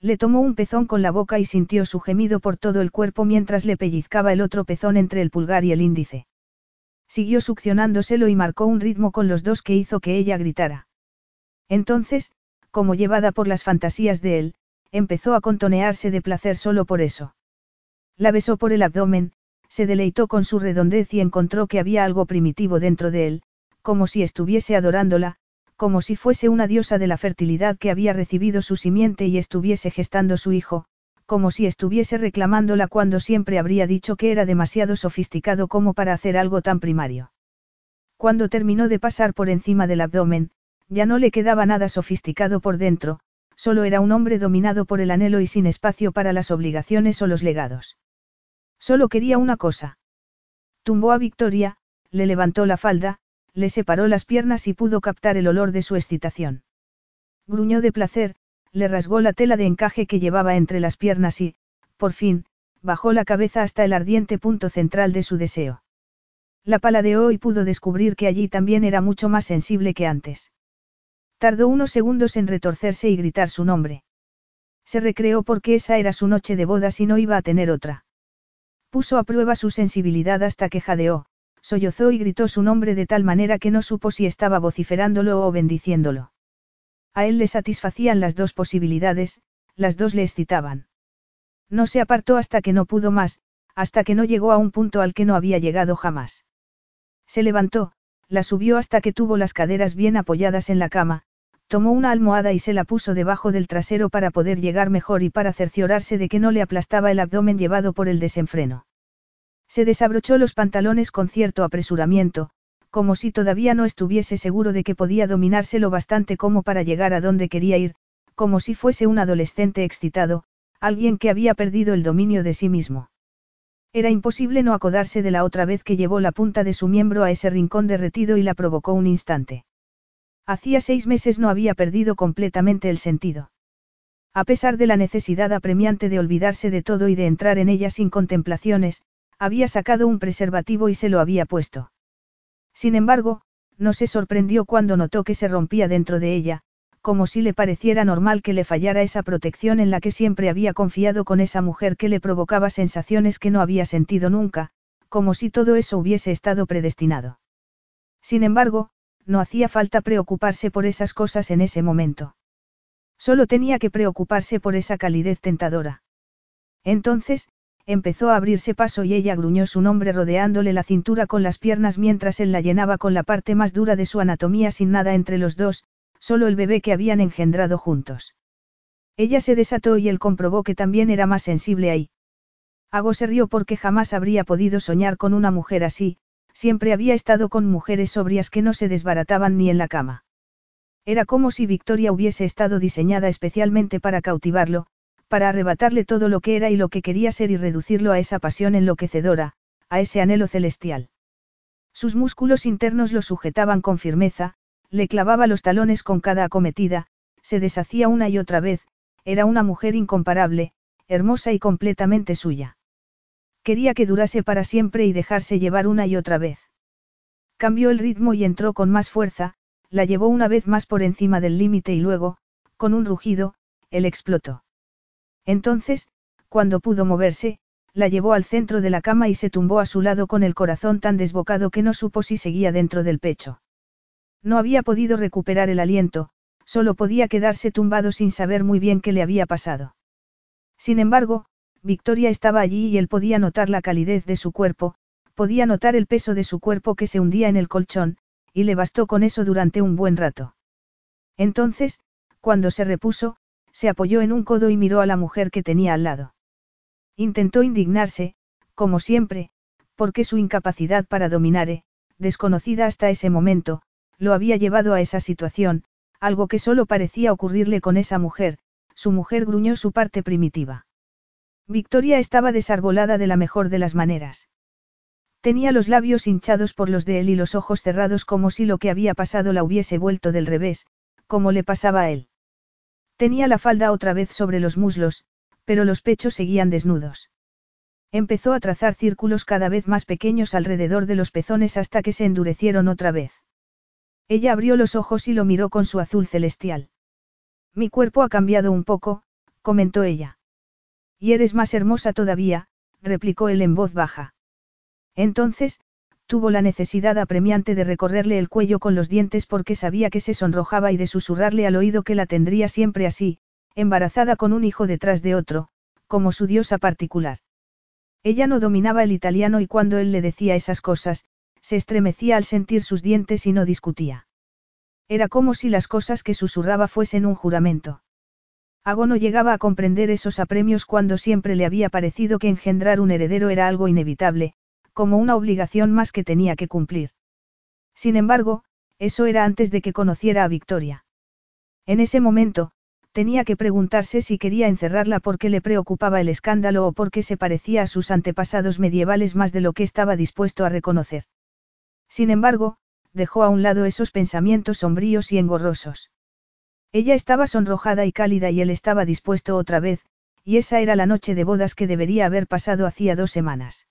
Le tomó un pezón con la boca y sintió su gemido por todo el cuerpo mientras le pellizcaba el otro pezón entre el pulgar y el índice. Siguió succionándoselo y marcó un ritmo con los dos que hizo que ella gritara. Entonces, como llevada por las fantasías de él, empezó a contonearse de placer solo por eso. La besó por el abdomen, se deleitó con su redondez y encontró que había algo primitivo dentro de él, como si estuviese adorándola, como si fuese una diosa de la fertilidad que había recibido su simiente y estuviese gestando su hijo, como si estuviese reclamándola cuando siempre habría dicho que era demasiado sofisticado como para hacer algo tan primario. Cuando terminó de pasar por encima del abdomen, ya no le quedaba nada sofisticado por dentro, solo era un hombre dominado por el anhelo y sin espacio para las obligaciones o los legados. Solo quería una cosa. Tumbó a Victoria, le levantó la falda, le separó las piernas y pudo captar el olor de su excitación. Gruñó de placer, le rasgó la tela de encaje que llevaba entre las piernas y, por fin, bajó la cabeza hasta el ardiente punto central de su deseo. La paladeó y pudo descubrir que allí también era mucho más sensible que antes. Tardó unos segundos en retorcerse y gritar su nombre. Se recreó porque esa era su noche de bodas y no iba a tener otra. Puso a prueba su sensibilidad hasta que jadeó, sollozó y gritó su nombre de tal manera que no supo si estaba vociferándolo o bendiciéndolo. A él le satisfacían las dos posibilidades, las dos le excitaban. No se apartó hasta que no pudo más, hasta que no llegó a un punto al que no había llegado jamás. Se levantó, la subió hasta que tuvo las caderas bien apoyadas en la cama, tomó una almohada y se la puso debajo del trasero para poder llegar mejor y para cerciorarse de que no le aplastaba el abdomen llevado por el desenfreno. Se desabrochó los pantalones con cierto apresuramiento, como si todavía no estuviese seguro de que podía dominárselo bastante como para llegar a donde quería ir, como si fuese un adolescente excitado, alguien que había perdido el dominio de sí mismo. Era imposible no acodarse de la otra vez que llevó la punta de su miembro a ese rincón derretido y la provocó un instante. Hacía seis meses no había perdido completamente el sentido. A pesar de la necesidad apremiante de olvidarse de todo y de entrar en ella sin contemplaciones, había sacado un preservativo y se lo había puesto. Sin embargo, no se sorprendió cuando notó que se rompía dentro de ella, como si le pareciera normal que le fallara esa protección en la que siempre había confiado con esa mujer que le provocaba sensaciones que no había sentido nunca, como si todo eso hubiese estado predestinado. Sin embargo, no hacía falta preocuparse por esas cosas en ese momento. Solo tenía que preocuparse por esa calidez tentadora. Entonces, empezó a abrirse paso y ella gruñó su nombre rodeándole la cintura con las piernas mientras él la llenaba con la parte más dura de su anatomía sin nada entre los dos, solo el bebé que habían engendrado juntos. Ella se desató y él comprobó que también era más sensible ahí. Ago se rió porque jamás habría podido soñar con una mujer así, siempre había estado con mujeres sobrias que no se desbarataban ni en la cama. Era como si Victoria hubiese estado diseñada especialmente para cautivarlo, para arrebatarle todo lo que era y lo que quería ser y reducirlo a esa pasión enloquecedora, a ese anhelo celestial. Sus músculos internos lo sujetaban con firmeza, le clavaba los talones con cada acometida, se deshacía una y otra vez, era una mujer incomparable, hermosa y completamente suya. Quería que durase para siempre y dejarse llevar una y otra vez. Cambió el ritmo y entró con más fuerza, la llevó una vez más por encima del límite y luego, con un rugido, él explotó. Entonces, cuando pudo moverse, la llevó al centro de la cama y se tumbó a su lado con el corazón tan desbocado que no supo si seguía dentro del pecho. No había podido recuperar el aliento, solo podía quedarse tumbado sin saber muy bien qué le había pasado. Sin embargo, Victoria estaba allí y él podía notar la calidez de su cuerpo, podía notar el peso de su cuerpo que se hundía en el colchón, y le bastó con eso durante un buen rato. Entonces, cuando se repuso, se apoyó en un codo y miró a la mujer que tenía al lado. Intentó indignarse, como siempre, porque su incapacidad para dominare, desconocida hasta ese momento, lo había llevado a esa situación, algo que solo parecía ocurrirle con esa mujer, su mujer gruñó su parte primitiva. Victoria estaba desarbolada de la mejor de las maneras. Tenía los labios hinchados por los de él y los ojos cerrados como si lo que había pasado la hubiese vuelto del revés, como le pasaba a él. Tenía la falda otra vez sobre los muslos, pero los pechos seguían desnudos. Empezó a trazar círculos cada vez más pequeños alrededor de los pezones hasta que se endurecieron otra vez. Ella abrió los ojos y lo miró con su azul celestial. Mi cuerpo ha cambiado un poco, comentó ella. Y eres más hermosa todavía, replicó él en voz baja. Entonces, tuvo la necesidad apremiante de recorrerle el cuello con los dientes porque sabía que se sonrojaba y de susurrarle al oído que la tendría siempre así, embarazada con un hijo detrás de otro, como su diosa particular. Ella no dominaba el italiano y cuando él le decía esas cosas, se estremecía al sentir sus dientes y no discutía. Era como si las cosas que susurraba fuesen un juramento. Ago no llegaba a comprender esos apremios cuando siempre le había parecido que engendrar un heredero era algo inevitable, como una obligación más que tenía que cumplir. Sin embargo, eso era antes de que conociera a Victoria. En ese momento, tenía que preguntarse si quería encerrarla porque le preocupaba el escándalo o porque se parecía a sus antepasados medievales más de lo que estaba dispuesto a reconocer. Sin embargo, dejó a un lado esos pensamientos sombríos y engorrosos. Ella estaba sonrojada y cálida y él estaba dispuesto otra vez, y esa era la noche de bodas que debería haber pasado hacía dos semanas.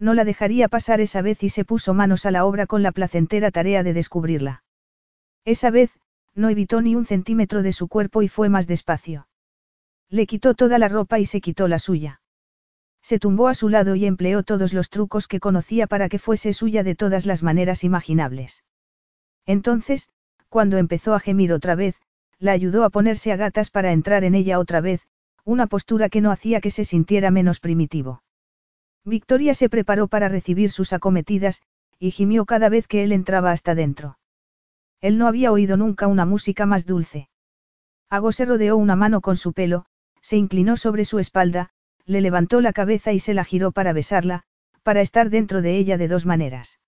No la dejaría pasar esa vez y se puso manos a la obra con la placentera tarea de descubrirla. Esa vez, no evitó ni un centímetro de su cuerpo y fue más despacio. Le quitó toda la ropa y se quitó la suya. Se tumbó a su lado y empleó todos los trucos que conocía para que fuese suya de todas las maneras imaginables. Entonces, cuando empezó a gemir otra vez, la ayudó a ponerse a gatas para entrar en ella otra vez, una postura que no hacía que se sintiera menos primitivo. Victoria se preparó para recibir sus acometidas, y gimió cada vez que él entraba hasta dentro. Él no había oído nunca una música más dulce. Ago se rodeó una mano con su pelo, se inclinó sobre su espalda, le levantó la cabeza y se la giró para besarla, para estar dentro de ella de dos maneras.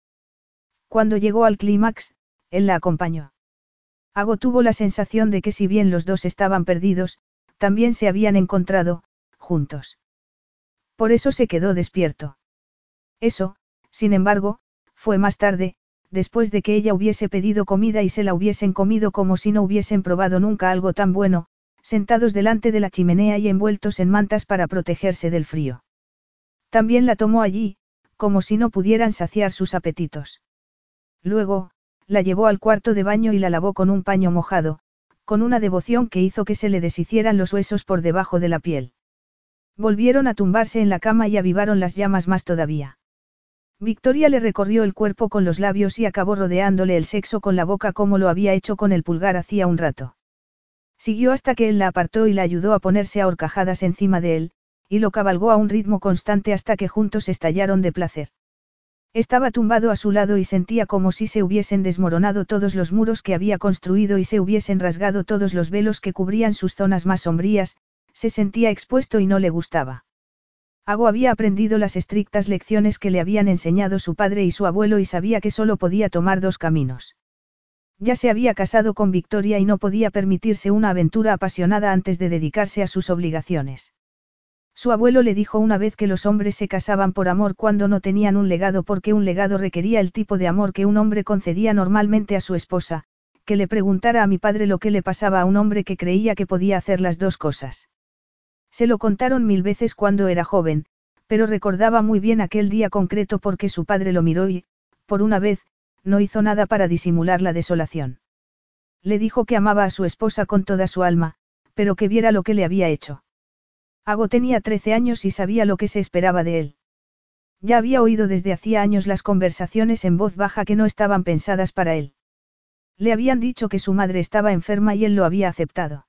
Cuando llegó al clímax, él la acompañó. Ago tuvo la sensación de que si bien los dos estaban perdidos, también se habían encontrado, juntos. Por eso se quedó despierto. Eso, sin embargo, fue más tarde, después de que ella hubiese pedido comida y se la hubiesen comido como si no hubiesen probado nunca algo tan bueno, sentados delante de la chimenea y envueltos en mantas para protegerse del frío. También la tomó allí, como si no pudieran saciar sus apetitos. Luego, la llevó al cuarto de baño y la lavó con un paño mojado, con una devoción que hizo que se le deshicieran los huesos por debajo de la piel. Volvieron a tumbarse en la cama y avivaron las llamas más todavía. Victoria le recorrió el cuerpo con los labios y acabó rodeándole el sexo con la boca como lo había hecho con el pulgar hacía un rato. Siguió hasta que él la apartó y la ayudó a ponerse a horcajadas encima de él, y lo cabalgó a un ritmo constante hasta que juntos estallaron de placer. Estaba tumbado a su lado y sentía como si se hubiesen desmoronado todos los muros que había construido y se hubiesen rasgado todos los velos que cubrían sus zonas más sombrías, se sentía expuesto y no le gustaba. Ago había aprendido las estrictas lecciones que le habían enseñado su padre y su abuelo y sabía que solo podía tomar dos caminos. Ya se había casado con Victoria y no podía permitirse una aventura apasionada antes de dedicarse a sus obligaciones. Su abuelo le dijo una vez que los hombres se casaban por amor cuando no tenían un legado porque un legado requería el tipo de amor que un hombre concedía normalmente a su esposa, que le preguntara a mi padre lo que le pasaba a un hombre que creía que podía hacer las dos cosas. Se lo contaron mil veces cuando era joven, pero recordaba muy bien aquel día concreto porque su padre lo miró y, por una vez, no hizo nada para disimular la desolación. Le dijo que amaba a su esposa con toda su alma, pero que viera lo que le había hecho. Ago tenía 13 años y sabía lo que se esperaba de él. Ya había oído desde hacía años las conversaciones en voz baja que no estaban pensadas para él. Le habían dicho que su madre estaba enferma y él lo había aceptado.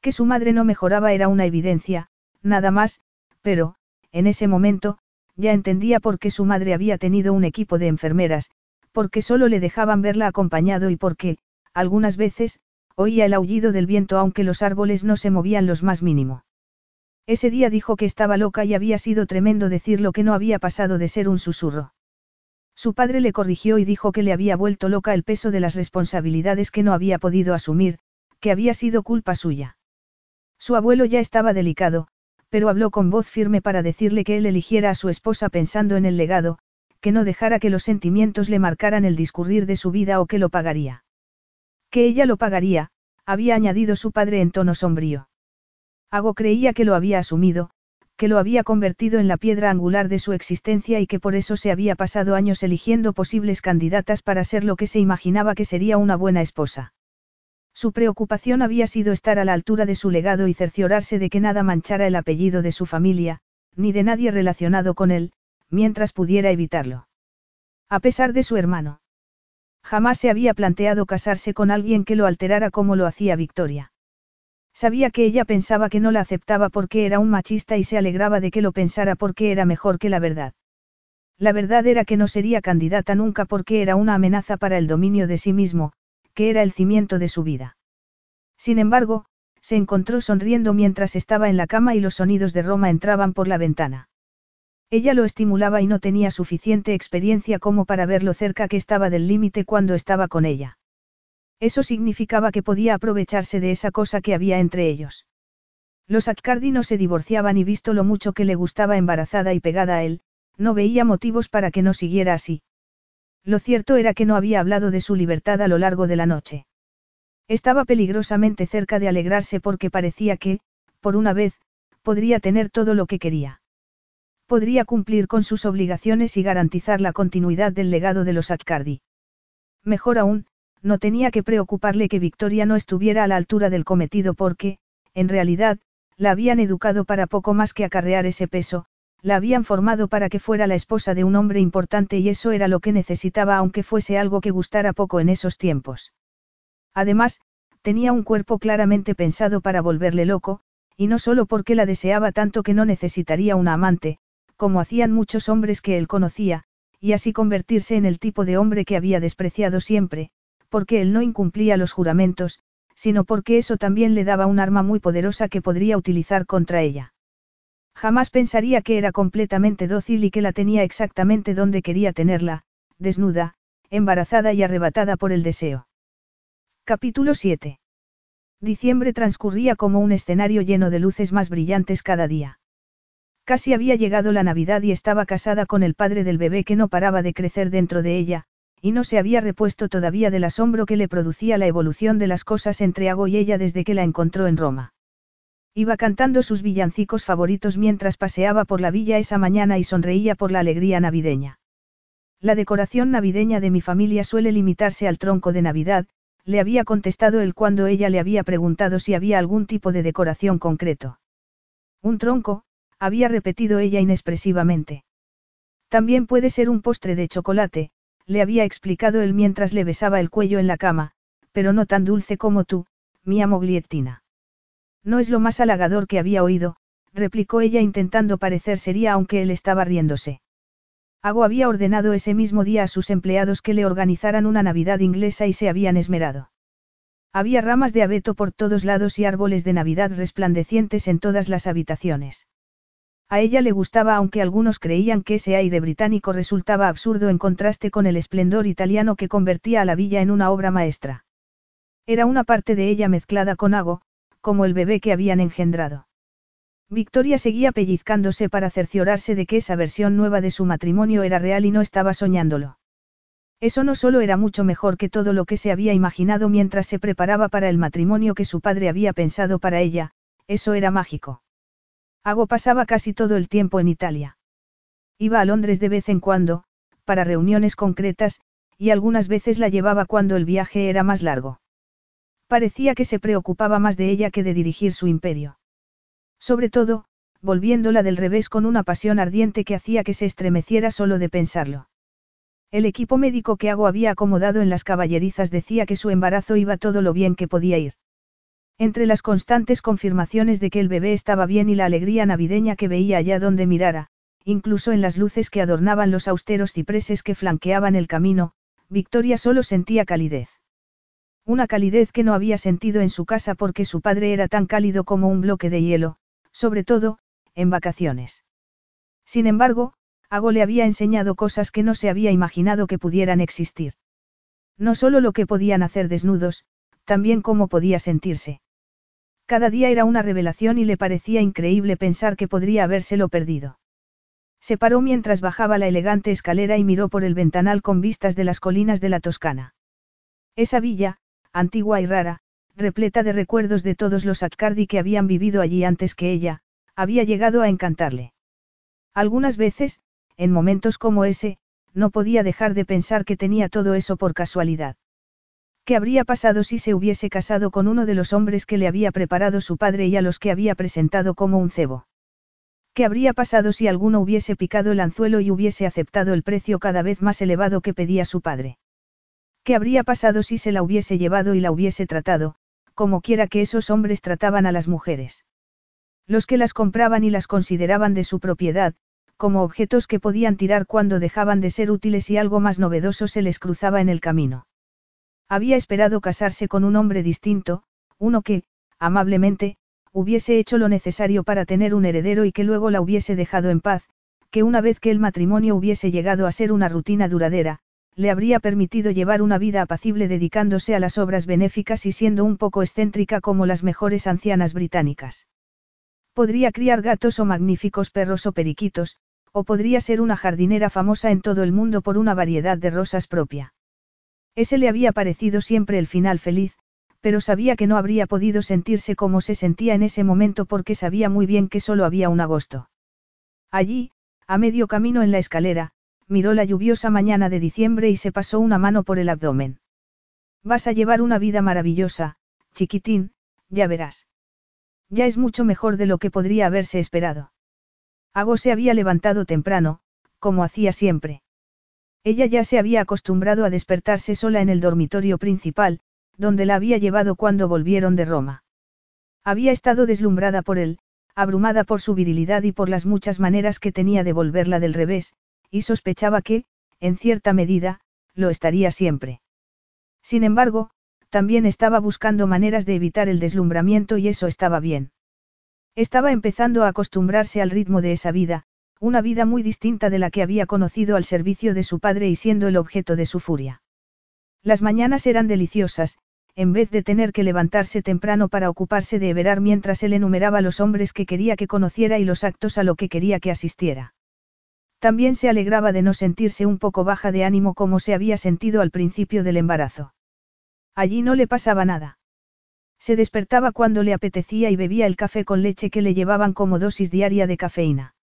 Que su madre no mejoraba era una evidencia, nada más, pero, en ese momento, ya entendía por qué su madre había tenido un equipo de enfermeras, porque solo le dejaban verla acompañado y porque, algunas veces, oía el aullido del viento aunque los árboles no se movían los más mínimo. Ese día dijo que estaba loca y había sido tremendo decir lo que no había pasado de ser un susurro. Su padre le corrigió y dijo que le había vuelto loca el peso de las responsabilidades que no había podido asumir, que había sido culpa suya. Su abuelo ya estaba delicado, pero habló con voz firme para decirle que él eligiera a su esposa pensando en el legado, que no dejara que los sentimientos le marcaran el discurrir de su vida o que lo pagaría. Que ella lo pagaría, había añadido su padre en tono sombrío. Ago creía que lo había asumido, que lo había convertido en la piedra angular de su existencia y que por eso se había pasado años eligiendo posibles candidatas para ser lo que se imaginaba que sería una buena esposa. Su preocupación había sido estar a la altura de su legado y cerciorarse de que nada manchara el apellido de su familia, ni de nadie relacionado con él, mientras pudiera evitarlo. A pesar de su hermano. Jamás se había planteado casarse con alguien que lo alterara como lo hacía Victoria. Sabía que ella pensaba que no la aceptaba porque era un machista y se alegraba de que lo pensara porque era mejor que la verdad. La verdad era que no sería candidata nunca porque era una amenaza para el dominio de sí mismo, que era el cimiento de su vida. Sin embargo, se encontró sonriendo mientras estaba en la cama y los sonidos de Roma entraban por la ventana. Ella lo estimulaba y no tenía suficiente experiencia como para ver lo cerca que estaba del límite cuando estaba con ella. Eso significaba que podía aprovecharse de esa cosa que había entre ellos. Los Accardi no se divorciaban y visto lo mucho que le gustaba embarazada y pegada a él, no veía motivos para que no siguiera así. Lo cierto era que no había hablado de su libertad a lo largo de la noche. Estaba peligrosamente cerca de alegrarse porque parecía que, por una vez, podría tener todo lo que quería. Podría cumplir con sus obligaciones y garantizar la continuidad del legado de los Accardi. Mejor aún, no tenía que preocuparle que Victoria no estuviera a la altura del cometido porque, en realidad, la habían educado para poco más que acarrear ese peso, la habían formado para que fuera la esposa de un hombre importante y eso era lo que necesitaba aunque fuese algo que gustara poco en esos tiempos. Además, tenía un cuerpo claramente pensado para volverle loco, y no solo porque la deseaba tanto que no necesitaría una amante, como hacían muchos hombres que él conocía, y así convertirse en el tipo de hombre que había despreciado siempre, porque él no incumplía los juramentos, sino porque eso también le daba un arma muy poderosa que podría utilizar contra ella. Jamás pensaría que era completamente dócil y que la tenía exactamente donde quería tenerla, desnuda, embarazada y arrebatada por el deseo. Capítulo 7. Diciembre transcurría como un escenario lleno de luces más brillantes cada día. Casi había llegado la Navidad y estaba casada con el padre del bebé que no paraba de crecer dentro de ella, y no se había repuesto todavía del asombro que le producía la evolución de las cosas entre Ago y ella desde que la encontró en Roma. Iba cantando sus villancicos favoritos mientras paseaba por la villa esa mañana y sonreía por la alegría navideña. La decoración navideña de mi familia suele limitarse al tronco de Navidad, le había contestado él cuando ella le había preguntado si había algún tipo de decoración concreto. Un tronco, había repetido ella inexpresivamente. También puede ser un postre de chocolate, le había explicado él mientras le besaba el cuello en la cama, pero no tan dulce como tú, mi Mogliettina. No es lo más halagador que había oído, replicó ella intentando parecer seria aunque él estaba riéndose. Ago había ordenado ese mismo día a sus empleados que le organizaran una Navidad inglesa y se habían esmerado. Había ramas de abeto por todos lados y árboles de Navidad resplandecientes en todas las habitaciones. A ella le gustaba aunque algunos creían que ese aire británico resultaba absurdo en contraste con el esplendor italiano que convertía a la villa en una obra maestra. Era una parte de ella mezclada con Ago, como el bebé que habían engendrado. Victoria seguía pellizcándose para cerciorarse de que esa versión nueva de su matrimonio era real y no estaba soñándolo. Eso no solo era mucho mejor que todo lo que se había imaginado mientras se preparaba para el matrimonio que su padre había pensado para ella, eso era mágico. Ago pasaba casi todo el tiempo en Italia. Iba a Londres de vez en cuando, para reuniones concretas, y algunas veces la llevaba cuando el viaje era más largo. Parecía que se preocupaba más de ella que de dirigir su imperio. Sobre todo, volviéndola del revés con una pasión ardiente que hacía que se estremeciera solo de pensarlo. El equipo médico que Ago había acomodado en las caballerizas decía que su embarazo iba todo lo bien que podía ir. Entre las constantes confirmaciones de que el bebé estaba bien y la alegría navideña que veía allá donde mirara, incluso en las luces que adornaban los austeros cipreses que flanqueaban el camino, Victoria solo sentía calidez. Una calidez que no había sentido en su casa porque su padre era tan cálido como un bloque de hielo, sobre todo, en vacaciones. Sin embargo, Ago le había enseñado cosas que no se había imaginado que pudieran existir. No solo lo que podían hacer desnudos, también cómo podía sentirse. Cada día era una revelación y le parecía increíble pensar que podría habérselo perdido. Se paró mientras bajaba la elegante escalera y miró por el ventanal con vistas de las colinas de la Toscana. Esa villa, antigua y rara, repleta de recuerdos de todos los Accardi que habían vivido allí antes que ella, había llegado a encantarle. Algunas veces, en momentos como ese, no podía dejar de pensar que tenía todo eso por casualidad. ¿Qué habría pasado si se hubiese casado con uno de los hombres que le había preparado su padre y a los que había presentado como un cebo? ¿Qué habría pasado si alguno hubiese picado el anzuelo y hubiese aceptado el precio cada vez más elevado que pedía su padre? ¿Qué habría pasado si se la hubiese llevado y la hubiese tratado, como quiera que esos hombres trataban a las mujeres? Los que las compraban y las consideraban de su propiedad, como objetos que podían tirar cuando dejaban de ser útiles y algo más novedoso se les cruzaba en el camino. Había esperado casarse con un hombre distinto, uno que, amablemente, hubiese hecho lo necesario para tener un heredero y que luego la hubiese dejado en paz, que una vez que el matrimonio hubiese llegado a ser una rutina duradera, le habría permitido llevar una vida apacible dedicándose a las obras benéficas y siendo un poco excéntrica como las mejores ancianas británicas. Podría criar gatos o magníficos perros o periquitos, o podría ser una jardinera famosa en todo el mundo por una variedad de rosas propia. Ese le había parecido siempre el final feliz, pero sabía que no habría podido sentirse como se sentía en ese momento porque sabía muy bien que solo había un agosto. Allí, a medio camino en la escalera, miró la lluviosa mañana de diciembre y se pasó una mano por el abdomen. Vas a llevar una vida maravillosa, chiquitín, ya verás. Ya es mucho mejor de lo que podría haberse esperado. Ago se había levantado temprano, como hacía siempre. Ella ya se había acostumbrado a despertarse sola en el dormitorio principal, donde la había llevado cuando volvieron de Roma. Había estado deslumbrada por él, abrumada por su virilidad y por las muchas maneras que tenía de volverla del revés, y sospechaba que, en cierta medida, lo estaría siempre. Sin embargo, también estaba buscando maneras de evitar el deslumbramiento y eso estaba bien. Estaba empezando a acostumbrarse al ritmo de esa vida, una vida muy distinta de la que había conocido al servicio de su padre y siendo el objeto de su furia. Las mañanas eran deliciosas, en vez de tener que levantarse temprano para ocuparse de Everar mientras él enumeraba los hombres que quería que conociera y los actos a lo que quería que asistiera. También se alegraba de no sentirse un poco baja de ánimo como se había sentido al principio del embarazo. Allí no le pasaba nada. Se despertaba cuando le apetecía y bebía el café con leche que le llevaban como dosis diaria de cafeína.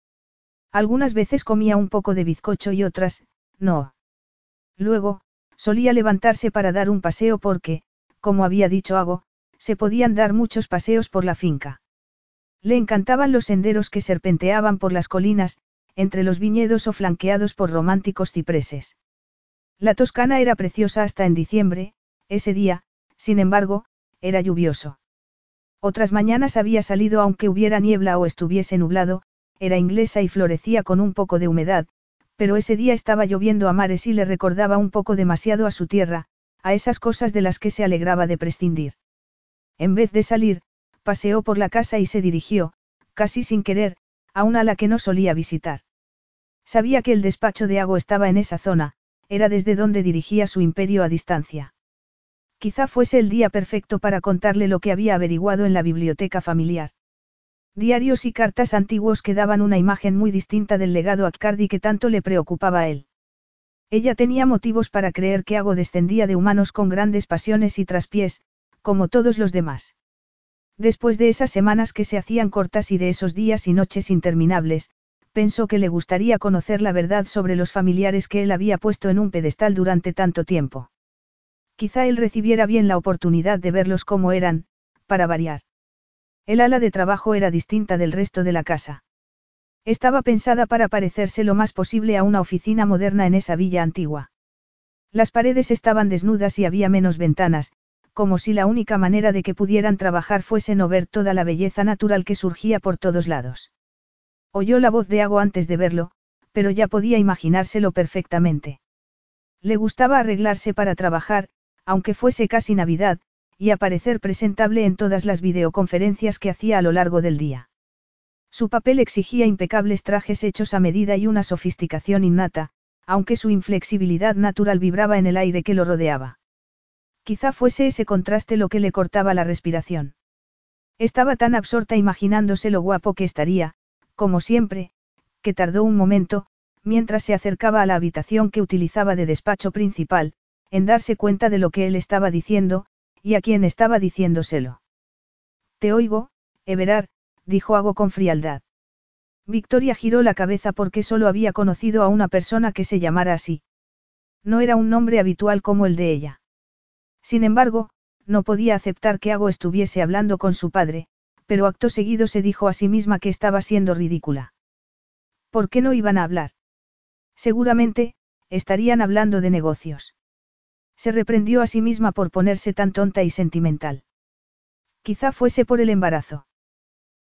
Algunas veces comía un poco de bizcocho y otras, no. Luego, solía levantarse para dar un paseo porque, como había dicho Ago, se podían dar muchos paseos por la finca. Le encantaban los senderos que serpenteaban por las colinas, entre los viñedos o flanqueados por románticos cipreses. La Toscana era preciosa hasta en diciembre, ese día, sin embargo, era lluvioso. Otras mañanas había salido aunque hubiera niebla o estuviese nublado, era inglesa y florecía con un poco de humedad, pero ese día estaba lloviendo a mares y le recordaba un poco demasiado a su tierra, a esas cosas de las que se alegraba de prescindir. En vez de salir, paseó por la casa y se dirigió, casi sin querer, a una la que no solía visitar. Sabía que el despacho de Ago estaba en esa zona, era desde donde dirigía su imperio a distancia. Quizá fuese el día perfecto para contarle lo que había averiguado en la biblioteca familiar. Diarios y cartas antiguos que daban una imagen muy distinta del legado Akkardi que tanto le preocupaba a él. Ella tenía motivos para creer que Ago descendía de humanos con grandes pasiones y traspiés, como todos los demás. Después de esas semanas que se hacían cortas y de esos días y noches interminables, pensó que le gustaría conocer la verdad sobre los familiares que él había puesto en un pedestal durante tanto tiempo. Quizá él recibiera bien la oportunidad de verlos como eran, para variar. El ala de trabajo era distinta del resto de la casa. Estaba pensada para parecerse lo más posible a una oficina moderna en esa villa antigua. Las paredes estaban desnudas y había menos ventanas, como si la única manera de que pudieran trabajar fuese no ver toda la belleza natural que surgía por todos lados. Oyó la voz de Ago antes de verlo, pero ya podía imaginárselo perfectamente. Le gustaba arreglarse para trabajar, aunque fuese casi Navidad, y aparecer presentable en todas las videoconferencias que hacía a lo largo del día. Su papel exigía impecables trajes hechos a medida y una sofisticación innata, aunque su inflexibilidad natural vibraba en el aire que lo rodeaba. Quizá fuese ese contraste lo que le cortaba la respiración. Estaba tan absorta imaginándose lo guapo que estaría, como siempre, que tardó un momento, mientras se acercaba a la habitación que utilizaba de despacho principal, en darse cuenta de lo que él estaba diciendo, y a quién estaba diciéndoselo. Te oigo, Everard, dijo Ago con frialdad. Victoria giró la cabeza porque solo había conocido a una persona que se llamara así. No era un nombre habitual como el de ella. Sin embargo, no podía aceptar que Ago estuviese hablando con su padre, pero acto seguido se dijo a sí misma que estaba siendo ridícula. ¿Por qué no iban a hablar? Seguramente, estarían hablando de negocios. Se reprendió a sí misma por ponerse tan tonta y sentimental. Quizá fuese por el embarazo.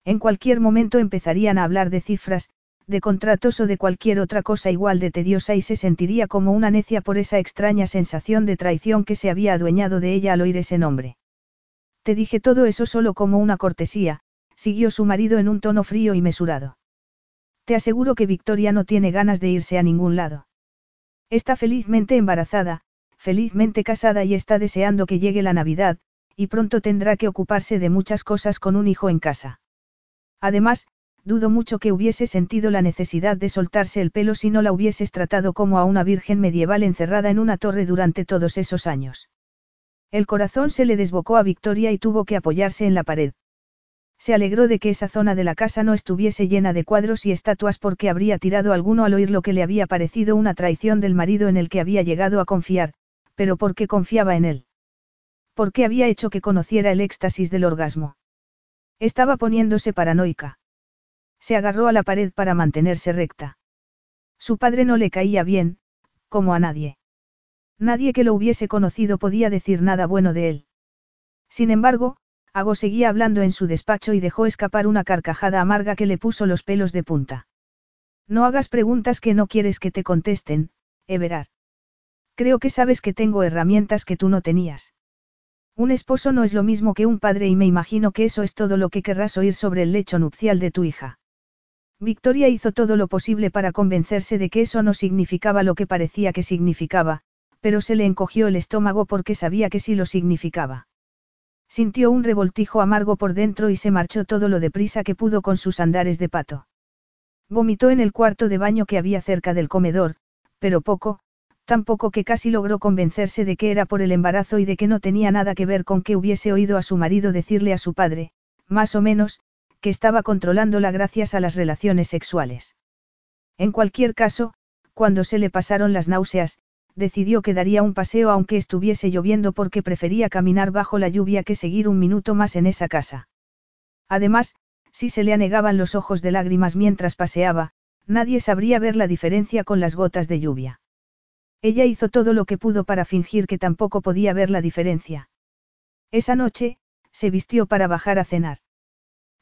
En cualquier momento empezarían a hablar de cifras, de contratos o de cualquier otra cosa igual de tediosa y se sentiría como una necia por esa extraña sensación de traición que se había adueñado de ella al oír ese nombre. Te dije todo eso solo como una cortesía, siguió su marido en un tono frío y mesurado. Te aseguro que Victoria no tiene ganas de irse a ningún lado. Está felizmente embarazada, felizmente casada y está deseando que llegue la Navidad, y pronto tendrá que ocuparse de muchas cosas con un hijo en casa. Además, dudo mucho que hubiese sentido la necesidad de soltarse el pelo si no la hubieses tratado como a una virgen medieval encerrada en una torre durante todos esos años. El corazón se le desbocó a Victoria y tuvo que apoyarse en la pared. Se alegró de que esa zona de la casa no estuviese llena de cuadros y estatuas porque habría tirado alguno al oír lo que le había parecido una traición del marido en el que había llegado a confiar, pero porque confiaba en él. Porque había hecho que conociera el éxtasis del orgasmo. Estaba poniéndose paranoica. Se agarró a la pared para mantenerse recta. Su padre no le caía bien, como a nadie. Nadie que lo hubiese conocido podía decir nada bueno de él. Sin embargo, Ago seguía hablando en su despacho y dejó escapar una carcajada amarga que le puso los pelos de punta. No hagas preguntas que no quieres que te contesten, Everard. Creo que sabes que tengo herramientas que tú no tenías. Un esposo no es lo mismo que un padre y me imagino que eso es todo lo que querrás oír sobre el lecho nupcial de tu hija. Victoria hizo todo lo posible para convencerse de que eso no significaba lo que parecía que significaba, pero se le encogió el estómago porque sabía que sí lo significaba. Sintió un revoltijo amargo por dentro y se marchó todo lo deprisa que pudo con sus andares de pato. Vomitó en el cuarto de baño que había cerca del comedor, pero poco, tan poco que casi logró convencerse de que era por el embarazo y de que no tenía nada que ver con que hubiese oído a su marido decirle a su padre, más o menos, que estaba controlándola gracias a las relaciones sexuales. En cualquier caso, cuando se le pasaron las náuseas, decidió que daría un paseo aunque estuviese lloviendo porque prefería caminar bajo la lluvia que seguir un minuto más en esa casa. Además, si se le anegaban los ojos de lágrimas mientras paseaba, nadie sabría ver la diferencia con las gotas de lluvia. Ella hizo todo lo que pudo para fingir que tampoco podía ver la diferencia. Esa noche, se vistió para bajar a cenar.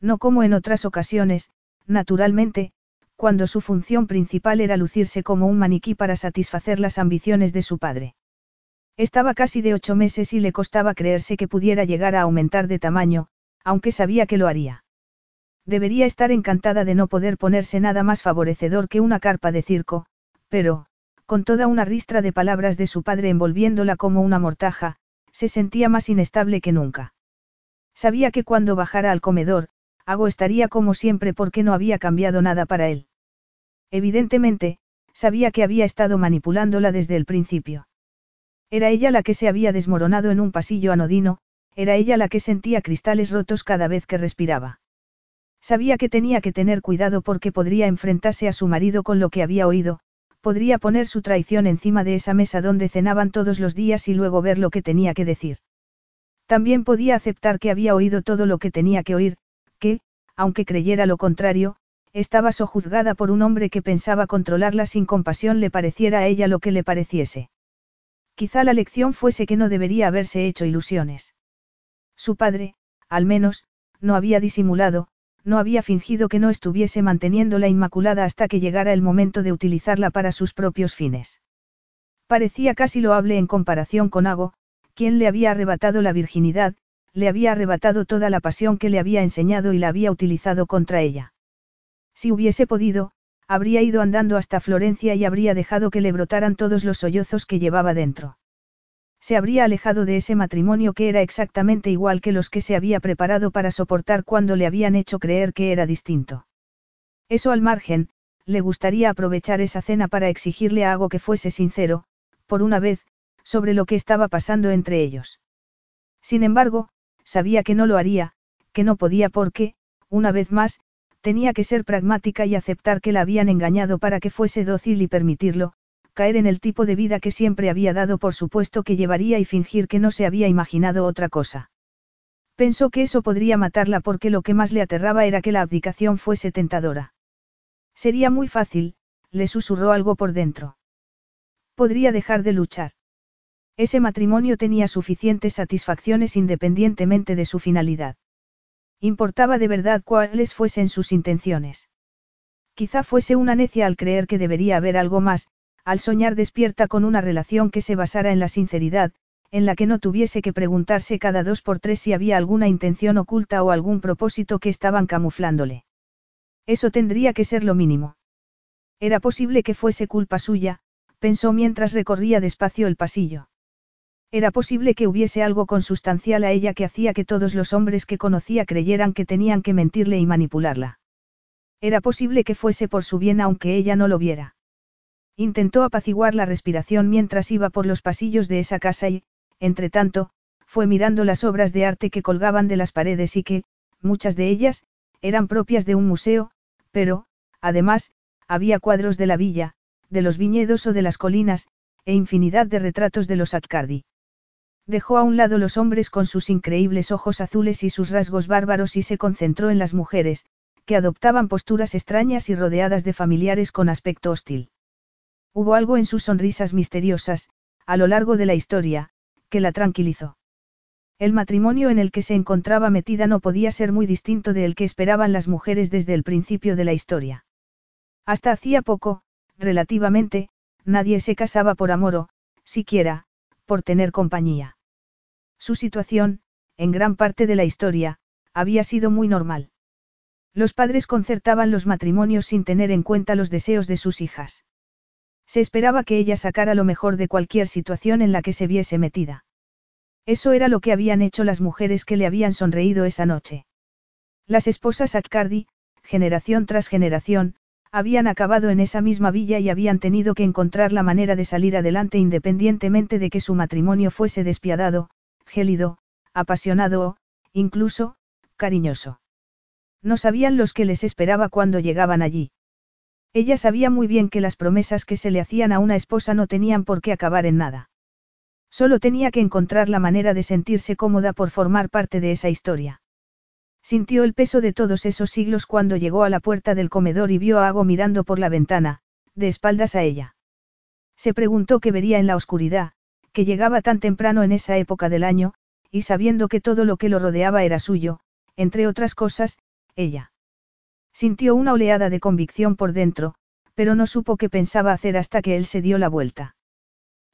No como en otras ocasiones, naturalmente, cuando su función principal era lucirse como un maniquí para satisfacer las ambiciones de su padre. Estaba casi de ocho meses y le costaba creerse que pudiera llegar a aumentar de tamaño, aunque sabía que lo haría. Debería estar encantada de no poder ponerse nada más favorecedor que una carpa de circo, pero, con toda una ristra de palabras de su padre envolviéndola como una mortaja, se sentía más inestable que nunca. Sabía que cuando bajara al comedor, Ago estaría como siempre porque no había cambiado nada para él. Evidentemente, sabía que había estado manipulándola desde el principio. Era ella la que se había desmoronado en un pasillo anodino, era ella la que sentía cristales rotos cada vez que respiraba. Sabía que tenía que tener cuidado porque podría enfrentarse a su marido con lo que había oído, podría poner su traición encima de esa mesa donde cenaban todos los días y luego ver lo que tenía que decir. También podía aceptar que había oído todo lo que tenía que oír, que, aunque creyera lo contrario, estaba sojuzgada por un hombre que pensaba controlarla sin compasión le pareciera a ella lo que le pareciese. Quizá la lección fuese que no debería haberse hecho ilusiones. Su padre, al menos, no había disimulado, no había fingido que no estuviese manteniéndola inmaculada hasta que llegara el momento de utilizarla para sus propios fines. Parecía casi loable en comparación con Ago, quien le había arrebatado la virginidad, le había arrebatado toda la pasión que le había enseñado y la había utilizado contra ella. Si hubiese podido, habría ido andando hasta Florencia y habría dejado que le brotaran todos los sollozos que llevaba dentro. Se habría alejado de ese matrimonio que era exactamente igual que los que se había preparado para soportar cuando le habían hecho creer que era distinto. Eso al margen, le gustaría aprovechar esa cena para exigirle a que fuese sincero, por una vez, sobre lo que estaba pasando entre ellos. Sin embargo, sabía que no lo haría, que no podía porque, una vez más, tenía que ser pragmática y aceptar que la habían engañado para que fuese dócil y permitirlo, caer en el tipo de vida que siempre había dado por supuesto que llevaría y fingir que no se había imaginado otra cosa. Pensó que eso podría matarla porque lo que más le aterraba era que la abdicación fuese tentadora. Sería muy fácil, le susurró algo por dentro. Podría dejar de luchar. Ese matrimonio tenía suficientes satisfacciones independientemente de su finalidad. Importaba de verdad cuáles fuesen sus intenciones. Quizá fuese una necia al creer que debería haber algo más, al soñar despierta con una relación que se basara en la sinceridad, en la que no tuviese que preguntarse cada dos por tres si había alguna intención oculta o algún propósito que estaban camuflándole. Eso tendría que ser lo mínimo. Era posible que fuese culpa suya, pensó mientras recorría despacio el pasillo. Era posible que hubiese algo consustancial a ella que hacía que todos los hombres que conocía creyeran que tenían que mentirle y manipularla. Era posible que fuese por su bien aunque ella no lo viera. Intentó apaciguar la respiración mientras iba por los pasillos de esa casa y, entre tanto, fue mirando las obras de arte que colgaban de las paredes y que, muchas de ellas, eran propias de un museo, pero, además, había cuadros de la villa, de los viñedos o de las colinas, e infinidad de retratos de los Accardi. Dejó a un lado los hombres con sus increíbles ojos azules y sus rasgos bárbaros y se concentró en las mujeres, que adoptaban posturas extrañas y rodeadas de familiares con aspecto hostil. Hubo algo en sus sonrisas misteriosas, a lo largo de la historia, que la tranquilizó. El matrimonio en el que se encontraba metida no podía ser muy distinto del que esperaban las mujeres desde el principio de la historia. Hasta hacía poco, relativamente, nadie se casaba por amor o, siquiera, por tener compañía. Su situación, en gran parte de la historia, había sido muy normal. Los padres concertaban los matrimonios sin tener en cuenta los deseos de sus hijas. Se esperaba que ella sacara lo mejor de cualquier situación en la que se viese metida. Eso era lo que habían hecho las mujeres que le habían sonreído esa noche. Las esposas Accardi, generación tras generación, habían acabado en esa misma villa y habían tenido que encontrar la manera de salir adelante independientemente de que su matrimonio fuese despiadado, gélido, apasionado o, incluso, cariñoso. No sabían los que les esperaba cuando llegaban allí. Ella sabía muy bien que las promesas que se le hacían a una esposa no tenían por qué acabar en nada. Solo tenía que encontrar la manera de sentirse cómoda por formar parte de esa historia. Sintió el peso de todos esos siglos cuando llegó a la puerta del comedor y vio a Ago mirando por la ventana, de espaldas a ella. Se preguntó qué vería en la oscuridad, que llegaba tan temprano en esa época del año, y sabiendo que todo lo que lo rodeaba era suyo, entre otras cosas, ella. Sintió una oleada de convicción por dentro, pero no supo qué pensaba hacer hasta que él se dio la vuelta.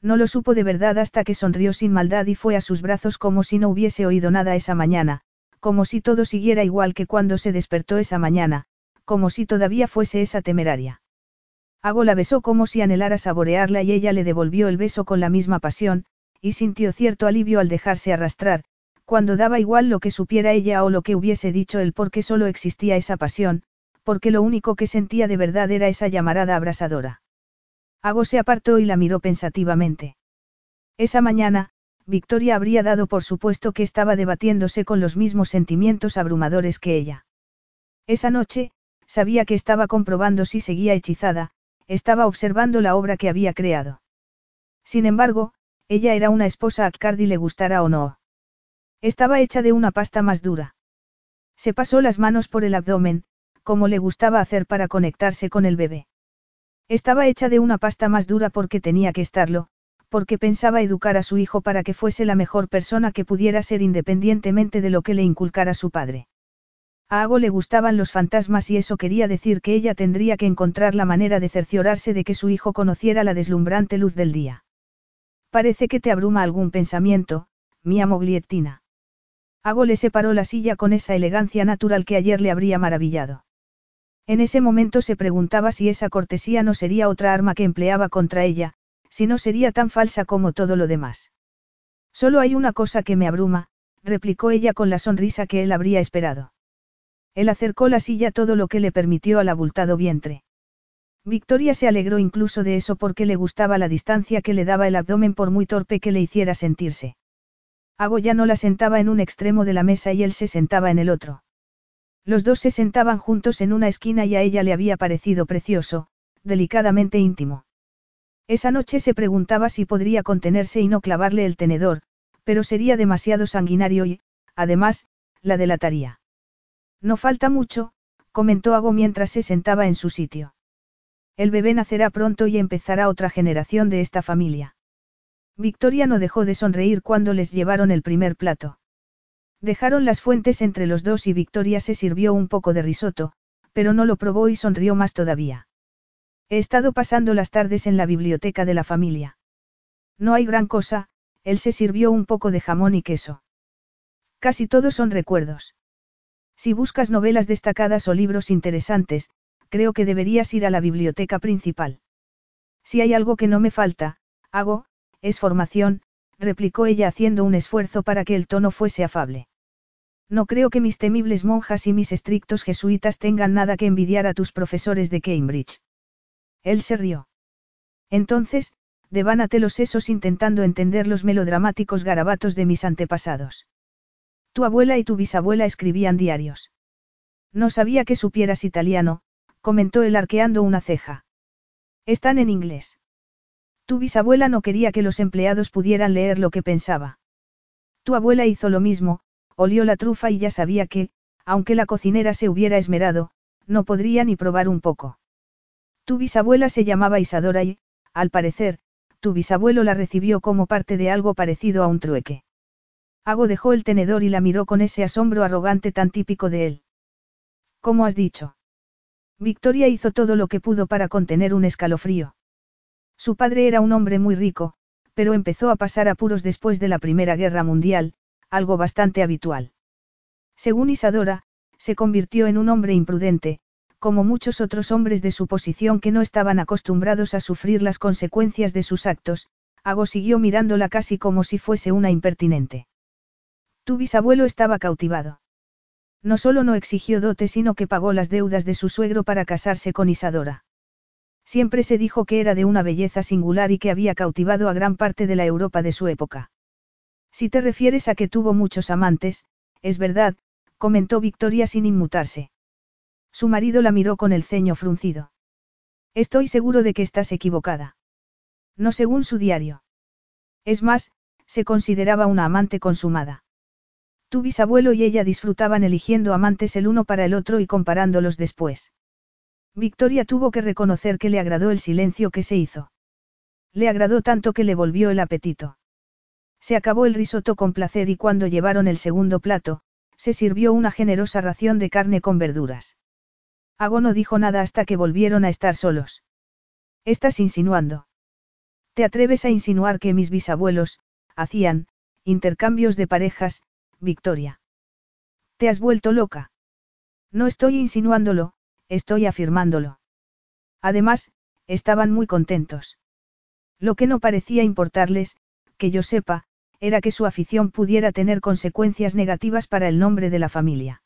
No lo supo de verdad hasta que sonrió sin maldad y fue a sus brazos como si no hubiese oído nada esa mañana, como si todo siguiera igual que cuando se despertó esa mañana, como si todavía fuese esa temeraria. Ago la besó como si anhelara saborearla y ella le devolvió el beso con la misma pasión, y sintió cierto alivio al dejarse arrastrar, cuando daba igual lo que supiera ella o lo que hubiese dicho él porque solo existía esa pasión, porque lo único que sentía de verdad era esa llamarada abrasadora. Ago se apartó y la miró pensativamente. Esa mañana, Victoria habría dado por supuesto que estaba debatiéndose con los mismos sentimientos abrumadores que ella. Esa noche, sabía que estaba comprobando si seguía hechizada, estaba observando la obra que había creado. Sin embargo, ella era una esposa a Cardi le gustara o no. Estaba hecha de una pasta más dura. Se pasó las manos por el abdomen, como le gustaba hacer para conectarse con el bebé. Estaba hecha de una pasta más dura porque tenía que estarlo, porque pensaba educar a su hijo para que fuese la mejor persona que pudiera ser independientemente de lo que le inculcara su padre. A Ago le gustaban los fantasmas y eso quería decir que ella tendría que encontrar la manera de cerciorarse de que su hijo conociera la deslumbrante luz del día. Parece que te abruma algún pensamiento, mía Mogliettina. Ago le separó la silla con esa elegancia natural que ayer le habría maravillado. En ese momento se preguntaba si esa cortesía no sería otra arma que empleaba contra ella, si no sería tan falsa como todo lo demás. Solo hay una cosa que me abruma, replicó ella con la sonrisa que él habría esperado. Él acercó la silla todo lo que le permitió al abultado vientre. Victoria se alegró incluso de eso porque le gustaba la distancia que le daba el abdomen por muy torpe que le hiciera sentirse. Ago ya no la sentaba en un extremo de la mesa y él se sentaba en el otro. Los dos se sentaban juntos en una esquina y a ella le había parecido precioso, delicadamente íntimo. Esa noche se preguntaba si podría contenerse y no clavarle el tenedor, pero sería demasiado sanguinario y, además, la delataría. No falta mucho, comentó Ago mientras se sentaba en su sitio. El bebé nacerá pronto y empezará otra generación de esta familia. Victoria no dejó de sonreír cuando les llevaron el primer plato. Dejaron las fuentes entre los dos y Victoria se sirvió un poco de risotto, pero no lo probó y sonrió más todavía. He estado pasando las tardes en la biblioteca de la familia. No hay gran cosa, él se sirvió un poco de jamón y queso. Casi todos son recuerdos. Si buscas novelas destacadas o libros interesantes, creo que deberías ir a la biblioteca principal. Si hay algo que no me falta, hago, es formación, replicó ella haciendo un esfuerzo para que el tono fuese afable. No creo que mis temibles monjas y mis estrictos jesuitas tengan nada que envidiar a tus profesores de Cambridge. Él se rió. Entonces, devánate los sesos intentando entender los melodramáticos garabatos de mis antepasados. Tu abuela y tu bisabuela escribían diarios. No sabía que supieras italiano, comentó él arqueando una ceja. Están en inglés. Tu bisabuela no quería que los empleados pudieran leer lo que pensaba. Tu abuela hizo lo mismo, olió la trufa y ya sabía que, aunque la cocinera se hubiera esmerado, no podría ni probar un poco. Tu bisabuela se llamaba Isadora y, al parecer, tu bisabuelo la recibió como parte de algo parecido a un trueque. Ago dejó el tenedor y la miró con ese asombro arrogante tan típico de él. ¿Cómo has dicho? Victoria hizo todo lo que pudo para contener un escalofrío. Su padre era un hombre muy rico, pero empezó a pasar apuros después de la Primera Guerra Mundial, algo bastante habitual. Según Isadora, se convirtió en un hombre imprudente, como muchos otros hombres de su posición que no estaban acostumbrados a sufrir las consecuencias de sus actos, Ago siguió mirándola casi como si fuese una impertinente. Tu bisabuelo estaba cautivado. No solo no exigió dote, sino que pagó las deudas de su suegro para casarse con Isadora. Siempre se dijo que era de una belleza singular y que había cautivado a gran parte de la Europa de su época. Si te refieres a que tuvo muchos amantes, es verdad, comentó Victoria sin inmutarse. Su marido la miró con el ceño fruncido. Estoy seguro de que estás equivocada. No según su diario. Es más, se consideraba una amante consumada. Tu bisabuelo y ella disfrutaban eligiendo amantes el uno para el otro y comparándolos después. Victoria tuvo que reconocer que le agradó el silencio que se hizo. Le agradó tanto que le volvió el apetito. Se acabó el risotto con placer y cuando llevaron el segundo plato, se sirvió una generosa ración de carne con verduras. Ago no dijo nada hasta que volvieron a estar solos. Estás insinuando. ¿Te atreves a insinuar que mis bisabuelos, hacían, intercambios de parejas, Victoria? Te has vuelto loca. No estoy insinuándolo, estoy afirmándolo. Además, estaban muy contentos. Lo que no parecía importarles, que yo sepa, era que su afición pudiera tener consecuencias negativas para el nombre de la familia.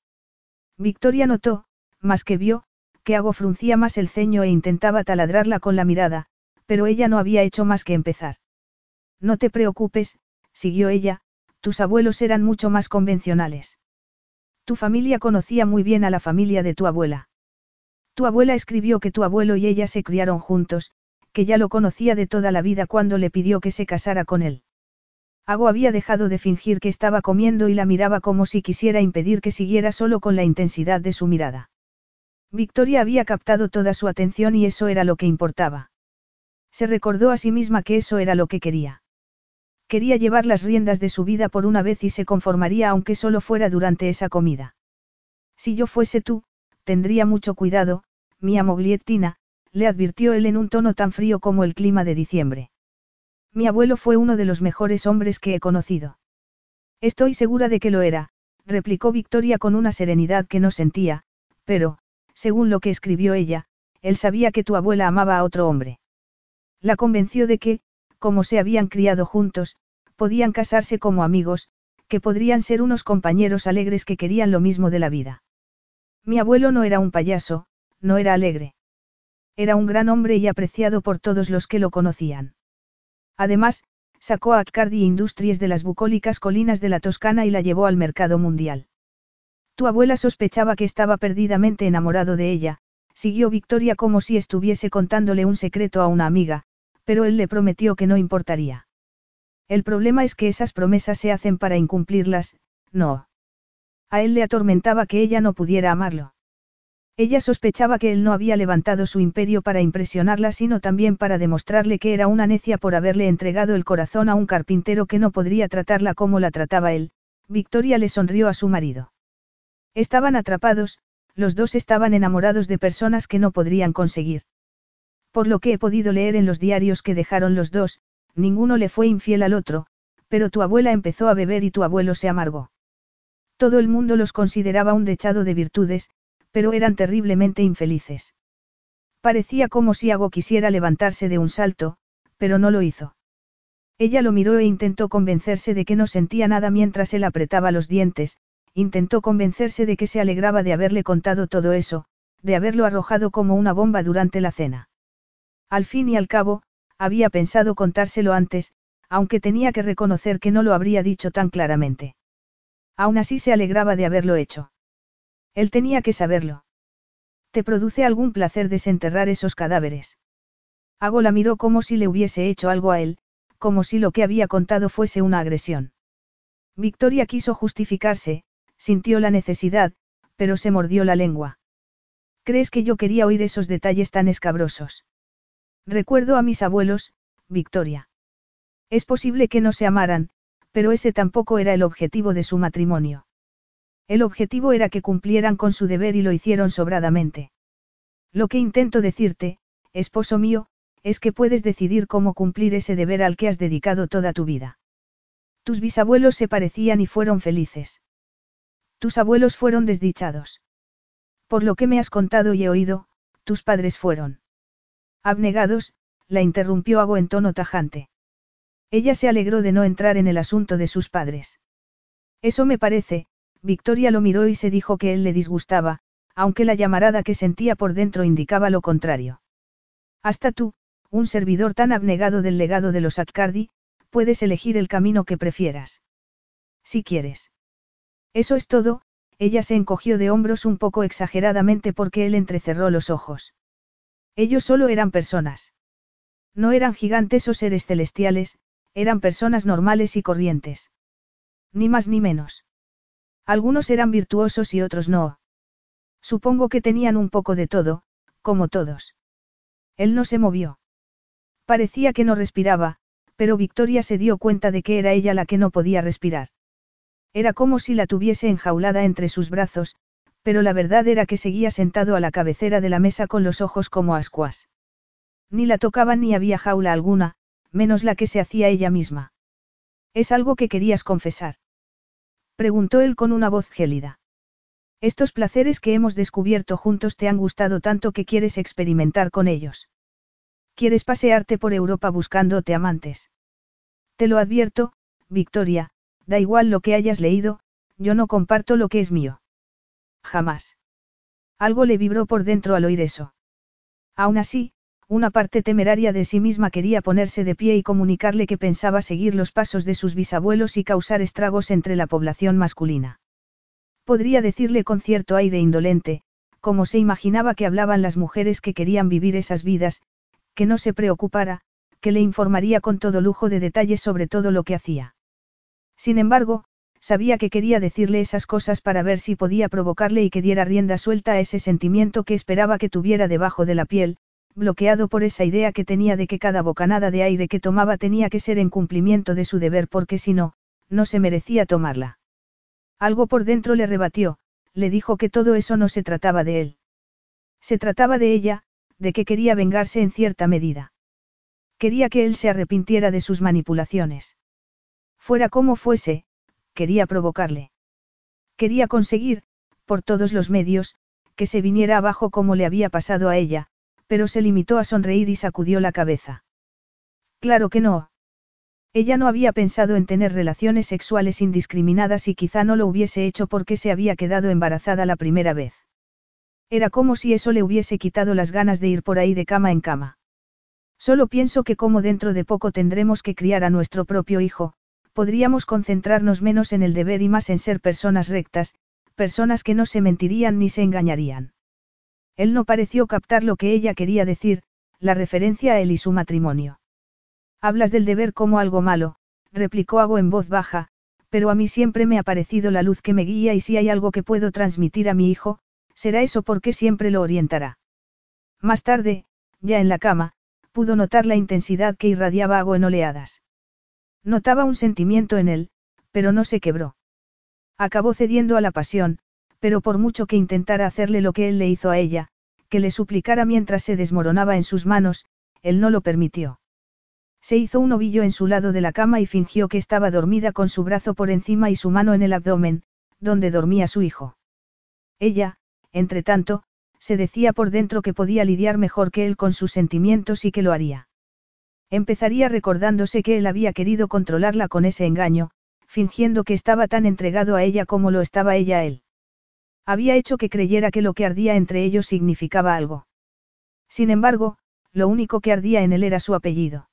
Victoria notó, más que vio, que Ago fruncía más el ceño e intentaba taladrarla con la mirada, pero ella no había hecho más que empezar. No te preocupes, siguió ella, tus abuelos eran mucho más convencionales. Tu familia conocía muy bien a la familia de tu abuela. Tu abuela escribió que tu abuelo y ella se criaron juntos, que ya lo conocía de toda la vida cuando le pidió que se casara con él. Ago había dejado de fingir que estaba comiendo y la miraba como si quisiera impedir que siguiera solo con la intensidad de su mirada. Victoria había captado toda su atención y eso era lo que importaba. Se recordó a sí misma que eso era lo que quería. Quería llevar las riendas de su vida por una vez y se conformaría aunque solo fuera durante esa comida. Si yo fuese tú, tendría mucho cuidado, mi amogliettina, le advirtió él en un tono tan frío como el clima de diciembre. Mi abuelo fue uno de los mejores hombres que he conocido. Estoy segura de que lo era, replicó Victoria con una serenidad que no sentía, pero, según lo que escribió ella, él sabía que tu abuela amaba a otro hombre. La convenció de que, como se habían criado juntos, podían casarse como amigos, que podrían ser unos compañeros alegres que querían lo mismo de la vida. Mi abuelo no era un payaso, no era alegre. Era un gran hombre y apreciado por todos los que lo conocían. Además, sacó a Accardi Industries de las bucólicas colinas de la Toscana y la llevó al mercado mundial. Tu abuela sospechaba que estaba perdidamente enamorado de ella, siguió Victoria como si estuviese contándole un secreto a una amiga, pero él le prometió que no importaría. El problema es que esas promesas se hacen para incumplirlas, no. A él le atormentaba que ella no pudiera amarlo. Ella sospechaba que él no había levantado su imperio para impresionarla, sino también para demostrarle que era una necia por haberle entregado el corazón a un carpintero que no podría tratarla como la trataba él. Victoria le sonrió a su marido. Estaban atrapados, los dos estaban enamorados de personas que no podrían conseguir. Por lo que he podido leer en los diarios que dejaron los dos, ninguno le fue infiel al otro, pero tu abuela empezó a beber y tu abuelo se amargó. Todo el mundo los consideraba un dechado de virtudes, pero eran terriblemente infelices. Parecía como si Ago quisiera levantarse de un salto, pero no lo hizo. Ella lo miró e intentó convencerse de que no sentía nada mientras él apretaba los dientes, intentó convencerse de que se alegraba de haberle contado todo eso, de haberlo arrojado como una bomba durante la cena. Al fin y al cabo, había pensado contárselo antes, aunque tenía que reconocer que no lo habría dicho tan claramente. Aún así se alegraba de haberlo hecho. Él tenía que saberlo. ¿Te produce algún placer desenterrar esos cadáveres? Hago la miró como si le hubiese hecho algo a él, como si lo que había contado fuese una agresión. Victoria quiso justificarse, sintió la necesidad, pero se mordió la lengua. ¿Crees que yo quería oír esos detalles tan escabrosos? Recuerdo a mis abuelos, Victoria. Es posible que no se amaran, pero ese tampoco era el objetivo de su matrimonio. El objetivo era que cumplieran con su deber y lo hicieron sobradamente. Lo que intento decirte, esposo mío, es que puedes decidir cómo cumplir ese deber al que has dedicado toda tu vida. Tus bisabuelos se parecían y fueron felices. Tus abuelos fueron desdichados. Por lo que me has contado y he oído, tus padres fueron. Abnegados, la interrumpió Ago en tono tajante. Ella se alegró de no entrar en el asunto de sus padres. Eso me parece, Victoria lo miró y se dijo que él le disgustaba, aunque la llamarada que sentía por dentro indicaba lo contrario. Hasta tú, un servidor tan abnegado del legado de los Accardi, puedes elegir el camino que prefieras. Si quieres. Eso es todo, ella se encogió de hombros un poco exageradamente porque él entrecerró los ojos. Ellos solo eran personas. No eran gigantes o seres celestiales, eran personas normales y corrientes. Ni más ni menos. Algunos eran virtuosos y otros no. Supongo que tenían un poco de todo, como todos. Él no se movió. Parecía que no respiraba, pero Victoria se dio cuenta de que era ella la que no podía respirar. Era como si la tuviese enjaulada entre sus brazos, pero la verdad era que seguía sentado a la cabecera de la mesa con los ojos como ascuas. Ni la tocaban ni había jaula alguna, menos la que se hacía ella misma. Es algo que querías confesar. Preguntó él con una voz gélida. Estos placeres que hemos descubierto juntos te han gustado tanto que quieres experimentar con ellos. Quieres pasearte por Europa buscándote amantes. Te lo advierto, Victoria, da igual lo que hayas leído, yo no comparto lo que es mío. Jamás. Algo le vibró por dentro al oír eso. Aún así, una parte temeraria de sí misma quería ponerse de pie y comunicarle que pensaba seguir los pasos de sus bisabuelos y causar estragos entre la población masculina. Podría decirle con cierto aire indolente, como se imaginaba que hablaban las mujeres que querían vivir esas vidas, que no se preocupara, que le informaría con todo lujo de detalles sobre todo lo que hacía. Sin embargo, sabía que quería decirle esas cosas para ver si podía provocarle y que diera rienda suelta a ese sentimiento que esperaba que tuviera debajo de la piel, bloqueado por esa idea que tenía de que cada bocanada de aire que tomaba tenía que ser en cumplimiento de su deber porque si no, no se merecía tomarla. Algo por dentro le rebatió, le dijo que todo eso no se trataba de él. Se trataba de ella, de que quería vengarse en cierta medida. Quería que él se arrepintiera de sus manipulaciones. Fuera como fuese, quería provocarle. Quería conseguir, por todos los medios, que se viniera abajo como le había pasado a ella, pero se limitó a sonreír y sacudió la cabeza. Claro que no. Ella no había pensado en tener relaciones sexuales indiscriminadas y quizá no lo hubiese hecho porque se había quedado embarazada la primera vez. Era como si eso le hubiese quitado las ganas de ir por ahí de cama en cama. Solo pienso que como dentro de poco tendremos que criar a nuestro propio hijo, podríamos concentrarnos menos en el deber y más en ser personas rectas, personas que no se mentirían ni se engañarían. Él no pareció captar lo que ella quería decir, la referencia a él y su matrimonio. Hablas del deber como algo malo, replicó Hago en voz baja, pero a mí siempre me ha parecido la luz que me guía y si hay algo que puedo transmitir a mi hijo, será eso porque siempre lo orientará. Más tarde, ya en la cama, pudo notar la intensidad que irradiaba Hago en oleadas. Notaba un sentimiento en él, pero no se quebró. Acabó cediendo a la pasión, pero por mucho que intentara hacerle lo que él le hizo a ella, que le suplicara mientras se desmoronaba en sus manos, él no lo permitió. Se hizo un ovillo en su lado de la cama y fingió que estaba dormida con su brazo por encima y su mano en el abdomen, donde dormía su hijo. Ella, entre tanto, se decía por dentro que podía lidiar mejor que él con sus sentimientos y que lo haría. Empezaría recordándose que él había querido controlarla con ese engaño, fingiendo que estaba tan entregado a ella como lo estaba ella a él. Había hecho que creyera que lo que ardía entre ellos significaba algo. Sin embargo, lo único que ardía en él era su apellido.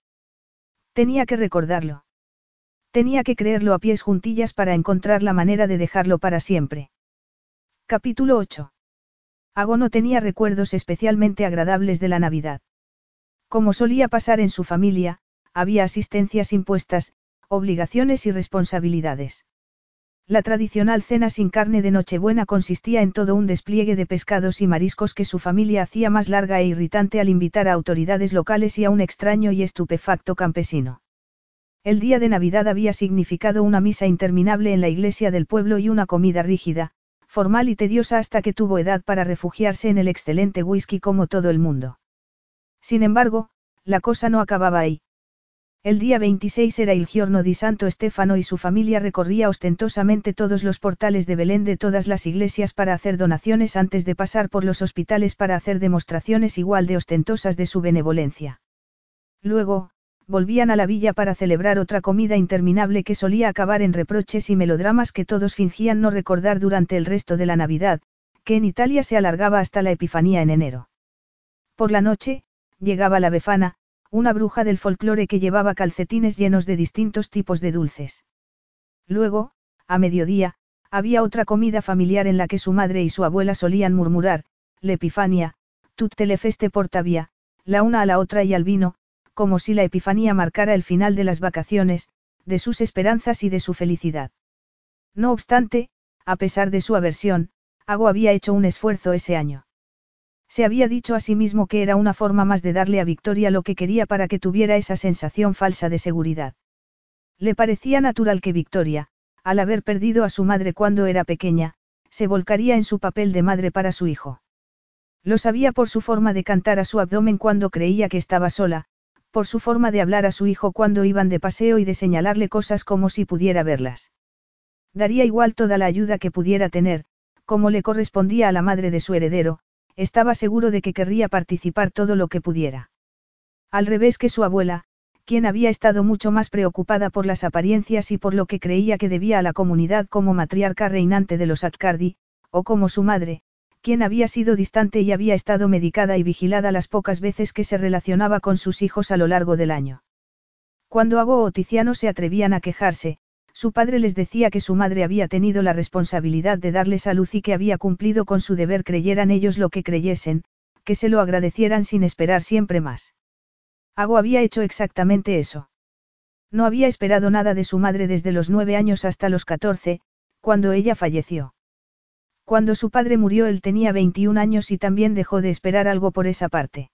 Tenía que recordarlo. Tenía que creerlo a pies juntillas para encontrar la manera de dejarlo para siempre. Capítulo 8. Ago no tenía recuerdos especialmente agradables de la Navidad. Como solía pasar en su familia, había asistencias impuestas, obligaciones y responsabilidades. La tradicional cena sin carne de Nochebuena consistía en todo un despliegue de pescados y mariscos que su familia hacía más larga e irritante al invitar a autoridades locales y a un extraño y estupefacto campesino. El día de Navidad había significado una misa interminable en la iglesia del pueblo y una comida rígida, formal y tediosa hasta que tuvo edad para refugiarse en el excelente whisky como todo el mundo. Sin embargo, la cosa no acababa ahí. El día 26 era el giorno di Santo Stefano y su familia recorría ostentosamente todos los portales de Belén de todas las iglesias para hacer donaciones antes de pasar por los hospitales para hacer demostraciones igual de ostentosas de su benevolencia. Luego, volvían a la villa para celebrar otra comida interminable que solía acabar en reproches y melodramas que todos fingían no recordar durante el resto de la Navidad, que en Italia se alargaba hasta la Epifanía en enero. Por la noche, llegaba la befana, una bruja del folclore que llevaba calcetines llenos de distintos tipos de dulces. Luego, a mediodía, había otra comida familiar en la que su madre y su abuela solían murmurar, L'Epifania, tutte le feste portavia, la una a la otra y al vino, como si la Epifanía marcara el final de las vacaciones, de sus esperanzas y de su felicidad. No obstante, a pesar de su aversión, Ago había hecho un esfuerzo ese año. Se había dicho a sí mismo que era una forma más de darle a Victoria lo que quería para que tuviera esa sensación falsa de seguridad. Le parecía natural que Victoria, al haber perdido a su madre cuando era pequeña, se volcaría en su papel de madre para su hijo. Lo sabía por su forma de cantar a su abdomen cuando creía que estaba sola, por su forma de hablar a su hijo cuando iban de paseo y de señalarle cosas como si pudiera verlas. Daría igual toda la ayuda que pudiera tener, como le correspondía a la madre de su heredero, estaba seguro de que querría participar todo lo que pudiera. Al revés que su abuela, quien había estado mucho más preocupada por las apariencias y por lo que creía que debía a la comunidad como matriarca reinante de los Atcardi, o como su madre, quien había sido distante y había estado medicada y vigilada las pocas veces que se relacionaba con sus hijos a lo largo del año. Cuando Ago o Tiziano se atrevían a quejarse, su padre les decía que su madre había tenido la responsabilidad de darles a luz y que había cumplido con su deber creyeran ellos lo que creyesen, que se lo agradecieran sin esperar siempre más. Ago había hecho exactamente eso. No había esperado nada de su madre desde los nueve años hasta los catorce, cuando ella falleció. Cuando su padre murió él tenía 21 años y también dejó de esperar algo por esa parte.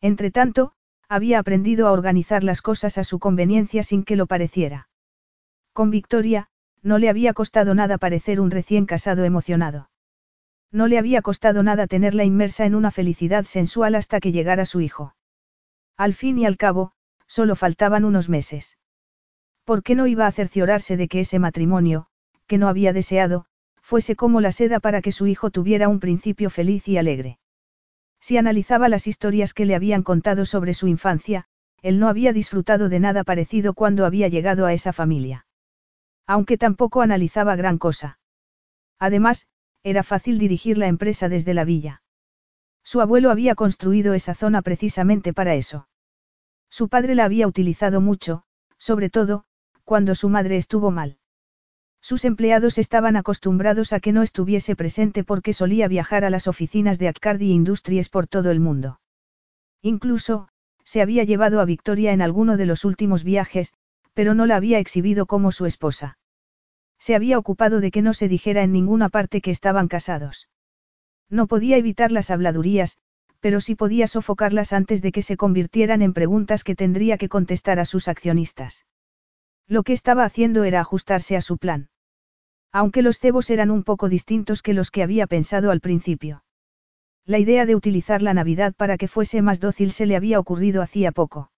Entretanto, había aprendido a organizar las cosas a su conveniencia sin que lo pareciera. Con Victoria, no le había costado nada parecer un recién casado emocionado. No le había costado nada tenerla inmersa en una felicidad sensual hasta que llegara su hijo. Al fin y al cabo, solo faltaban unos meses. ¿Por qué no iba a cerciorarse de que ese matrimonio, que no había deseado, fuese como la seda para que su hijo tuviera un principio feliz y alegre. Si analizaba las historias que le habían contado sobre su infancia, él no había disfrutado de nada parecido cuando había llegado a esa familia. Aunque tampoco analizaba gran cosa. Además, era fácil dirigir la empresa desde la villa. Su abuelo había construido esa zona precisamente para eso. Su padre la había utilizado mucho, sobre todo, cuando su madre estuvo mal. Sus empleados estaban acostumbrados a que no estuviese presente porque solía viajar a las oficinas de Accardi Industries por todo el mundo. Incluso, se había llevado a Victoria en alguno de los últimos viajes, pero no la había exhibido como su esposa. Se había ocupado de que no se dijera en ninguna parte que estaban casados. No podía evitar las habladurías, pero sí podía sofocarlas antes de que se convirtieran en preguntas que tendría que contestar a sus accionistas. Lo que estaba haciendo era ajustarse a su plan. Aunque los cebos eran un poco distintos que los que había pensado al principio. La idea de utilizar la Navidad para que fuese más dócil se le había ocurrido hacía poco.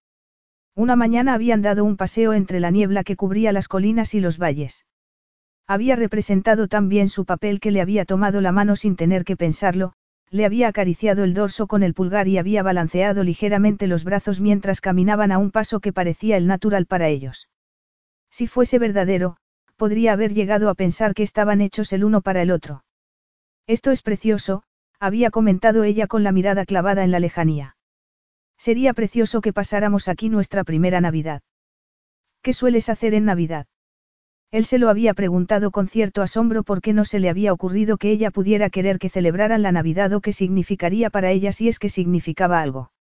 Una mañana habían dado un paseo entre la niebla que cubría las colinas y los valles. Había representado tan bien su papel que le había tomado la mano sin tener que pensarlo, le había acariciado el dorso con el pulgar y había balanceado ligeramente los brazos mientras caminaban a un paso que parecía el natural para ellos. Si fuese verdadero, podría haber llegado a pensar que estaban hechos el uno para el otro. Esto es precioso, había comentado ella con la mirada clavada en la lejanía. Sería precioso que pasáramos aquí nuestra primera Navidad. ¿Qué sueles hacer en Navidad? Él se lo había preguntado con cierto asombro porque no se le había ocurrido que ella pudiera querer que celebraran la Navidad o qué significaría para ella si es que significaba algo.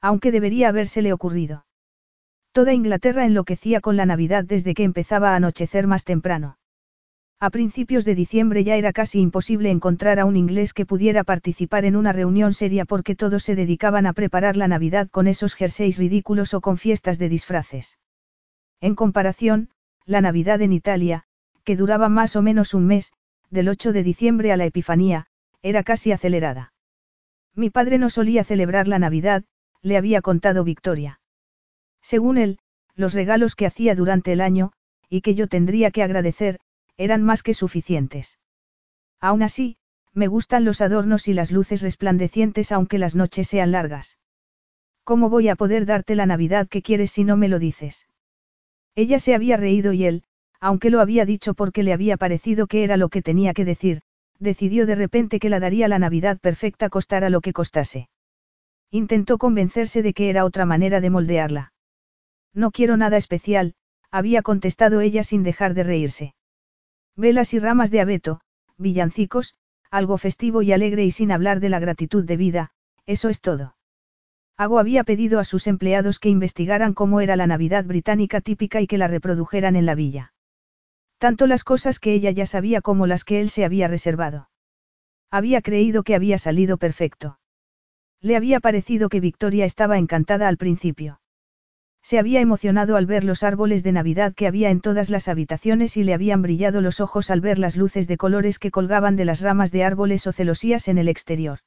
Aunque debería habérsele ocurrido. Toda Inglaterra enloquecía con la Navidad desde que empezaba a anochecer más temprano. A principios de diciembre ya era casi imposible encontrar a un inglés que pudiera participar en una reunión seria porque todos se dedicaban a preparar la Navidad con esos jerseys ridículos o con fiestas de disfraces. En comparación, la Navidad en Italia, que duraba más o menos un mes, del 8 de diciembre a la Epifanía, era casi acelerada. Mi padre no solía celebrar la Navidad, le había contado Victoria. Según él, los regalos que hacía durante el año, y que yo tendría que agradecer, eran más que suficientes. Aún así, me gustan los adornos y las luces resplandecientes aunque las noches sean largas. ¿Cómo voy a poder darte la Navidad que quieres si no me lo dices? Ella se había reído y él, aunque lo había dicho porque le había parecido que era lo que tenía que decir, decidió de repente que la daría la Navidad perfecta costara lo que costase. Intentó convencerse de que era otra manera de moldearla. No quiero nada especial, había contestado ella sin dejar de reírse. Velas y ramas de abeto, villancicos, algo festivo y alegre y sin hablar de la gratitud de vida, eso es todo. Ago había pedido a sus empleados que investigaran cómo era la Navidad británica típica y que la reprodujeran en la villa. Tanto las cosas que ella ya sabía como las que él se había reservado. Había creído que había salido perfecto. Le había parecido que Victoria estaba encantada al principio. Se había emocionado al ver los árboles de Navidad que había en todas las habitaciones y le habían brillado los ojos al ver las luces de colores que colgaban de las ramas de árboles o celosías en el exterior.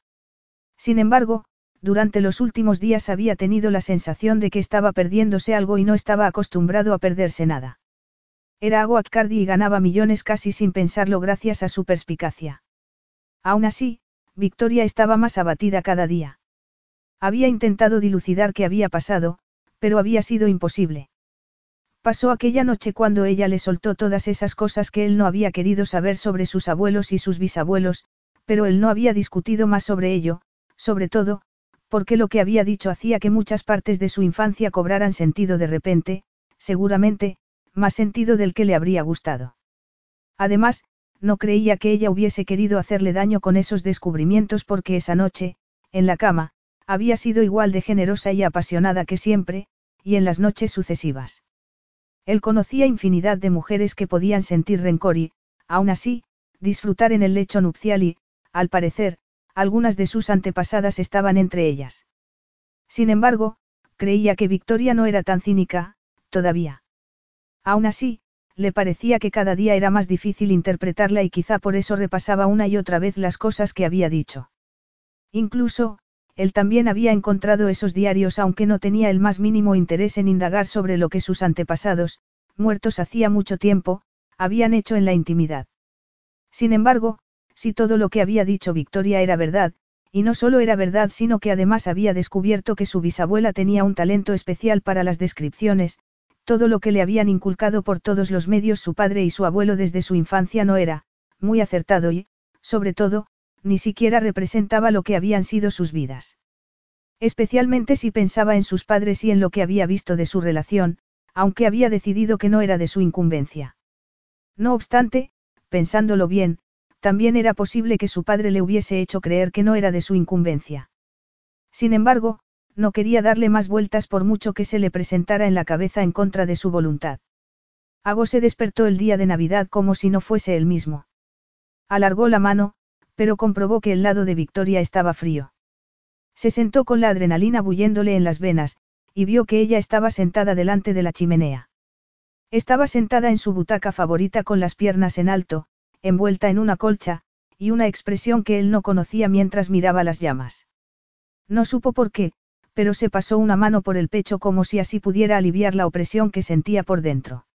Sin embargo, durante los últimos días había tenido la sensación de que estaba perdiéndose algo y no estaba acostumbrado a perderse nada. Era Ago y ganaba millones casi sin pensarlo gracias a su perspicacia. Aún así, Victoria estaba más abatida cada día. Había intentado dilucidar qué había pasado, pero había sido imposible. Pasó aquella noche cuando ella le soltó todas esas cosas que él no había querido saber sobre sus abuelos y sus bisabuelos, pero él no había discutido más sobre ello, sobre todo, porque lo que había dicho hacía que muchas partes de su infancia cobraran sentido de repente, seguramente, más sentido del que le habría gustado. Además, no creía que ella hubiese querido hacerle daño con esos descubrimientos porque esa noche, en la cama, había sido igual de generosa y apasionada que siempre, y en las noches sucesivas. Él conocía infinidad de mujeres que podían sentir rencor y, aún así, disfrutar en el lecho nupcial y, al parecer, algunas de sus antepasadas estaban entre ellas. Sin embargo, creía que Victoria no era tan cínica, todavía. Aún así, le parecía que cada día era más difícil interpretarla y quizá por eso repasaba una y otra vez las cosas que había dicho. Incluso, él también había encontrado esos diarios aunque no tenía el más mínimo interés en indagar sobre lo que sus antepasados, muertos hacía mucho tiempo, habían hecho en la intimidad. Sin embargo, si todo lo que había dicho Victoria era verdad, y no solo era verdad sino que además había descubierto que su bisabuela tenía un talento especial para las descripciones, todo lo que le habían inculcado por todos los medios su padre y su abuelo desde su infancia no era, muy acertado y, sobre todo, ni siquiera representaba lo que habían sido sus vidas. Especialmente si pensaba en sus padres y en lo que había visto de su relación, aunque había decidido que no era de su incumbencia. No obstante, pensándolo bien, también era posible que su padre le hubiese hecho creer que no era de su incumbencia. Sin embargo, no quería darle más vueltas por mucho que se le presentara en la cabeza en contra de su voluntad. Ago se despertó el día de Navidad como si no fuese él mismo. Alargó la mano, pero comprobó que el lado de Victoria estaba frío. Se sentó con la adrenalina bulléndole en las venas, y vio que ella estaba sentada delante de la chimenea. Estaba sentada en su butaca favorita con las piernas en alto, envuelta en una colcha, y una expresión que él no conocía mientras miraba las llamas. No supo por qué, pero se pasó una mano por el pecho como si así pudiera aliviar la opresión que sentía por dentro.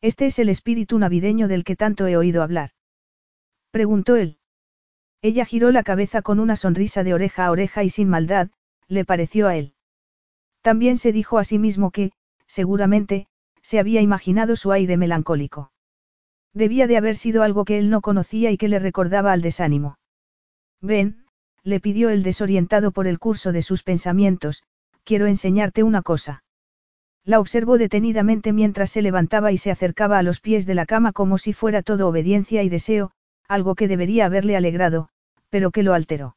Este es el espíritu navideño del que tanto he oído hablar. Preguntó él. Ella giró la cabeza con una sonrisa de oreja a oreja y sin maldad, le pareció a él. También se dijo a sí mismo que, seguramente, se había imaginado su aire melancólico. Debía de haber sido algo que él no conocía y que le recordaba al desánimo. Ven, le pidió el desorientado por el curso de sus pensamientos, quiero enseñarte una cosa. La observó detenidamente mientras se levantaba y se acercaba a los pies de la cama como si fuera todo obediencia y deseo, algo que debería haberle alegrado, pero que lo alteró.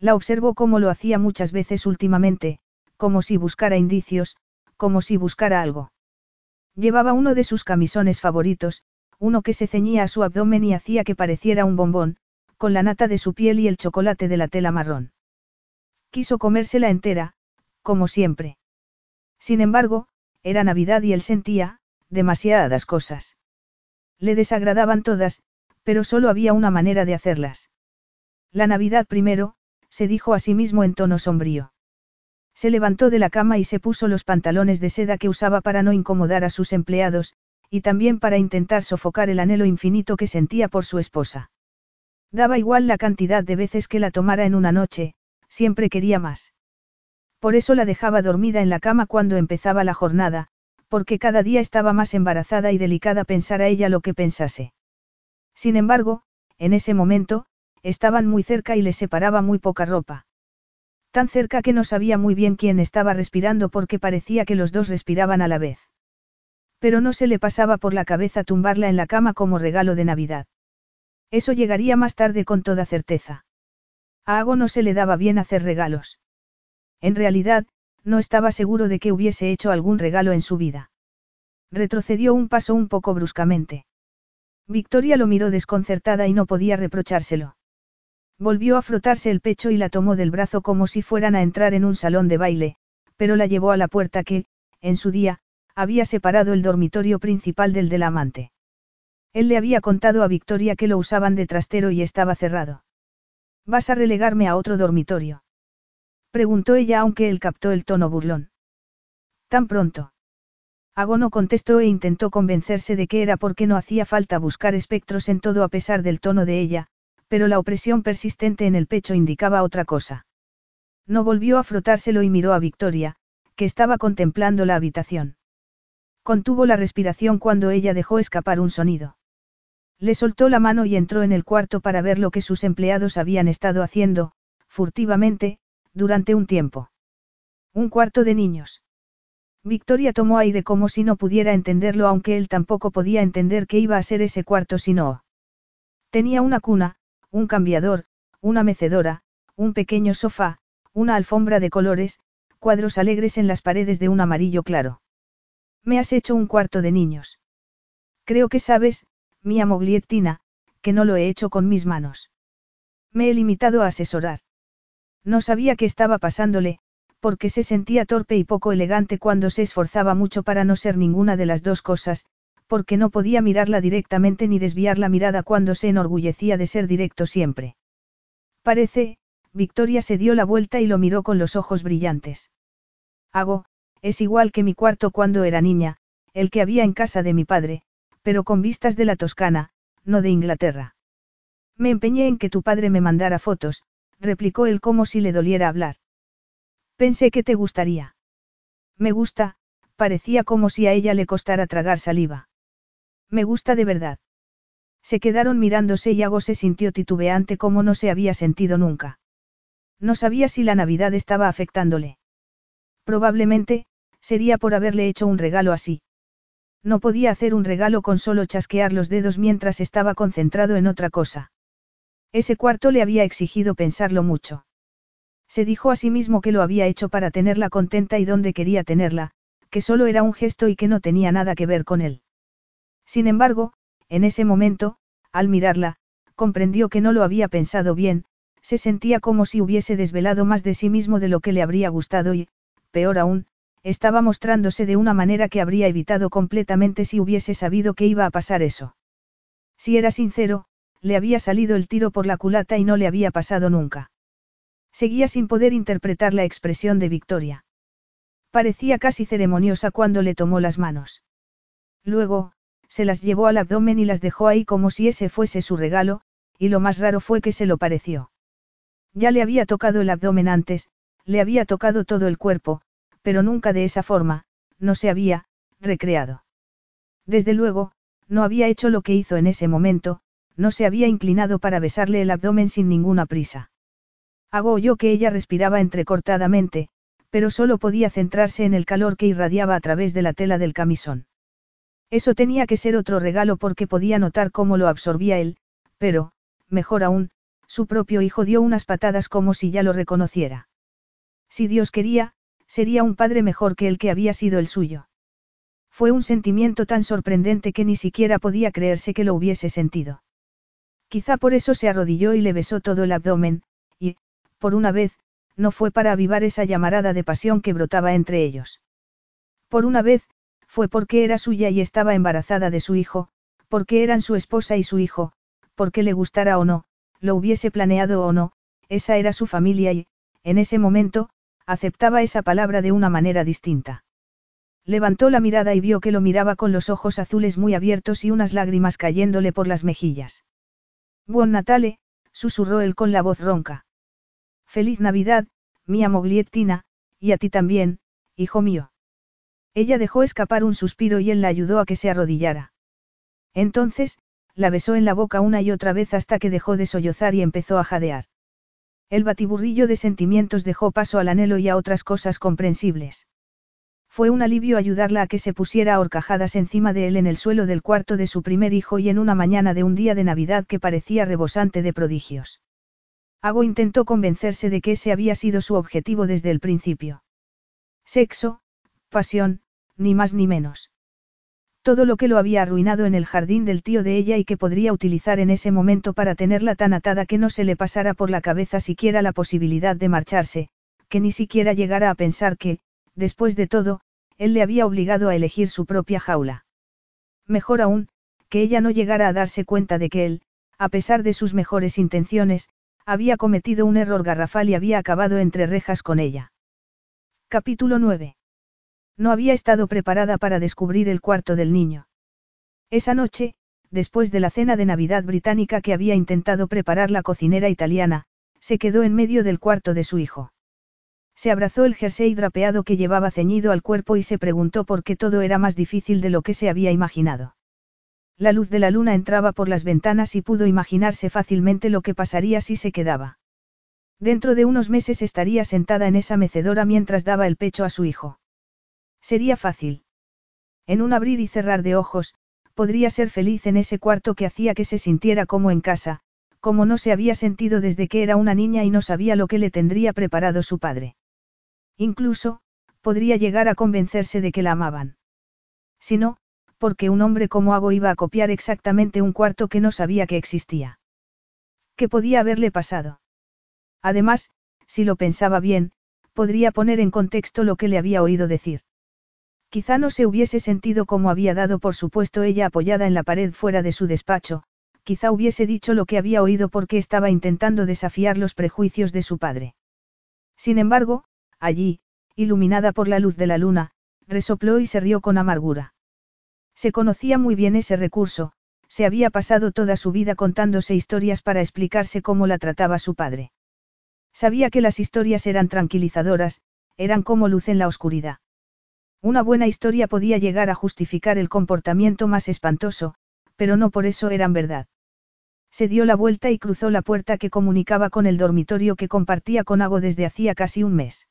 La observó como lo hacía muchas veces últimamente, como si buscara indicios, como si buscara algo. Llevaba uno de sus camisones favoritos, uno que se ceñía a su abdomen y hacía que pareciera un bombón, con la nata de su piel y el chocolate de la tela marrón. Quiso comérsela entera, como siempre. Sin embargo, era Navidad y él sentía, demasiadas cosas. Le desagradaban todas, pero solo había una manera de hacerlas. La Navidad primero, se dijo a sí mismo en tono sombrío. Se levantó de la cama y se puso los pantalones de seda que usaba para no incomodar a sus empleados, y también para intentar sofocar el anhelo infinito que sentía por su esposa. Daba igual la cantidad de veces que la tomara en una noche, siempre quería más. Por eso la dejaba dormida en la cama cuando empezaba la jornada, porque cada día estaba más embarazada y delicada pensar a ella lo que pensase. Sin embargo, en ese momento, estaban muy cerca y le separaba muy poca ropa. Tan cerca que no sabía muy bien quién estaba respirando porque parecía que los dos respiraban a la vez. Pero no se le pasaba por la cabeza tumbarla en la cama como regalo de Navidad. Eso llegaría más tarde con toda certeza. A Ago no se le daba bien hacer regalos. En realidad, no estaba seguro de que hubiese hecho algún regalo en su vida. Retrocedió un paso un poco bruscamente. Victoria lo miró desconcertada y no podía reprochárselo. Volvió a frotarse el pecho y la tomó del brazo como si fueran a entrar en un salón de baile, pero la llevó a la puerta que, en su día, había separado el dormitorio principal del del amante. Él le había contado a Victoria que lo usaban de trastero y estaba cerrado. ¿Vas a relegarme a otro dormitorio? Preguntó ella aunque él captó el tono burlón. ¿Tan pronto? Agono contestó e intentó convencerse de que era porque no hacía falta buscar espectros en todo a pesar del tono de ella, Pero la opresión persistente en el pecho indicaba otra cosa. No volvió a frotárselo y miró a Victoria, que estaba contemplando la habitación. Contuvo la respiración cuando ella dejó escapar un sonido. Le soltó la mano y entró en el cuarto para ver lo que sus empleados habían estado haciendo, furtivamente, durante un tiempo. Un cuarto de niños. Victoria tomó aire como si no pudiera entenderlo aunque él tampoco podía entender qué iba a ser ese cuarto si no. Tenía una cuna, un cambiador, una mecedora, un pequeño sofá, una alfombra de colores, cuadros alegres en las paredes de un amarillo claro. Me has hecho un cuarto de niños. Creo que sabes, mía Mogliettina, que no lo he hecho con mis manos. Me he limitado a asesorar. No sabía qué estaba pasándole, porque se sentía torpe y poco elegante cuando se esforzaba mucho para no ser ninguna de las dos cosas, porque no podía mirarla directamente ni desviar la mirada cuando se enorgullecía de ser directo siempre. Parece, Victoria se dio la vuelta y lo miró con los ojos brillantes. Hago, es igual que mi cuarto cuando era niña, el que había en casa de mi padre, pero con vistas de la Toscana, no de Inglaterra. Me empeñé en que tu padre me mandara fotos, replicó él como si le doliera hablar. Pensé que te gustaría. Me gusta, parecía como si a ella le costara tragar saliva. Me gusta de verdad. Se quedaron mirándose y Ago se sintió titubeante como no se había sentido nunca. No sabía si la Navidad estaba afectándole. Probablemente, sería por haberle hecho un regalo así. No podía hacer un regalo con solo chasquear los dedos mientras estaba concentrado en otra cosa. Ese cuarto le había exigido pensarlo mucho. Se dijo a sí mismo que lo había hecho para tenerla contenta y donde quería tenerla, que solo era un gesto y que no tenía nada que ver con él. Sin embargo, en ese momento, al mirarla, comprendió que no lo había pensado bien, se sentía como si hubiese desvelado más de sí mismo de lo que le habría gustado y, peor aún, estaba mostrándose de una manera que habría evitado completamente si hubiese sabido que iba a pasar eso. Si era sincero, le había salido el tiro por la culata y no le había pasado nunca. Seguía sin poder interpretar la expresión de Victoria. Parecía casi ceremoniosa cuando le tomó las manos. Luego, se las llevó al abdomen y las dejó ahí como si ese fuese su regalo, y lo más raro fue que se lo pareció. Ya le había tocado el abdomen antes, le había tocado todo el cuerpo, pero nunca de esa forma, no se había, recreado. Desde luego, no había hecho lo que hizo en ese momento, no se había inclinado para besarle el abdomen sin ninguna prisa. Hago oyó que ella respiraba entrecortadamente, pero solo podía centrarse en el calor que irradiaba a través de la tela del camisón. Eso tenía que ser otro regalo porque podía notar cómo lo absorbía él, pero, mejor aún, su propio hijo dio unas patadas como si ya lo reconociera. Si Dios quería, sería un padre mejor que el que había sido el suyo. Fue un sentimiento tan sorprendente que ni siquiera podía creerse que lo hubiese sentido. Quizá por eso se arrodilló y le besó todo el abdomen, por una vez, no fue para avivar esa llamarada de pasión que brotaba entre ellos. Por una vez, fue porque era suya y estaba embarazada de su hijo, porque eran su esposa y su hijo, porque le gustara o no, lo hubiese planeado o no, esa era su familia y, en ese momento, aceptaba esa palabra de una manera distinta. Levantó la mirada y vio que lo miraba con los ojos azules muy abiertos y unas lágrimas cayéndole por las mejillas. Buon Natale, susurró él con la voz ronca. Feliz Navidad, mía Mogliettina, y a ti también, hijo mío. Ella dejó escapar un suspiro y él la ayudó a que se arrodillara. Entonces, la besó en la boca una y otra vez hasta que dejó de sollozar y empezó a jadear. El batiburrillo de sentimientos dejó paso al anhelo y a otras cosas comprensibles. Fue un alivio ayudarla a que se pusiera horcajadas encima de él en el suelo del cuarto de su primer hijo y en una mañana de un día de Navidad que parecía rebosante de prodigios. Hago intentó convencerse de que ese había sido su objetivo desde el principio. Sexo, pasión, ni más ni menos. Todo lo que lo había arruinado en el jardín del tío de ella y que podría utilizar en ese momento para tenerla tan atada que no se le pasara por la cabeza siquiera la posibilidad de marcharse, que ni siquiera llegara a pensar que, después de todo, él le había obligado a elegir su propia jaula. Mejor aún, que ella no llegara a darse cuenta de que él, a pesar de sus mejores intenciones, había cometido un error garrafal y había acabado entre rejas con ella. Capítulo 9. No había estado preparada para descubrir el cuarto del niño. Esa noche, después de la cena de Navidad británica que había intentado preparar la cocinera italiana, se quedó en medio del cuarto de su hijo. Se abrazó el jersey drapeado que llevaba ceñido al cuerpo y se preguntó por qué todo era más difícil de lo que se había imaginado. La luz de la luna entraba por las ventanas y pudo imaginarse fácilmente lo que pasaría si se quedaba. Dentro de unos meses estaría sentada en esa mecedora mientras daba el pecho a su hijo. Sería fácil. En un abrir y cerrar de ojos, podría ser feliz en ese cuarto que hacía que se sintiera como en casa, como no se había sentido desde que era una niña y no sabía lo que le tendría preparado su padre. Incluso, podría llegar a convencerse de que la amaban. Si no, porque un hombre como Hago iba a copiar exactamente un cuarto que no sabía que existía. ¿Qué podía haberle pasado? Además, si lo pensaba bien, podría poner en contexto lo que le había oído decir. Quizá no se hubiese sentido como había dado por supuesto ella apoyada en la pared fuera de su despacho, quizá hubiese dicho lo que había oído porque estaba intentando desafiar los prejuicios de su padre. Sin embargo, allí, iluminada por la luz de la luna, resopló y se rió con amargura. Se conocía muy bien ese recurso, se había pasado toda su vida contándose historias para explicarse cómo la trataba su padre. Sabía que las historias eran tranquilizadoras, eran como luz en la oscuridad. Una buena historia podía llegar a justificar el comportamiento más espantoso, pero no por eso eran verdad. Se dio la vuelta y cruzó la puerta que comunicaba con el dormitorio que compartía con Ago desde hacía casi un mes.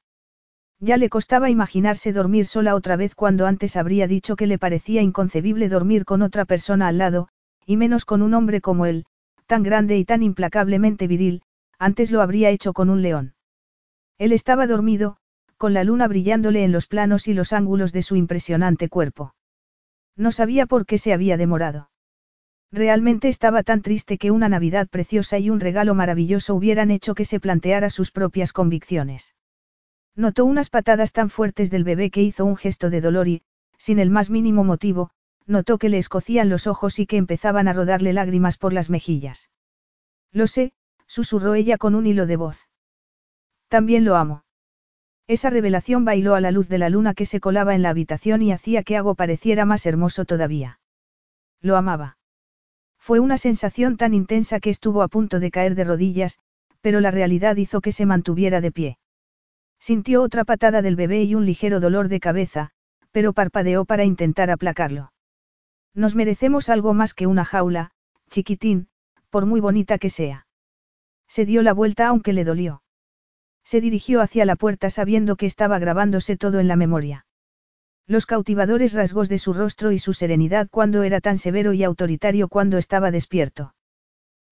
Ya le costaba imaginarse dormir sola otra vez cuando antes habría dicho que le parecía inconcebible dormir con otra persona al lado, y menos con un hombre como él, tan grande y tan implacablemente viril, antes lo habría hecho con un león. Él estaba dormido, con la luna brillándole en los planos y los ángulos de su impresionante cuerpo. No sabía por qué se había demorado. Realmente estaba tan triste que una Navidad preciosa y un regalo maravilloso hubieran hecho que se planteara sus propias convicciones. Notó unas patadas tan fuertes del bebé que hizo un gesto de dolor y, sin el más mínimo motivo, notó que le escocían los ojos y que empezaban a rodarle lágrimas por las mejillas. Lo sé, susurró ella con un hilo de voz. También lo amo. Esa revelación bailó a la luz de la luna que se colaba en la habitación y hacía que algo pareciera más hermoso todavía. Lo amaba. Fue una sensación tan intensa que estuvo a punto de caer de rodillas, pero la realidad hizo que se mantuviera de pie. Sintió otra patada del bebé y un ligero dolor de cabeza, pero parpadeó para intentar aplacarlo. Nos merecemos algo más que una jaula, chiquitín, por muy bonita que sea. Se dio la vuelta aunque le dolió. Se dirigió hacia la puerta sabiendo que estaba grabándose todo en la memoria. Los cautivadores rasgos de su rostro y su serenidad cuando era tan severo y autoritario cuando estaba despierto.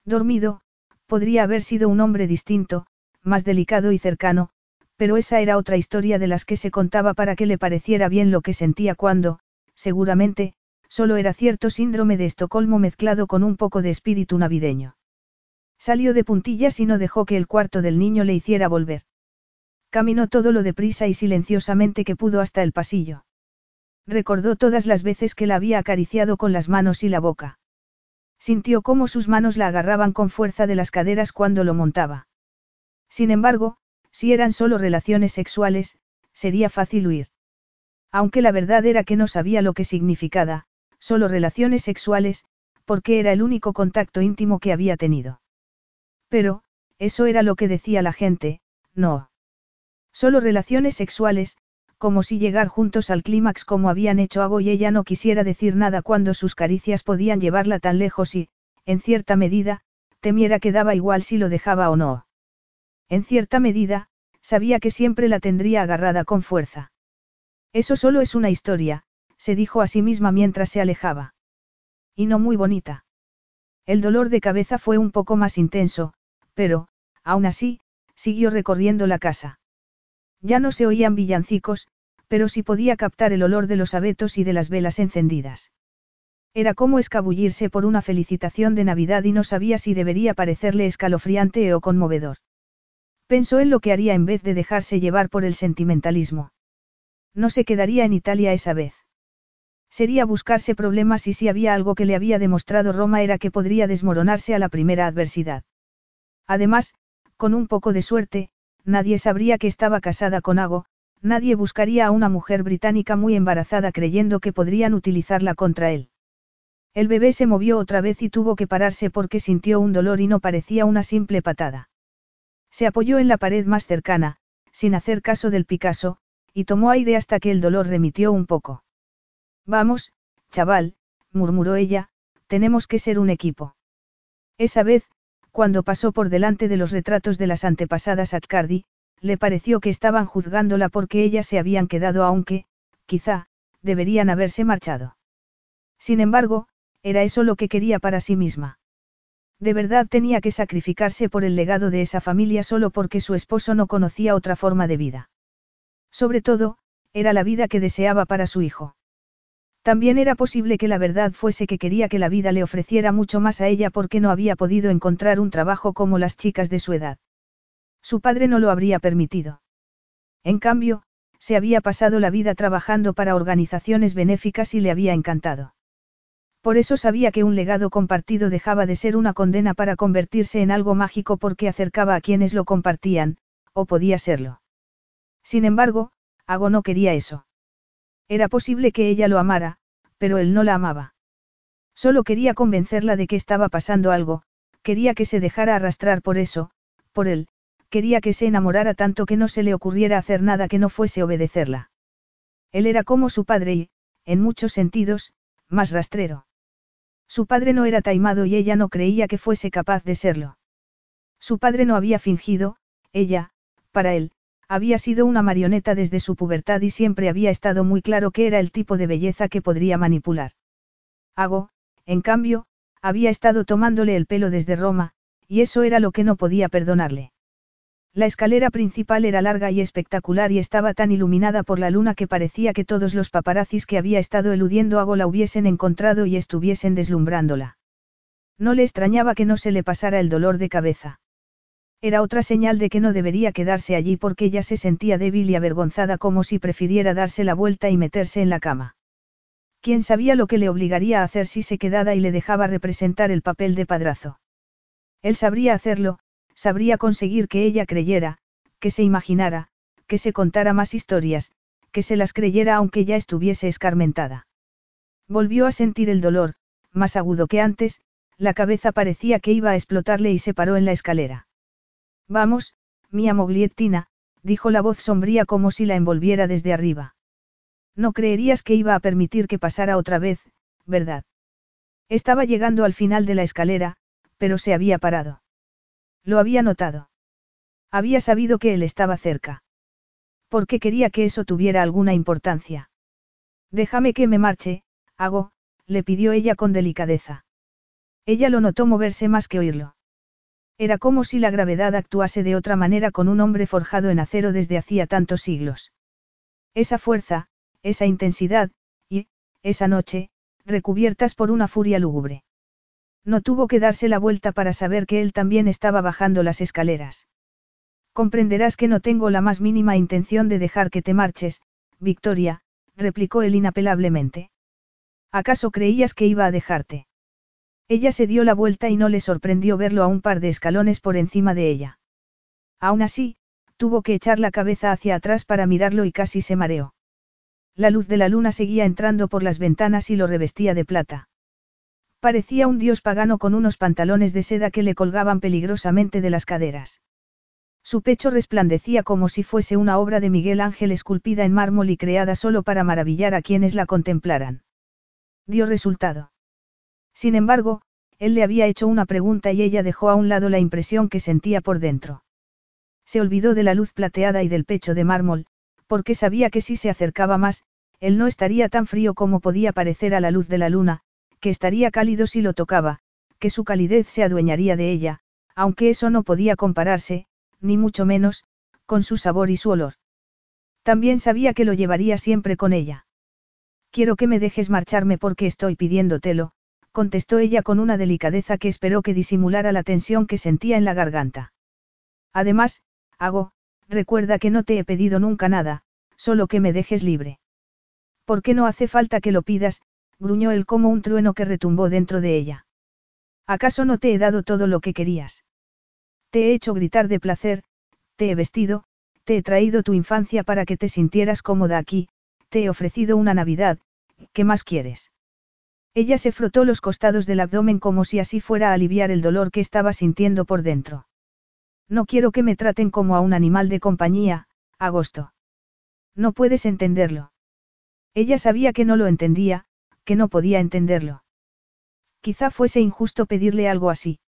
Dormido, podría haber sido un hombre distinto, más delicado y cercano, pero esa era otra historia de las que se contaba para que le pareciera bien lo que sentía cuando, seguramente, solo era cierto síndrome de Estocolmo mezclado con un poco de espíritu navideño. Salió de puntillas y no dejó que el cuarto del niño le hiciera volver. Caminó todo lo deprisa y silenciosamente que pudo hasta el pasillo. Recordó todas las veces que la había acariciado con las manos y la boca. Sintió cómo sus manos la agarraban con fuerza de las caderas cuando lo montaba. Sin embargo, si eran solo relaciones sexuales, sería fácil huir. Aunque la verdad era que no sabía lo que significaba, solo relaciones sexuales, porque era el único contacto íntimo que había tenido. Pero, eso era lo que decía la gente, no. Solo relaciones sexuales, como si llegar juntos al clímax como habían hecho Ago y ella no quisiera decir nada cuando sus caricias podían llevarla tan lejos y, en cierta medida, temiera que daba igual si lo dejaba o no. En cierta medida, sabía que siempre la tendría agarrada con fuerza. Eso solo es una historia, se dijo a sí misma mientras se alejaba. Y no muy bonita. El dolor de cabeza fue un poco más intenso, pero, aún así, siguió recorriendo la casa. Ya no se oían villancicos, pero sí podía captar el olor de los abetos y de las velas encendidas. Era como escabullirse por una felicitación de Navidad y no sabía si debería parecerle escalofriante o conmovedor. Pensó en lo que haría en vez de dejarse llevar por el sentimentalismo. No se quedaría en Italia esa vez. Sería buscarse problemas y si había algo que le había demostrado Roma era que podría desmoronarse a la primera adversidad. Además, con un poco de suerte, nadie sabría que estaba casada con Ago, nadie buscaría a una mujer británica muy embarazada creyendo que podrían utilizarla contra él. El bebé se movió otra vez y tuvo que pararse porque sintió un dolor y no parecía una simple patada. Se apoyó en la pared más cercana, sin hacer caso del Picasso, y tomó aire hasta que el dolor remitió un poco. Vamos, chaval, murmuró ella, tenemos que ser un equipo. Esa vez, cuando pasó por delante de los retratos de las antepasadas Atcardi, le pareció que estaban juzgándola porque ellas se habían quedado aunque, quizá, deberían haberse marchado. Sin embargo, era eso lo que quería para sí misma. De verdad tenía que sacrificarse por el legado de esa familia solo porque su esposo no conocía otra forma de vida. Sobre todo, era la vida que deseaba para su hijo. También era posible que la verdad fuese que quería que la vida le ofreciera mucho más a ella porque no había podido encontrar un trabajo como las chicas de su edad. Su padre no lo habría permitido. En cambio, se había pasado la vida trabajando para organizaciones benéficas y le había encantado. Por eso sabía que un legado compartido dejaba de ser una condena para convertirse en algo mágico porque acercaba a quienes lo compartían, o podía serlo. Sin embargo, Ago no quería eso. Era posible que ella lo amara, pero él no la amaba. Solo quería convencerla de que estaba pasando algo, quería que se dejara arrastrar por eso, por él, quería que se enamorara tanto que no se le ocurriera hacer nada que no fuese obedecerla. Él era como su padre y, en muchos sentidos, más rastrero. Su padre no era taimado y ella no creía que fuese capaz de serlo. Su padre no había fingido, ella, para él, había sido una marioneta desde su pubertad y siempre había estado muy claro que era el tipo de belleza que podría manipular. Hago, en cambio, había estado tomándole el pelo desde Roma, y eso era lo que no podía perdonarle. La escalera principal era larga y espectacular y estaba tan iluminada por la luna que parecía que todos los paparazzis que había estado eludiendo a la hubiesen encontrado y estuviesen deslumbrándola. No le extrañaba que no se le pasara el dolor de cabeza. Era otra señal de que no debería quedarse allí porque ella se sentía débil y avergonzada como si prefiriera darse la vuelta y meterse en la cama. ¿Quién sabía lo que le obligaría a hacer si se quedaba y le dejaba representar el papel de padrazo? Él sabría hacerlo, sabría conseguir que ella creyera, que se imaginara, que se contara más historias, que se las creyera aunque ya estuviese escarmentada. Volvió a sentir el dolor, más agudo que antes, la cabeza parecía que iba a explotarle y se paró en la escalera. Vamos, mía Mogliettina, dijo la voz sombría como si la envolviera desde arriba. No creerías que iba a permitir que pasara otra vez, ¿verdad? Estaba llegando al final de la escalera, pero se había parado. Lo había notado. Había sabido que él estaba cerca. ¿Por qué quería que eso tuviera alguna importancia? Déjame que me marche, hago, le pidió ella con delicadeza. Ella lo notó moverse más que oírlo. Era como si la gravedad actuase de otra manera con un hombre forjado en acero desde hacía tantos siglos. Esa fuerza, esa intensidad, y, esa noche, recubiertas por una furia lúgubre. No tuvo que darse la vuelta para saber que él también estaba bajando las escaleras. Comprenderás que no tengo la más mínima intención de dejar que te marches, Victoria, replicó él inapelablemente. ¿Acaso creías que iba a dejarte? Ella se dio la vuelta y no le sorprendió verlo a un par de escalones por encima de ella. Aún así, tuvo que echar la cabeza hacia atrás para mirarlo y casi se mareó. La luz de la luna seguía entrando por las ventanas y lo revestía de plata. Parecía un dios pagano con unos pantalones de seda que le colgaban peligrosamente de las caderas. Su pecho resplandecía como si fuese una obra de Miguel Ángel esculpida en mármol y creada solo para maravillar a quienes la contemplaran. Dio resultado. Sin embargo, él le había hecho una pregunta y ella dejó a un lado la impresión que sentía por dentro. Se olvidó de la luz plateada y del pecho de mármol, porque sabía que si se acercaba más, él no estaría tan frío como podía parecer a la luz de la luna, que estaría cálido si lo tocaba, que su calidez se adueñaría de ella, aunque eso no podía compararse, ni mucho menos, con su sabor y su olor. También sabía que lo llevaría siempre con ella. Quiero que me dejes marcharme porque estoy pidiéndotelo, contestó ella con una delicadeza que esperó que disimulara la tensión que sentía en la garganta. Además, hago, recuerda que no te he pedido nunca nada, solo que me dejes libre. ¿Por qué no hace falta que lo pidas? Gruñó él como un trueno que retumbó dentro de ella. ¿Acaso no te he dado todo lo que querías? Te he hecho gritar de placer, te he vestido, te he traído tu infancia para que te sintieras cómoda aquí, te he ofrecido una Navidad, ¿qué más quieres? Ella se frotó los costados del abdomen como si así fuera a aliviar el dolor que estaba sintiendo por dentro. No quiero que me traten como a un animal de compañía, agosto. No puedes entenderlo. Ella sabía que no lo entendía, que no podía entenderlo. Quizá fuese injusto pedirle algo así.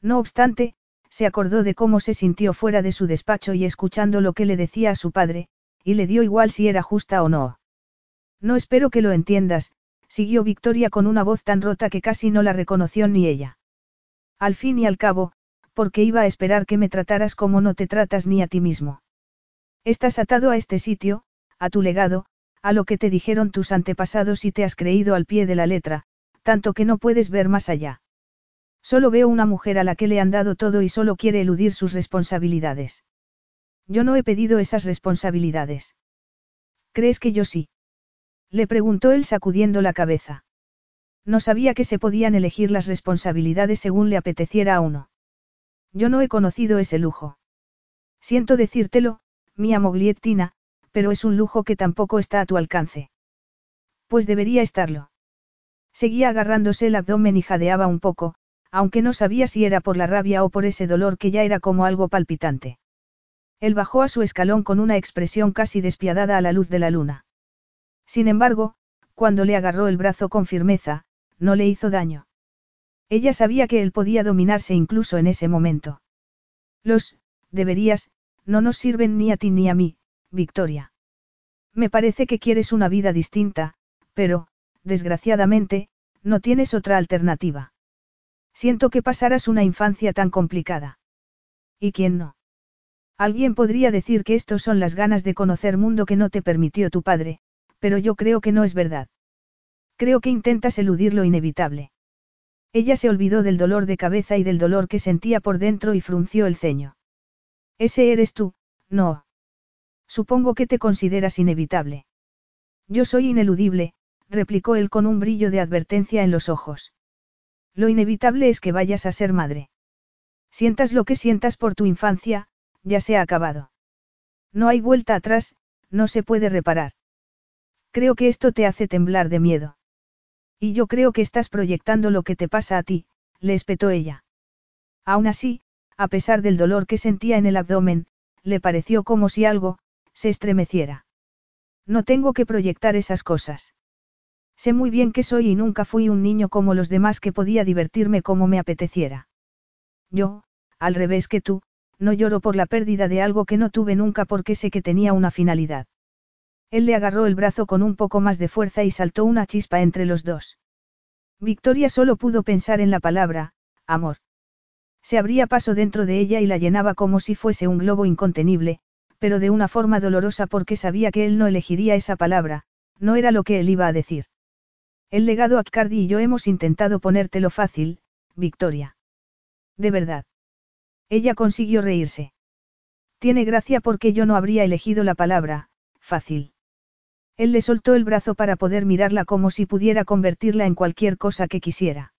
No obstante, se acordó de cómo se sintió fuera de su despacho y escuchando lo que le decía a su padre, y le dio igual si era justa o no. No espero que lo entiendas, siguió Victoria con una voz tan rota que casi no la reconoció ni ella. Al fin y al cabo, porque iba a esperar que me trataras como no te tratas ni a ti mismo. Estás atado a este sitio, a tu legado, a lo que te dijeron tus antepasados y te has creído al pie de la letra, tanto que no puedes ver más allá. Solo veo una mujer a la que le han dado todo y solo quiere eludir sus responsabilidades. Yo no he pedido esas responsabilidades. ¿Crees que yo sí? Le preguntó él sacudiendo la cabeza. No sabía que se podían elegir las responsabilidades según le apeteciera a uno. Yo no he conocido ese lujo. Siento decírtelo, mi Mogliettina, pero es un lujo que tampoco está a tu alcance. Pues debería estarlo. Seguía agarrándose el abdomen y jadeaba un poco, aunque no sabía si era por la rabia o por ese dolor que ya era como algo palpitante. Él bajó a su escalón con una expresión casi despiadada a la luz de la luna. Sin embargo, cuando le agarró el brazo con firmeza, no le hizo daño. Ella sabía que él podía dominarse incluso en ese momento. Los, deberías, no nos sirven ni a ti ni a mí, Victoria. Me parece que quieres una vida distinta, pero, desgraciadamente, no tienes otra alternativa. Siento que pasaras una infancia tan complicada. ¿Y quién no? Alguien podría decir que estos son las ganas de conocer mundo que no te permitió tu padre, pero yo creo que no es verdad. Creo que intentas eludir lo inevitable. Ella se olvidó del dolor de cabeza y del dolor que sentía por dentro y frunció el ceño. Ese eres tú, no. Supongo que te consideras inevitable. Yo soy ineludible, replicó él con un brillo de advertencia en los ojos. Lo inevitable es que vayas a ser madre. Sientas lo que sientas por tu infancia, ya se ha acabado. No hay vuelta atrás, no se puede reparar. Creo que esto te hace temblar de miedo. Y yo creo que estás proyectando lo que te pasa a ti, le espetó ella. Aún así, a pesar del dolor que sentía en el abdomen, le pareció como si algo, se estremeciera. No tengo que proyectar esas cosas. Sé muy bien que soy y nunca fui un niño como los demás que podía divertirme como me apeteciera. Yo, al revés que tú, no lloro por la pérdida de algo que no tuve nunca porque sé que tenía una finalidad. Él le agarró el brazo con un poco más de fuerza y saltó una chispa entre los dos. Victoria solo pudo pensar en la palabra, amor. Se abría paso dentro de ella y la llenaba como si fuese un globo incontenible, pero de una forma dolorosa porque sabía que él no elegiría esa palabra, no era lo que él iba a decir. El legado Accardi y yo hemos intentado ponértelo fácil, Victoria. De verdad. Ella consiguió reírse. Tiene gracia porque yo no habría elegido la palabra, fácil. Él le soltó el brazo para poder mirarla como si pudiera convertirla en cualquier cosa que quisiera.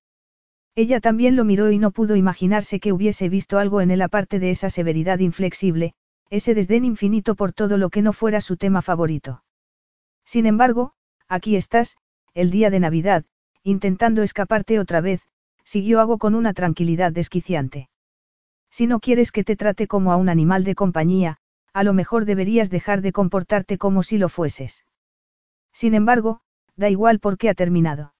Ella también lo miró y no pudo imaginarse que hubiese visto algo en él aparte de esa severidad inflexible, ese desdén infinito por todo lo que no fuera su tema favorito. Sin embargo, aquí estás, el día de Navidad, intentando escaparte otra vez, siguió Hago con una tranquilidad desquiciante. Si no quieres que te trate como a un animal de compañía, a lo mejor deberías dejar de comportarte como si lo fueses. Sin embargo, da igual porque ha terminado.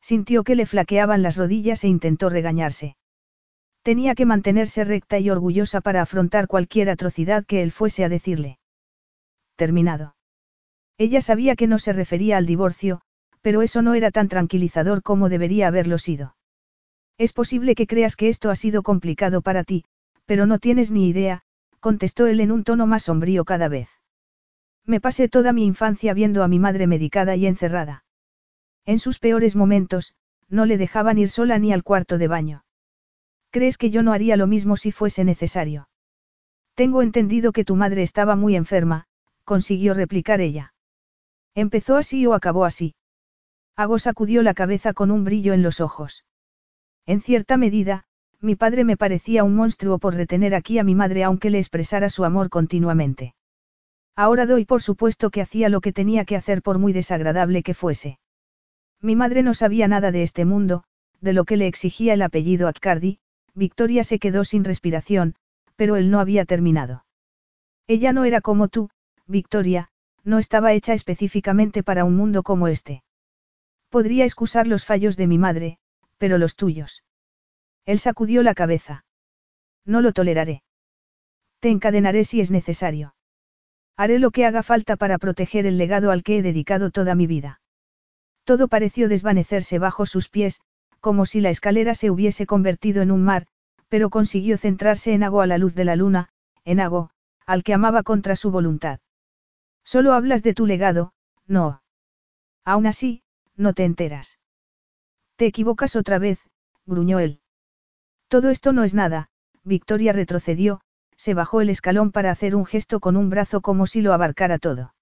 Sintió que le flaqueaban las rodillas e intentó regañarse. Tenía que mantenerse recta y orgullosa para afrontar cualquier atrocidad que él fuese a decirle. Terminado. Ella sabía que no se refería al divorcio, pero eso no era tan tranquilizador como debería haberlo sido. Es posible que creas que esto ha sido complicado para ti, pero no tienes ni idea, contestó él en un tono más sombrío cada vez. Me pasé toda mi infancia viendo a mi madre medicada y encerrada. En sus peores momentos, no le dejaban ir sola ni al cuarto de baño. ¿Crees que yo no haría lo mismo si fuese necesario? Tengo entendido que tu madre estaba muy enferma, consiguió replicar ella. ¿Empezó así o acabó así? Hago sacudió la cabeza con un brillo en los ojos. En cierta medida, mi padre me parecía un monstruo por retener aquí a mi madre aunque le expresara su amor continuamente. Ahora doy por supuesto que hacía lo que tenía que hacer por muy desagradable que fuese. Mi madre no sabía nada de este mundo, de lo que le exigía el apellido Atcardi, Victoria se quedó sin respiración, pero él no había terminado. Ella no era como tú, Victoria, no estaba hecha específicamente para un mundo como este. Podría excusar los fallos de mi madre, pero los tuyos. Él sacudió la cabeza. No lo toleraré. Te encadenaré si es necesario. Haré lo que haga falta para proteger el legado al que he dedicado toda mi vida. Todo pareció desvanecerse bajo sus pies, como si la escalera se hubiese convertido en un mar, pero consiguió centrarse en Ago a la luz de la luna, en Ago, al que amaba contra su voluntad. Solo hablas de tu legado, no. Aún así, no te enteras. Te equivocas otra vez, gruñó él. Todo esto no es nada, Victoria retrocedió, se bajó el escalón para hacer un gesto con un brazo como si lo abarcara todo.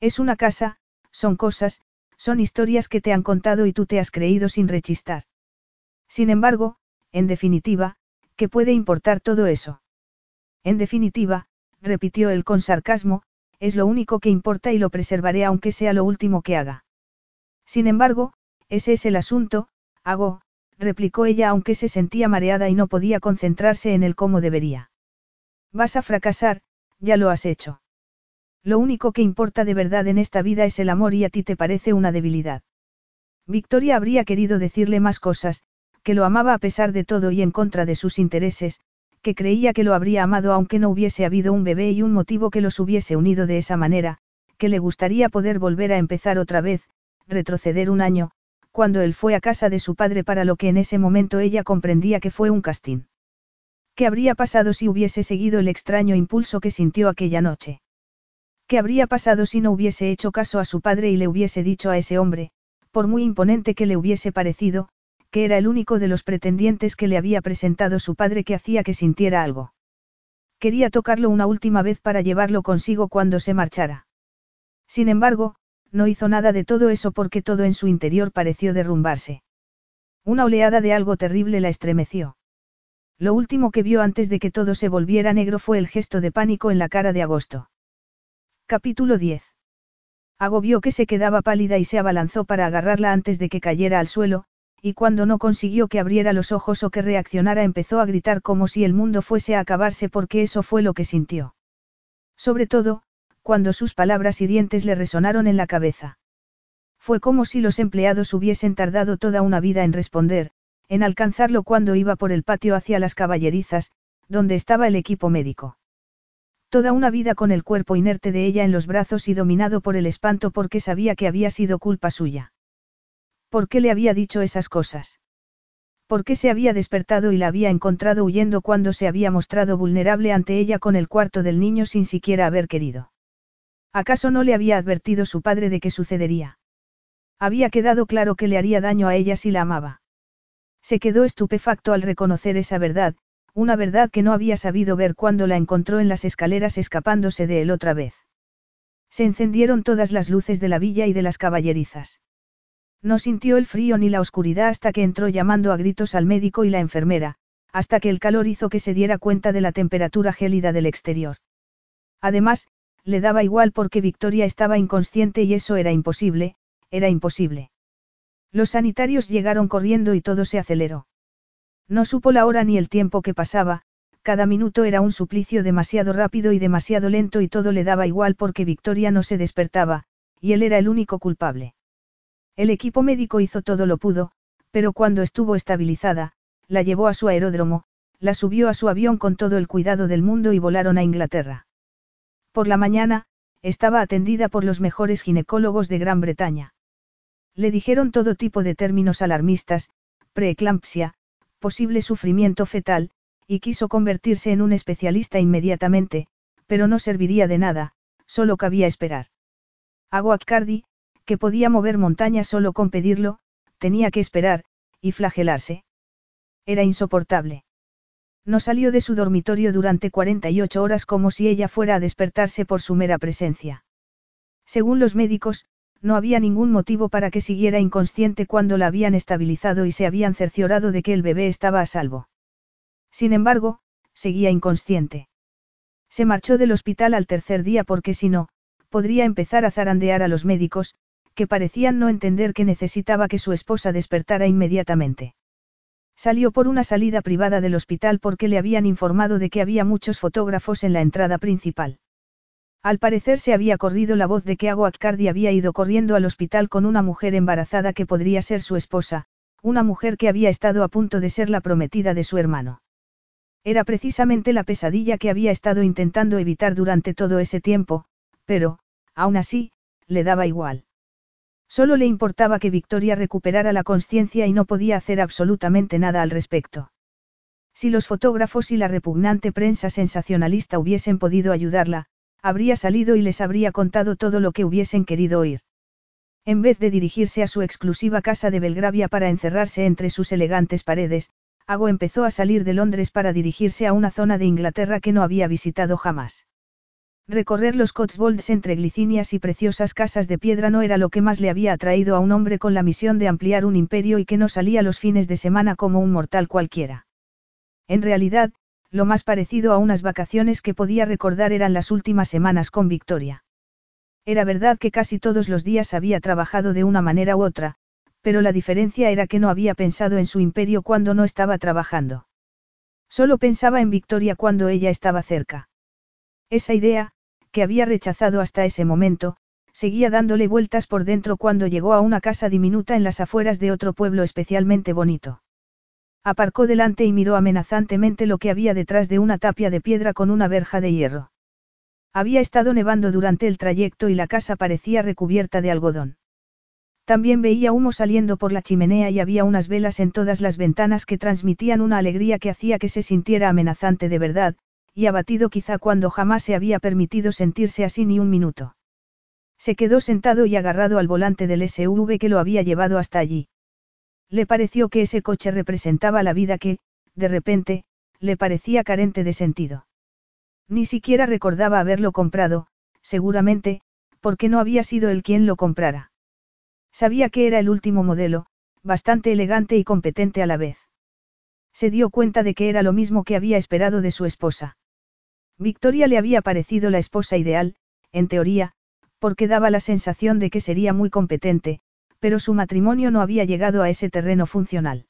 Es una casa, son cosas, son historias que te han contado y tú te has creído sin rechistar. Sin embargo, en definitiva, ¿qué puede importar todo eso? En definitiva, repitió él con sarcasmo, es lo único que importa y lo preservaré aunque sea lo último que haga. Sin embargo, ese es el asunto, hago, replicó ella aunque se sentía mareada y no podía concentrarse en el cómo debería. Vas a fracasar, ya lo has hecho. Lo único que importa de verdad en esta vida es el amor y a ti te parece una debilidad. Victoria habría querido decirle más cosas, que lo amaba a pesar de todo y en contra de sus intereses, que creía que lo habría amado aunque no hubiese habido un bebé y un motivo que los hubiese unido de esa manera, que le gustaría poder volver a empezar otra vez, retroceder un año, cuando él fue a casa de su padre para lo que en ese momento ella comprendía que fue un castín. ¿Qué habría pasado si hubiese seguido el extraño impulso que sintió aquella noche? ¿Qué habría pasado si no hubiese hecho caso a su padre y le hubiese dicho a ese hombre, por muy imponente que le hubiese parecido, que era el único de los pretendientes que le había presentado su padre que hacía que sintiera algo? Quería tocarlo una última vez para llevarlo consigo cuando se marchara. Sin embargo, no hizo nada de todo eso porque todo en su interior pareció derrumbarse. Una oleada de algo terrible la estremeció. Lo último que vio antes de que todo se volviera negro fue el gesto de pánico en la cara de Agosto. Capítulo 10. Agobió que se quedaba pálida y se abalanzó para agarrarla antes de que cayera al suelo, y cuando no consiguió que abriera los ojos o que reaccionara empezó a gritar como si el mundo fuese a acabarse porque eso fue lo que sintió. Sobre todo, cuando sus palabras hirientes le resonaron en la cabeza. Fue como si los empleados hubiesen tardado toda una vida en responder, en alcanzarlo cuando iba por el patio hacia las caballerizas, donde estaba el equipo médico. Toda una vida con el cuerpo inerte de ella en los brazos y dominado por el espanto porque sabía que había sido culpa suya. ¿Por qué le había dicho esas cosas? ¿Por qué se había despertado y la había encontrado huyendo cuando se había mostrado vulnerable ante ella con el cuarto del niño sin siquiera haber querido? ¿Acaso no le había advertido su padre de que sucedería? Había quedado claro que le haría daño a ella si la amaba. Se quedó estupefacto al reconocer esa verdad, una verdad que no había sabido ver cuando la encontró en las escaleras escapándose de él otra vez. Se encendieron todas las luces de la villa y de las caballerizas. No sintió el frío ni la oscuridad hasta que entró llamando a gritos al médico y la enfermera, hasta que el calor hizo que se diera cuenta de la temperatura gélida del exterior. Además, le daba igual porque Victoria estaba inconsciente y eso era imposible, era imposible. Los sanitarios llegaron corriendo y todo se aceleró. No supo la hora ni el tiempo que pasaba, cada minuto era un suplicio demasiado rápido y demasiado lento y todo le daba igual porque Victoria no se despertaba, y él era el único culpable. El equipo médico hizo todo lo pudo, pero cuando estuvo estabilizada, la llevó a su aeródromo, la subió a su avión con todo el cuidado del mundo y volaron a Inglaterra. Por la mañana, estaba atendida por los mejores ginecólogos de Gran Bretaña. Le dijeron todo tipo de términos alarmistas, preeclampsia, posible sufrimiento fetal, y quiso convertirse en un especialista inmediatamente, pero no serviría de nada, solo cabía esperar. Aguacardi, que podía mover montañas solo con pedirlo, tenía que esperar, y flagelarse. Era insoportable. No salió de su dormitorio durante 48 horas como si ella fuera a despertarse por su mera presencia. Según los médicos, no había ningún motivo para que siguiera inconsciente cuando la habían estabilizado y se habían cerciorado de que el bebé estaba a salvo. Sin embargo, seguía inconsciente. Se marchó del hospital al tercer día porque si no, podría empezar a zarandear a los médicos, que parecían no entender que necesitaba que su esposa despertara inmediatamente. Salió por una salida privada del hospital porque le habían informado de que había muchos fotógrafos en la entrada principal. Al parecer se había corrido la voz de que Ago había ido corriendo al hospital con una mujer embarazada que podría ser su esposa, una mujer que había estado a punto de ser la prometida de su hermano. Era precisamente la pesadilla que había estado intentando evitar durante todo ese tiempo, pero, aún así, le daba igual. Solo le importaba que Victoria recuperara la conciencia y no podía hacer absolutamente nada al respecto. Si los fotógrafos y la repugnante prensa sensacionalista hubiesen podido ayudarla, habría salido y les habría contado todo lo que hubiesen querido oír. En vez de dirigirse a su exclusiva casa de Belgravia para encerrarse entre sus elegantes paredes, Ago empezó a salir de Londres para dirigirse a una zona de Inglaterra que no había visitado jamás. Recorrer los Cotswolds entre glicinias y preciosas casas de piedra no era lo que más le había atraído a un hombre con la misión de ampliar un imperio y que no salía los fines de semana como un mortal cualquiera. En realidad, lo más parecido a unas vacaciones que podía recordar eran las últimas semanas con Victoria. Era verdad que casi todos los días había trabajado de una manera u otra, pero la diferencia era que no había pensado en su imperio cuando no estaba trabajando. Solo pensaba en Victoria cuando ella estaba cerca. Esa idea, que había rechazado hasta ese momento, seguía dándole vueltas por dentro cuando llegó a una casa diminuta en las afueras de otro pueblo especialmente bonito. Aparcó delante y miró amenazantemente lo que había detrás de una tapia de piedra con una verja de hierro. Había estado nevando durante el trayecto y la casa parecía recubierta de algodón. También veía humo saliendo por la chimenea y había unas velas en todas las ventanas que transmitían una alegría que hacía que se sintiera amenazante de verdad, y abatido quizá cuando jamás se había permitido sentirse así ni un minuto. Se quedó sentado y agarrado al volante del SUV que lo había llevado hasta allí. Le pareció que ese coche representaba la vida que, de repente, le parecía carente de sentido. Ni siquiera recordaba haberlo comprado, seguramente, porque no había sido él quien lo comprara. Sabía que era el último modelo, bastante elegante y competente a la vez. Se dio cuenta de que era lo mismo que había esperado de su esposa. Victoria le había parecido la esposa ideal, en teoría, porque daba la sensación de que sería muy competente, pero su matrimonio no había llegado a ese terreno funcional.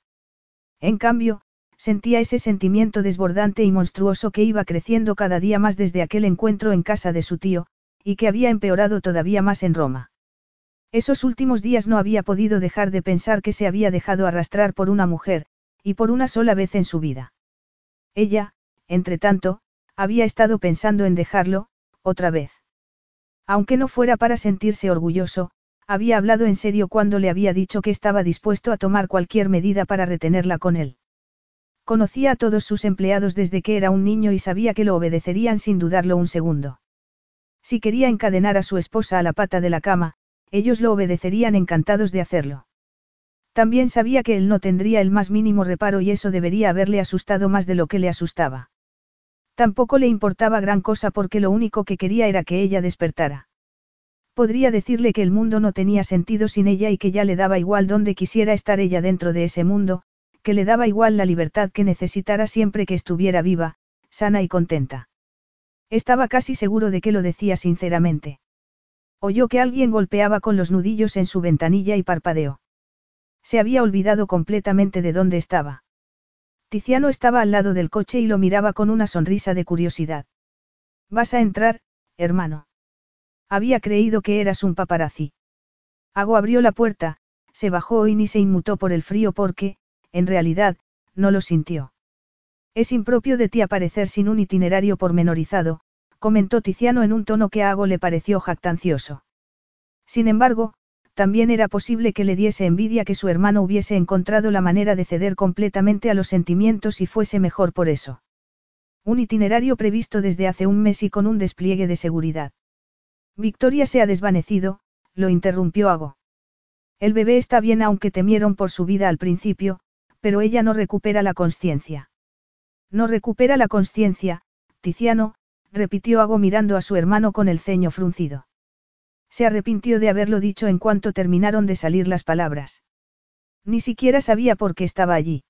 En cambio, sentía ese sentimiento desbordante y monstruoso que iba creciendo cada día más desde aquel encuentro en casa de su tío, y que había empeorado todavía más en Roma. Esos últimos días no había podido dejar de pensar que se había dejado arrastrar por una mujer, y por una sola vez en su vida. Ella, entre tanto, había estado pensando en dejarlo, otra vez. Aunque no fuera para sentirse orgulloso, había hablado en serio cuando le había dicho que estaba dispuesto a tomar cualquier medida para retenerla con él. Conocía a todos sus empleados desde que era un niño y sabía que lo obedecerían sin dudarlo un segundo. Si quería encadenar a su esposa a la pata de la cama, ellos lo obedecerían encantados de hacerlo. También sabía que él no tendría el más mínimo reparo y eso debería haberle asustado más de lo que le asustaba. Tampoco le importaba gran cosa porque lo único que quería era que ella despertara. Podría decirle que el mundo no tenía sentido sin ella y que ya le daba igual donde quisiera estar ella dentro de ese mundo, que le daba igual la libertad que necesitara siempre que estuviera viva, sana y contenta. Estaba casi seguro de que lo decía sinceramente. Oyó que alguien golpeaba con los nudillos en su ventanilla y parpadeó. Se había olvidado completamente de dónde estaba. Tiziano estaba al lado del coche y lo miraba con una sonrisa de curiosidad. ¿Vas a entrar, hermano? Había creído que eras un paparazzi. Ago abrió la puerta, se bajó y ni se inmutó por el frío porque, en realidad, no lo sintió. Es impropio de ti aparecer sin un itinerario pormenorizado, comentó Tiziano en un tono que a Ago le pareció jactancioso. Sin embargo, también era posible que le diese envidia que su hermano hubiese encontrado la manera de ceder completamente a los sentimientos y fuese mejor por eso. Un itinerario previsto desde hace un mes y con un despliegue de seguridad. Victoria se ha desvanecido, lo interrumpió Ago. El bebé está bien aunque temieron por su vida al principio, pero ella no recupera la conciencia. No recupera la conciencia, Tiziano, repitió Ago mirando a su hermano con el ceño fruncido. Se arrepintió de haberlo dicho en cuanto terminaron de salir las palabras. Ni siquiera sabía por qué estaba allí.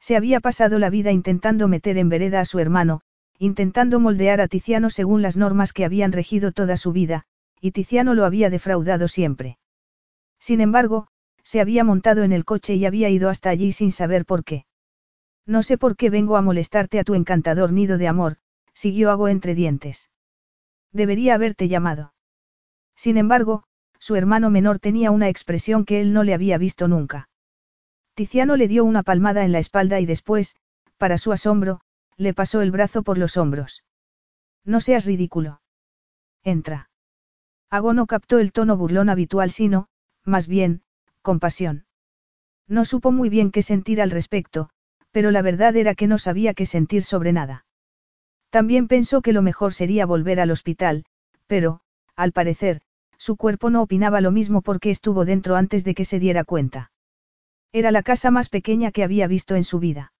Se había pasado la vida intentando meter en vereda a su hermano, intentando moldear a Tiziano según las normas que habían regido toda su vida, y Tiziano lo había defraudado siempre. Sin embargo, se había montado en el coche y había ido hasta allí sin saber por qué. No sé por qué vengo a molestarte a tu encantador nido de amor, siguió Ago entre dientes. Debería haberte llamado. Sin embargo, su hermano menor tenía una expresión que él no le había visto nunca. Tiziano le dio una palmada en la espalda y después, para su asombro, le pasó el brazo por los hombros. No seas ridículo. Entra. Ago no captó el tono burlón habitual sino, más bien, compasión. No supo muy bien qué sentir al respecto, pero la verdad era que no sabía qué sentir sobre nada. También pensó que lo mejor sería volver al hospital, pero, al parecer, su cuerpo no opinaba lo mismo porque estuvo dentro antes de que se diera cuenta. Era la casa más pequeña que había visto en su vida.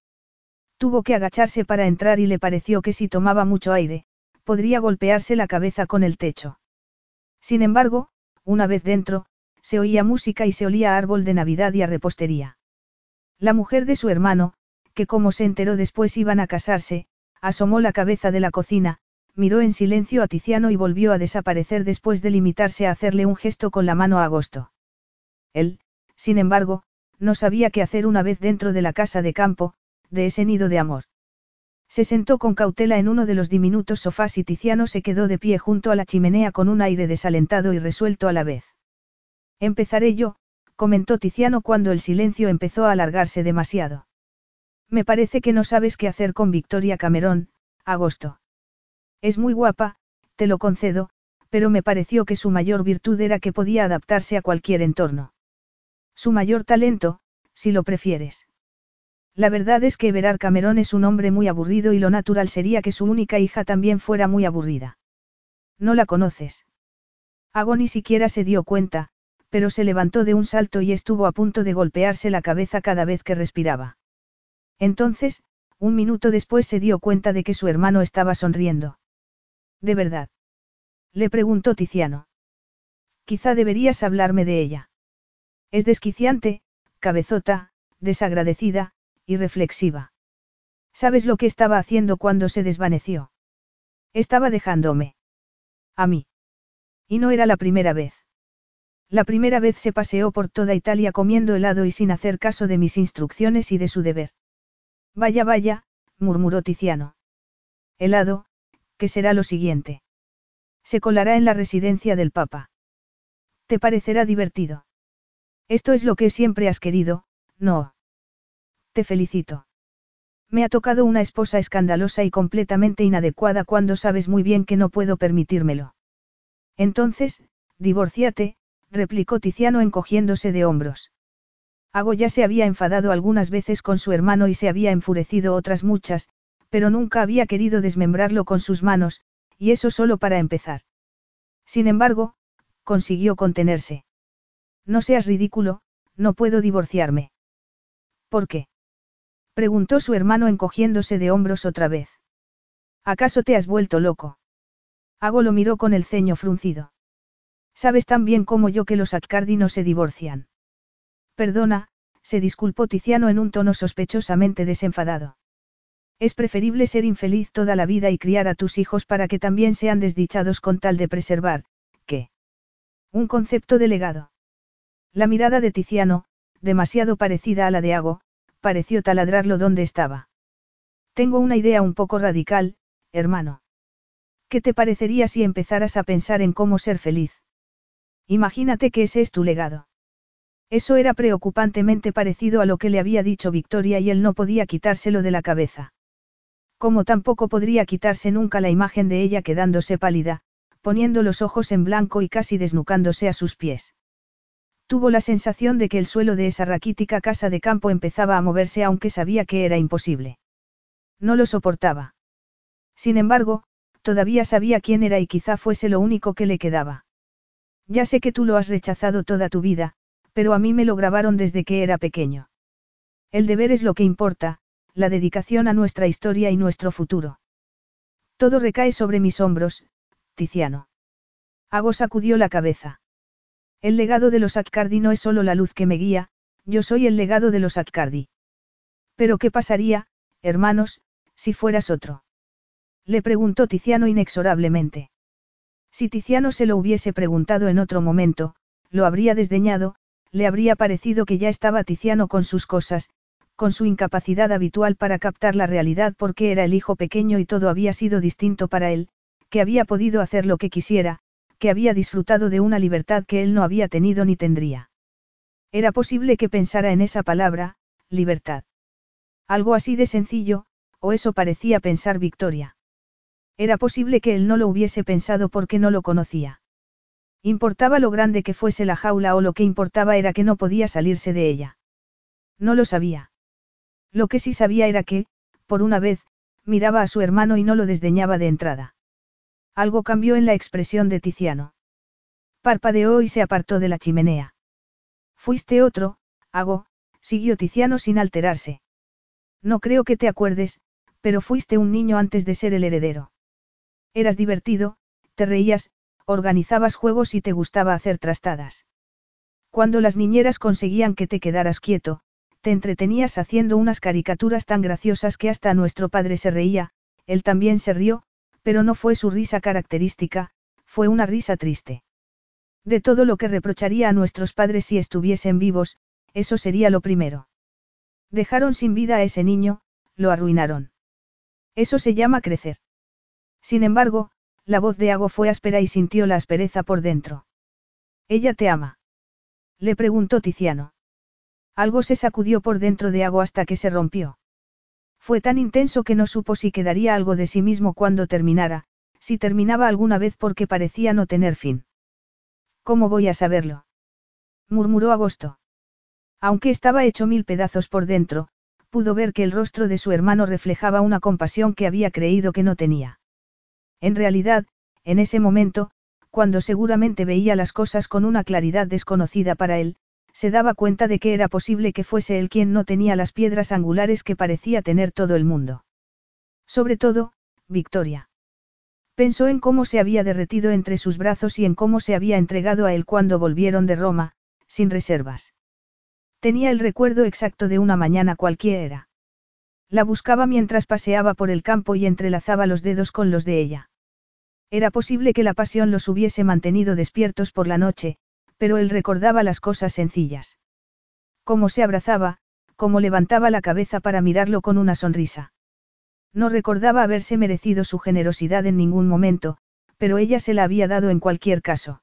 Tuvo que agacharse para entrar y le pareció que si tomaba mucho aire, podría golpearse la cabeza con el techo. Sin embargo, una vez dentro, se oía música y se olía a árbol de Navidad y a repostería. La mujer de su hermano, que como se enteró después iban a casarse, asomó la cabeza de la cocina, miró en silencio a Tiziano y volvió a desaparecer después de limitarse a hacerle un gesto con la mano a Agosto. Él, sin embargo, no sabía qué hacer una vez dentro de la casa de campo, de ese nido de amor. Se sentó con cautela en uno de los diminutos sofás y Tiziano se quedó de pie junto a la chimenea con un aire desalentado y resuelto a la vez. Empezaré yo, comentó Tiziano cuando el silencio empezó a alargarse demasiado. Me parece que no sabes qué hacer con Victoria Cameron, agosto. Es muy guapa, te lo concedo, pero me pareció que su mayor virtud era que podía adaptarse a cualquier entorno. Su mayor talento, si lo prefieres. La verdad es que Everard Cameron es un hombre muy aburrido y lo natural sería que su única hija también fuera muy aburrida. No la conoces. Ago ni siquiera se dio cuenta, pero se levantó de un salto y estuvo a punto de golpearse la cabeza cada vez que respiraba. Entonces, un minuto después se dio cuenta de que su hermano estaba sonriendo. ¿De verdad? Le preguntó Tiziano. Quizá deberías hablarme de ella. Es desquiciante, cabezota, desagradecida, y reflexiva. ¿Sabes lo que estaba haciendo cuando se desvaneció? Estaba dejándome. A mí. Y no era la primera vez. La primera vez se paseó por toda Italia comiendo helado y sin hacer caso de mis instrucciones y de su deber. Vaya, vaya, murmuró Tiziano. Helado, ¿qué será lo siguiente? Se colará en la residencia del Papa. ¿Te parecerá divertido? Esto es lo que siempre has querido, no. Te felicito. Me ha tocado una esposa escandalosa y completamente inadecuada cuando sabes muy bien que no puedo permitírmelo. Entonces, divórciate, replicó Tiziano encogiéndose de hombros. Ago ya se había enfadado algunas veces con su hermano y se había enfurecido otras muchas, pero nunca había querido desmembrarlo con sus manos, y eso solo para empezar. Sin embargo, consiguió contenerse. No seas ridículo, no puedo divorciarme. ¿Por qué? Preguntó su hermano encogiéndose de hombros otra vez. ¿Acaso te has vuelto loco? Ago lo miró con el ceño fruncido. Sabes tan bien como yo que los Accardi no se divorcian. Perdona, se disculpó Tiziano en un tono sospechosamente desenfadado. Es preferible ser infeliz toda la vida y criar a tus hijos para que también sean desdichados con tal de preservar, que. Un concepto de legado. La mirada de Tiziano, demasiado parecida a la de Ago, pareció taladrarlo donde estaba. Tengo una idea un poco radical, hermano. ¿Qué te parecería si empezaras a pensar en cómo ser feliz? Imagínate que ese es tu legado. Eso era preocupantemente parecido a lo que le había dicho Victoria y él no podía quitárselo de la cabeza. Como tampoco podría quitarse nunca la imagen de ella quedándose pálida, poniendo los ojos en blanco y casi desnucándose a sus pies. Tuvo la sensación de que el suelo de esa raquítica casa de campo empezaba a moverse aunque sabía que era imposible. No lo soportaba. Sin embargo, todavía sabía quién era y quizá fuese lo único que le quedaba. Ya sé que tú lo has rechazado toda tu vida, pero a mí me lo grabaron desde que era pequeño. El deber es lo que importa, la dedicación a nuestra historia y nuestro futuro. Todo recae sobre mis hombros, Tiziano. Hago sacudió la cabeza. El legado de los Accardi no es solo la luz que me guía, yo soy el legado de los Accardi. Pero ¿qué pasaría, hermanos, si fueras otro? Le preguntó Tiziano inexorablemente. Si Tiziano se lo hubiese preguntado en otro momento, lo habría desdeñado, le habría parecido que ya estaba Tiziano con sus cosas, con su incapacidad habitual para captar la realidad porque era el hijo pequeño y todo había sido distinto para él, que había podido hacer lo que quisiera, que había disfrutado de una libertad que él no había tenido ni tendría. Era posible que pensara en esa palabra, libertad. Algo así de sencillo, o eso parecía pensar Victoria. Era posible que él no lo hubiese pensado porque no lo conocía. Importaba lo grande que fuese la jaula o lo que importaba era que no podía salirse de ella. No lo sabía. Lo que sí sabía era que, por una vez, miraba a su hermano y no lo desdeñaba de entrada. Algo cambió en la expresión de Tiziano. Parpadeó y se apartó de la chimenea. Fuiste otro, Hago, siguió Tiziano sin alterarse. No creo que te acuerdes, pero fuiste un niño antes de ser el heredero. Eras divertido, te reías, organizabas juegos y te gustaba hacer trastadas. Cuando las niñeras conseguían que te quedaras quieto, te entretenías haciendo unas caricaturas tan graciosas que hasta nuestro padre se reía, él también se rió, pero no fue su risa característica, fue una risa triste. De todo lo que reprocharía a nuestros padres si estuviesen vivos, eso sería lo primero. Dejaron sin vida a ese niño, lo arruinaron. Eso se llama crecer. Sin embargo, la voz de Ago fue áspera y sintió la aspereza por dentro. ¿Ella te ama? Le preguntó Tiziano. Algo se sacudió por dentro de Ago hasta que se rompió. Fue tan intenso que no supo si quedaría algo de sí mismo cuando terminara, si terminaba alguna vez porque parecía no tener fin. ¿Cómo voy a saberlo? murmuró Agosto. Aunque estaba hecho mil pedazos por dentro, pudo ver que el rostro de su hermano reflejaba una compasión que había creído que no tenía. En realidad, en ese momento, cuando seguramente veía las cosas con una claridad desconocida para él, se daba cuenta de que era posible que fuese él quien no tenía las piedras angulares que parecía tener todo el mundo. Sobre todo, Victoria. Pensó en cómo se había derretido entre sus brazos y en cómo se había entregado a él cuando volvieron de Roma, sin reservas. Tenía el recuerdo exacto de una mañana cualquiera. La buscaba mientras paseaba por el campo y entrelazaba los dedos con los de ella. Era posible que la pasión los hubiese mantenido despiertos por la noche, pero él recordaba las cosas sencillas. Cómo se abrazaba, cómo levantaba la cabeza para mirarlo con una sonrisa. No recordaba haberse merecido su generosidad en ningún momento, pero ella se la había dado en cualquier caso.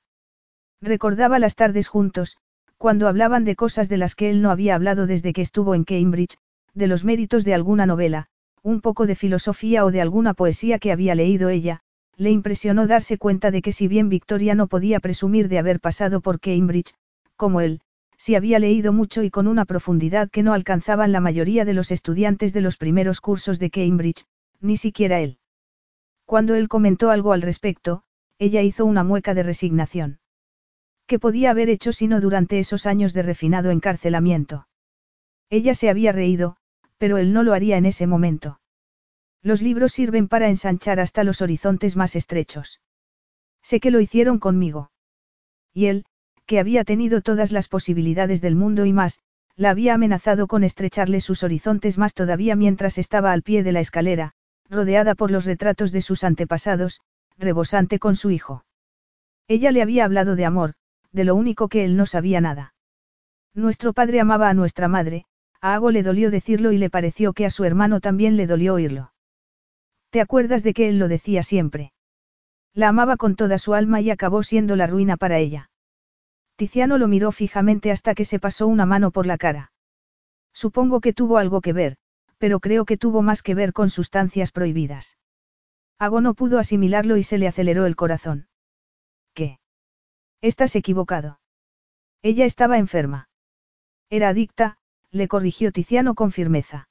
Recordaba las tardes juntos, cuando hablaban de cosas de las que él no había hablado desde que estuvo en Cambridge, de los méritos de alguna novela, un poco de filosofía o de alguna poesía que había leído ella, le impresionó darse cuenta de que si bien Victoria no podía presumir de haber pasado por Cambridge, como él, si había leído mucho y con una profundidad que no alcanzaban la mayoría de los estudiantes de los primeros cursos de Cambridge, ni siquiera él. Cuando él comentó algo al respecto, ella hizo una mueca de resignación. ¿Qué podía haber hecho sino durante esos años de refinado encarcelamiento? Ella se había reído, pero él no lo haría en ese momento. Los libros sirven para ensanchar hasta los horizontes más estrechos. Sé que lo hicieron conmigo. Y él, que había tenido todas las posibilidades del mundo y más, la había amenazado con estrecharle sus horizontes más todavía mientras estaba al pie de la escalera, rodeada por los retratos de sus antepasados, rebosante con su hijo. Ella le había hablado de amor, de lo único que él no sabía nada. Nuestro padre amaba a nuestra madre, a Ago le dolió decirlo y le pareció que a su hermano también le dolió oírlo. ¿Te acuerdas de que él lo decía siempre? La amaba con toda su alma y acabó siendo la ruina para ella. Tiziano lo miró fijamente hasta que se pasó una mano por la cara. Supongo que tuvo algo que ver, pero creo que tuvo más que ver con sustancias prohibidas. Ago no pudo asimilarlo y se le aceleró el corazón. ¿Qué? Estás equivocado. Ella estaba enferma. Era adicta, le corrigió Tiziano con firmeza.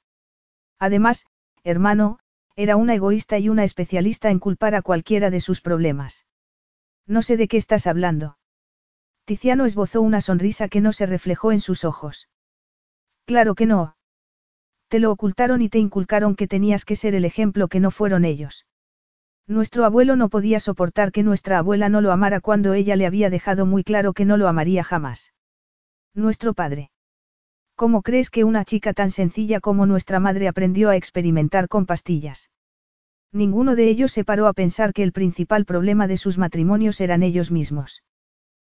Además, hermano, era una egoísta y una especialista en culpar a cualquiera de sus problemas. No sé de qué estás hablando. Tiziano esbozó una sonrisa que no se reflejó en sus ojos. Claro que no. Te lo ocultaron y te inculcaron que tenías que ser el ejemplo que no fueron ellos. Nuestro abuelo no podía soportar que nuestra abuela no lo amara cuando ella le había dejado muy claro que no lo amaría jamás. Nuestro padre. ¿Cómo crees que una chica tan sencilla como nuestra madre aprendió a experimentar con pastillas? Ninguno de ellos se paró a pensar que el principal problema de sus matrimonios eran ellos mismos.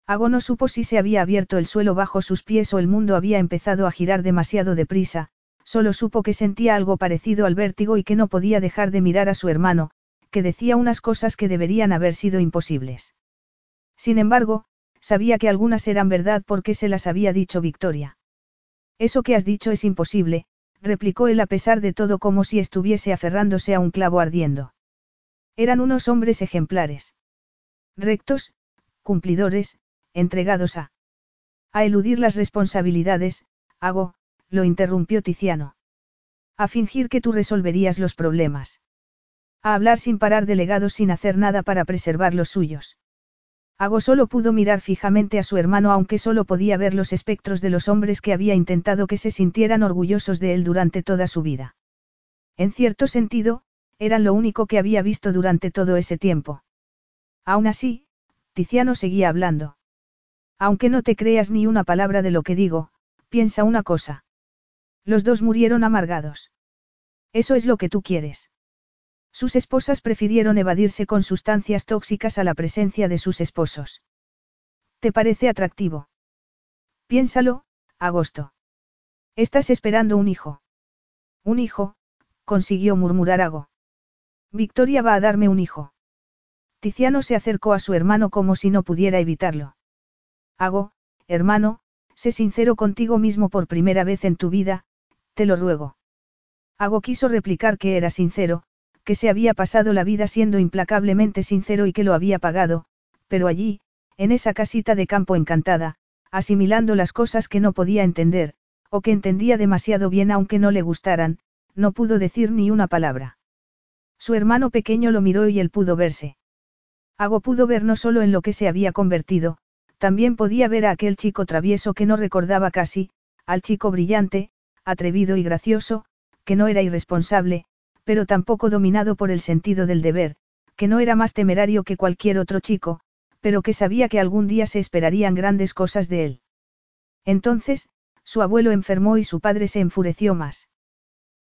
Ago no supo si se había abierto el suelo bajo sus pies o el mundo había empezado a girar demasiado deprisa, solo supo que sentía algo parecido al vértigo y que no podía dejar de mirar a su hermano, que decía unas cosas que deberían haber sido imposibles. Sin embargo, sabía que algunas eran verdad porque se las había dicho Victoria. Eso que has dicho es imposible, replicó él a pesar de todo como si estuviese aferrándose a un clavo ardiendo. Eran unos hombres ejemplares. Rectos, cumplidores, entregados a... A eludir las responsabilidades, hago, lo interrumpió Tiziano. A fingir que tú resolverías los problemas. A hablar sin parar de legados sin hacer nada para preservar los suyos. Hago solo pudo mirar fijamente a su hermano aunque solo podía ver los espectros de los hombres que había intentado que se sintieran orgullosos de él durante toda su vida. En cierto sentido, eran lo único que había visto durante todo ese tiempo. Aún así, Tiziano seguía hablando. Aunque no te creas ni una palabra de lo que digo, piensa una cosa. Los dos murieron amargados. Eso es lo que tú quieres. Sus esposas prefirieron evadirse con sustancias tóxicas a la presencia de sus esposos. ¿Te parece atractivo? Piénsalo, agosto. Estás esperando un hijo. Un hijo, consiguió murmurar Ago. Victoria va a darme un hijo. Tiziano se acercó a su hermano como si no pudiera evitarlo. Hago, hermano, sé sincero contigo mismo por primera vez en tu vida, te lo ruego. Hago quiso replicar que era sincero, que se había pasado la vida siendo implacablemente sincero y que lo había pagado, pero allí, en esa casita de campo encantada, asimilando las cosas que no podía entender, o que entendía demasiado bien aunque no le gustaran, no pudo decir ni una palabra. Su hermano pequeño lo miró y él pudo verse. Hago pudo ver no solo en lo que se había convertido, también podía ver a aquel chico travieso que no recordaba casi, al chico brillante, atrevido y gracioso, que no era irresponsable, pero tampoco dominado por el sentido del deber, que no era más temerario que cualquier otro chico, pero que sabía que algún día se esperarían grandes cosas de él. Entonces, su abuelo enfermó y su padre se enfureció más.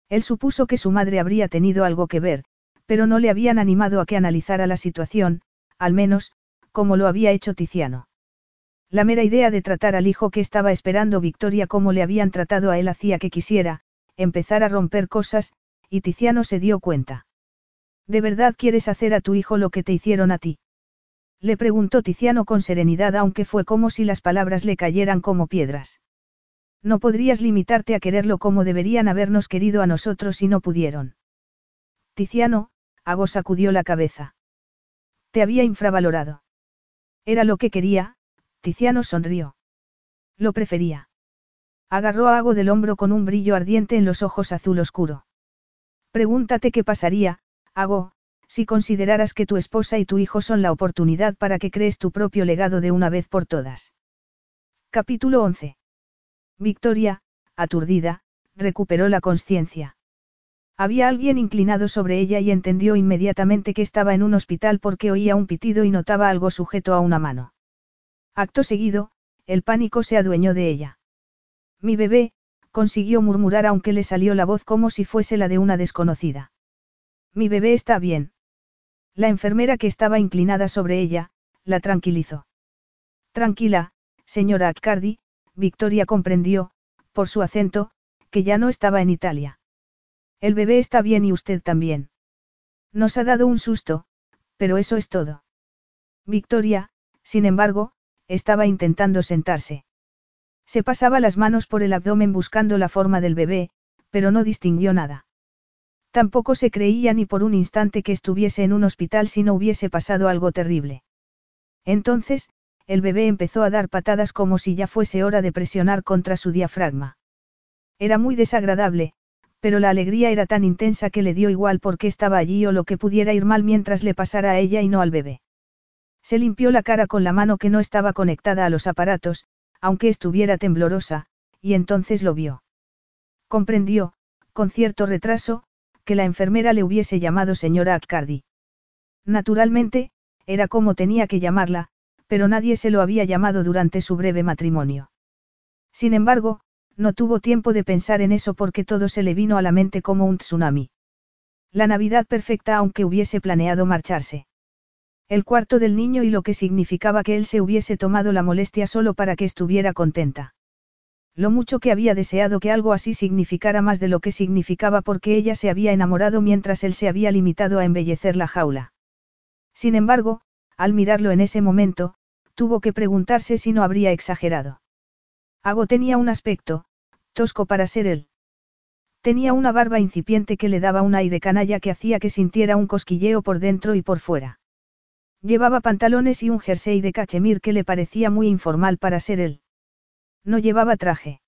Él supuso que su madre habría tenido algo que ver, pero no le habían animado a que analizara la situación, al menos, como lo había hecho Tiziano. La mera idea de tratar al hijo que estaba esperando Victoria como le habían tratado a él hacía que quisiera, empezar a romper cosas, y Tiziano se dio cuenta. ¿De verdad quieres hacer a tu hijo lo que te hicieron a ti? Le preguntó Tiziano con serenidad aunque fue como si las palabras le cayeran como piedras. No podrías limitarte a quererlo como deberían habernos querido a nosotros y no pudieron. Tiziano, Ago sacudió la cabeza. Te había infravalorado. Era lo que quería, Tiziano sonrió. Lo prefería. Agarró a Ago del hombro con un brillo ardiente en los ojos azul oscuro. Pregúntate qué pasaría, Ago, si consideraras que tu esposa y tu hijo son la oportunidad para que crees tu propio legado de una vez por todas. Capítulo 11. Victoria, aturdida, recuperó la conciencia. Había alguien inclinado sobre ella y entendió inmediatamente que estaba en un hospital porque oía un pitido y notaba algo sujeto a una mano. Acto seguido, el pánico se adueñó de ella. Mi bebé, consiguió murmurar aunque le salió la voz como si fuese la de una desconocida. Mi bebé está bien. La enfermera que estaba inclinada sobre ella, la tranquilizó. Tranquila, señora Accardi, Victoria comprendió, por su acento, que ya no estaba en Italia. El bebé está bien y usted también. Nos ha dado un susto, pero eso es todo. Victoria, sin embargo, estaba intentando sentarse. Se pasaba las manos por el abdomen buscando la forma del bebé, pero no distinguió nada. Tampoco se creía ni por un instante que estuviese en un hospital si no hubiese pasado algo terrible. Entonces, el bebé empezó a dar patadas como si ya fuese hora de presionar contra su diafragma. Era muy desagradable, pero la alegría era tan intensa que le dio igual porque estaba allí o lo que pudiera ir mal mientras le pasara a ella y no al bebé. Se limpió la cara con la mano que no estaba conectada a los aparatos, aunque estuviera temblorosa, y entonces lo vio. Comprendió, con cierto retraso, que la enfermera le hubiese llamado señora Accardi. Naturalmente, era como tenía que llamarla, pero nadie se lo había llamado durante su breve matrimonio. Sin embargo, no tuvo tiempo de pensar en eso porque todo se le vino a la mente como un tsunami. La Navidad perfecta aunque hubiese planeado marcharse. El cuarto del niño y lo que significaba que él se hubiese tomado la molestia solo para que estuviera contenta. Lo mucho que había deseado que algo así significara más de lo que significaba porque ella se había enamorado mientras él se había limitado a embellecer la jaula. Sin embargo, al mirarlo en ese momento, tuvo que preguntarse si no habría exagerado. Ago tenía un aspecto, tosco para ser él. Tenía una barba incipiente que le daba un aire canalla que hacía que sintiera un cosquilleo por dentro y por fuera. Llevaba pantalones y un jersey de cachemir que le parecía muy informal para ser él. No llevaba traje.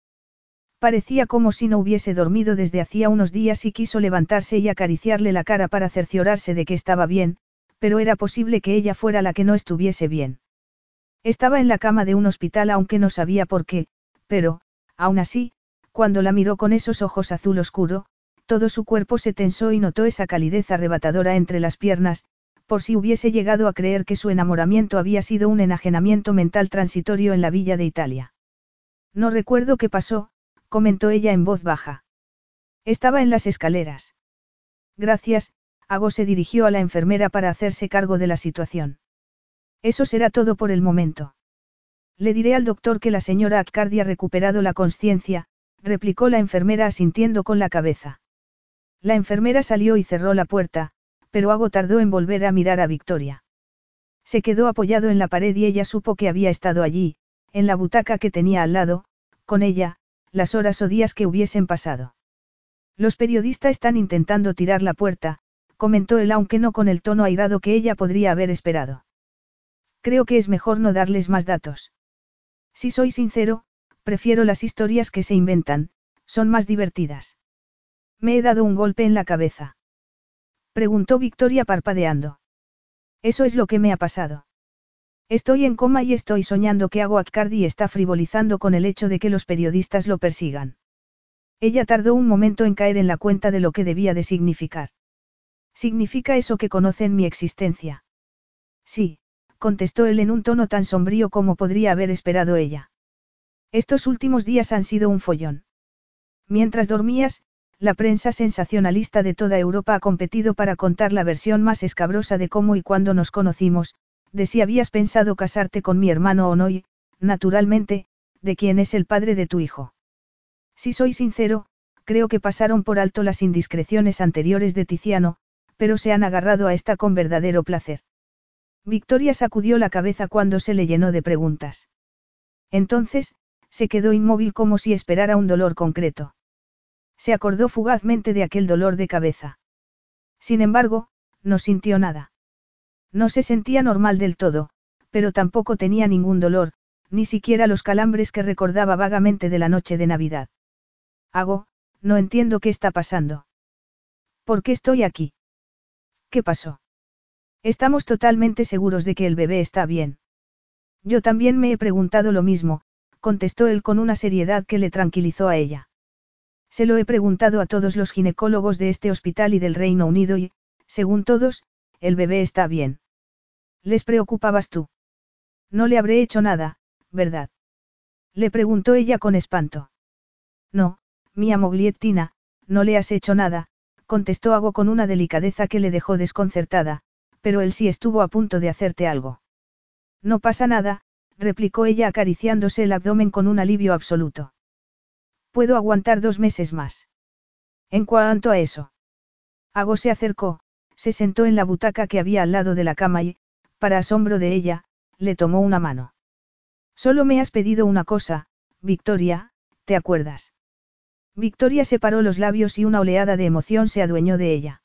Parecía como si no hubiese dormido desde hacía unos días y quiso levantarse y acariciarle la cara para cerciorarse de que estaba bien, pero era posible que ella fuera la que no estuviese bien. Estaba en la cama de un hospital aunque no sabía por qué, pero, aún así, cuando la miró con esos ojos azul oscuro, todo su cuerpo se tensó y notó esa calidez arrebatadora entre las piernas, por si hubiese llegado a creer que su enamoramiento había sido un enajenamiento mental transitorio en la villa de Italia. No recuerdo qué pasó, comentó ella en voz baja. Estaba en las escaleras. Gracias, Ago se dirigió a la enfermera para hacerse cargo de la situación. Eso será todo por el momento. Le diré al doctor que la señora Accardi ha recuperado la conciencia, replicó la enfermera asintiendo con la cabeza. La enfermera salió y cerró la puerta, pero Ago tardó en volver a mirar a Victoria. Se quedó apoyado en la pared y ella supo que había estado allí, en la butaca que tenía al lado, con ella, las horas o días que hubiesen pasado. Los periodistas están intentando tirar la puerta, comentó él aunque no con el tono airado que ella podría haber esperado. Creo que es mejor no darles más datos. Si soy sincero, prefiero las historias que se inventan, son más divertidas. Me he dado un golpe en la cabeza. Preguntó Victoria parpadeando. Eso es lo que me ha pasado. Estoy en coma y estoy soñando que hago Accardi está frivolizando con el hecho de que los periodistas lo persigan. Ella tardó un momento en caer en la cuenta de lo que debía de significar. ¿Significa eso que conocen mi existencia? Sí, contestó él en un tono tan sombrío como podría haber esperado ella. Estos últimos días han sido un follón. Mientras dormías, la prensa sensacionalista de toda Europa ha competido para contar la versión más escabrosa de cómo y cuándo nos conocimos, de si habías pensado casarte con mi hermano o no y, naturalmente, de quién es el padre de tu hijo. Si soy sincero, creo que pasaron por alto las indiscreciones anteriores de Tiziano, pero se han agarrado a esta con verdadero placer. Victoria sacudió la cabeza cuando se le llenó de preguntas. Entonces, se quedó inmóvil como si esperara un dolor concreto. Se acordó fugazmente de aquel dolor de cabeza. Sin embargo, no sintió nada. No se sentía normal del todo, pero tampoco tenía ningún dolor, ni siquiera los calambres que recordaba vagamente de la noche de Navidad. Hago, no entiendo qué está pasando. ¿Por qué estoy aquí? ¿Qué pasó? Estamos totalmente seguros de que el bebé está bien. Yo también me he preguntado lo mismo, contestó él con una seriedad que le tranquilizó a ella. Se lo he preguntado a todos los ginecólogos de este hospital y del Reino Unido y, según todos, el bebé está bien. ¿Les preocupabas tú? No le habré hecho nada, ¿verdad? Le preguntó ella con espanto. No, mía Mogliettina, no le has hecho nada, contestó Ago con una delicadeza que le dejó desconcertada, pero él sí estuvo a punto de hacerte algo. No pasa nada, replicó ella acariciándose el abdomen con un alivio absoluto. Puedo aguantar dos meses más. En cuanto a eso. Ago se acercó, se sentó en la butaca que había al lado de la cama y, para asombro de ella, le tomó una mano. Solo me has pedido una cosa, Victoria, ¿te acuerdas? Victoria separó los labios y una oleada de emoción se adueñó de ella.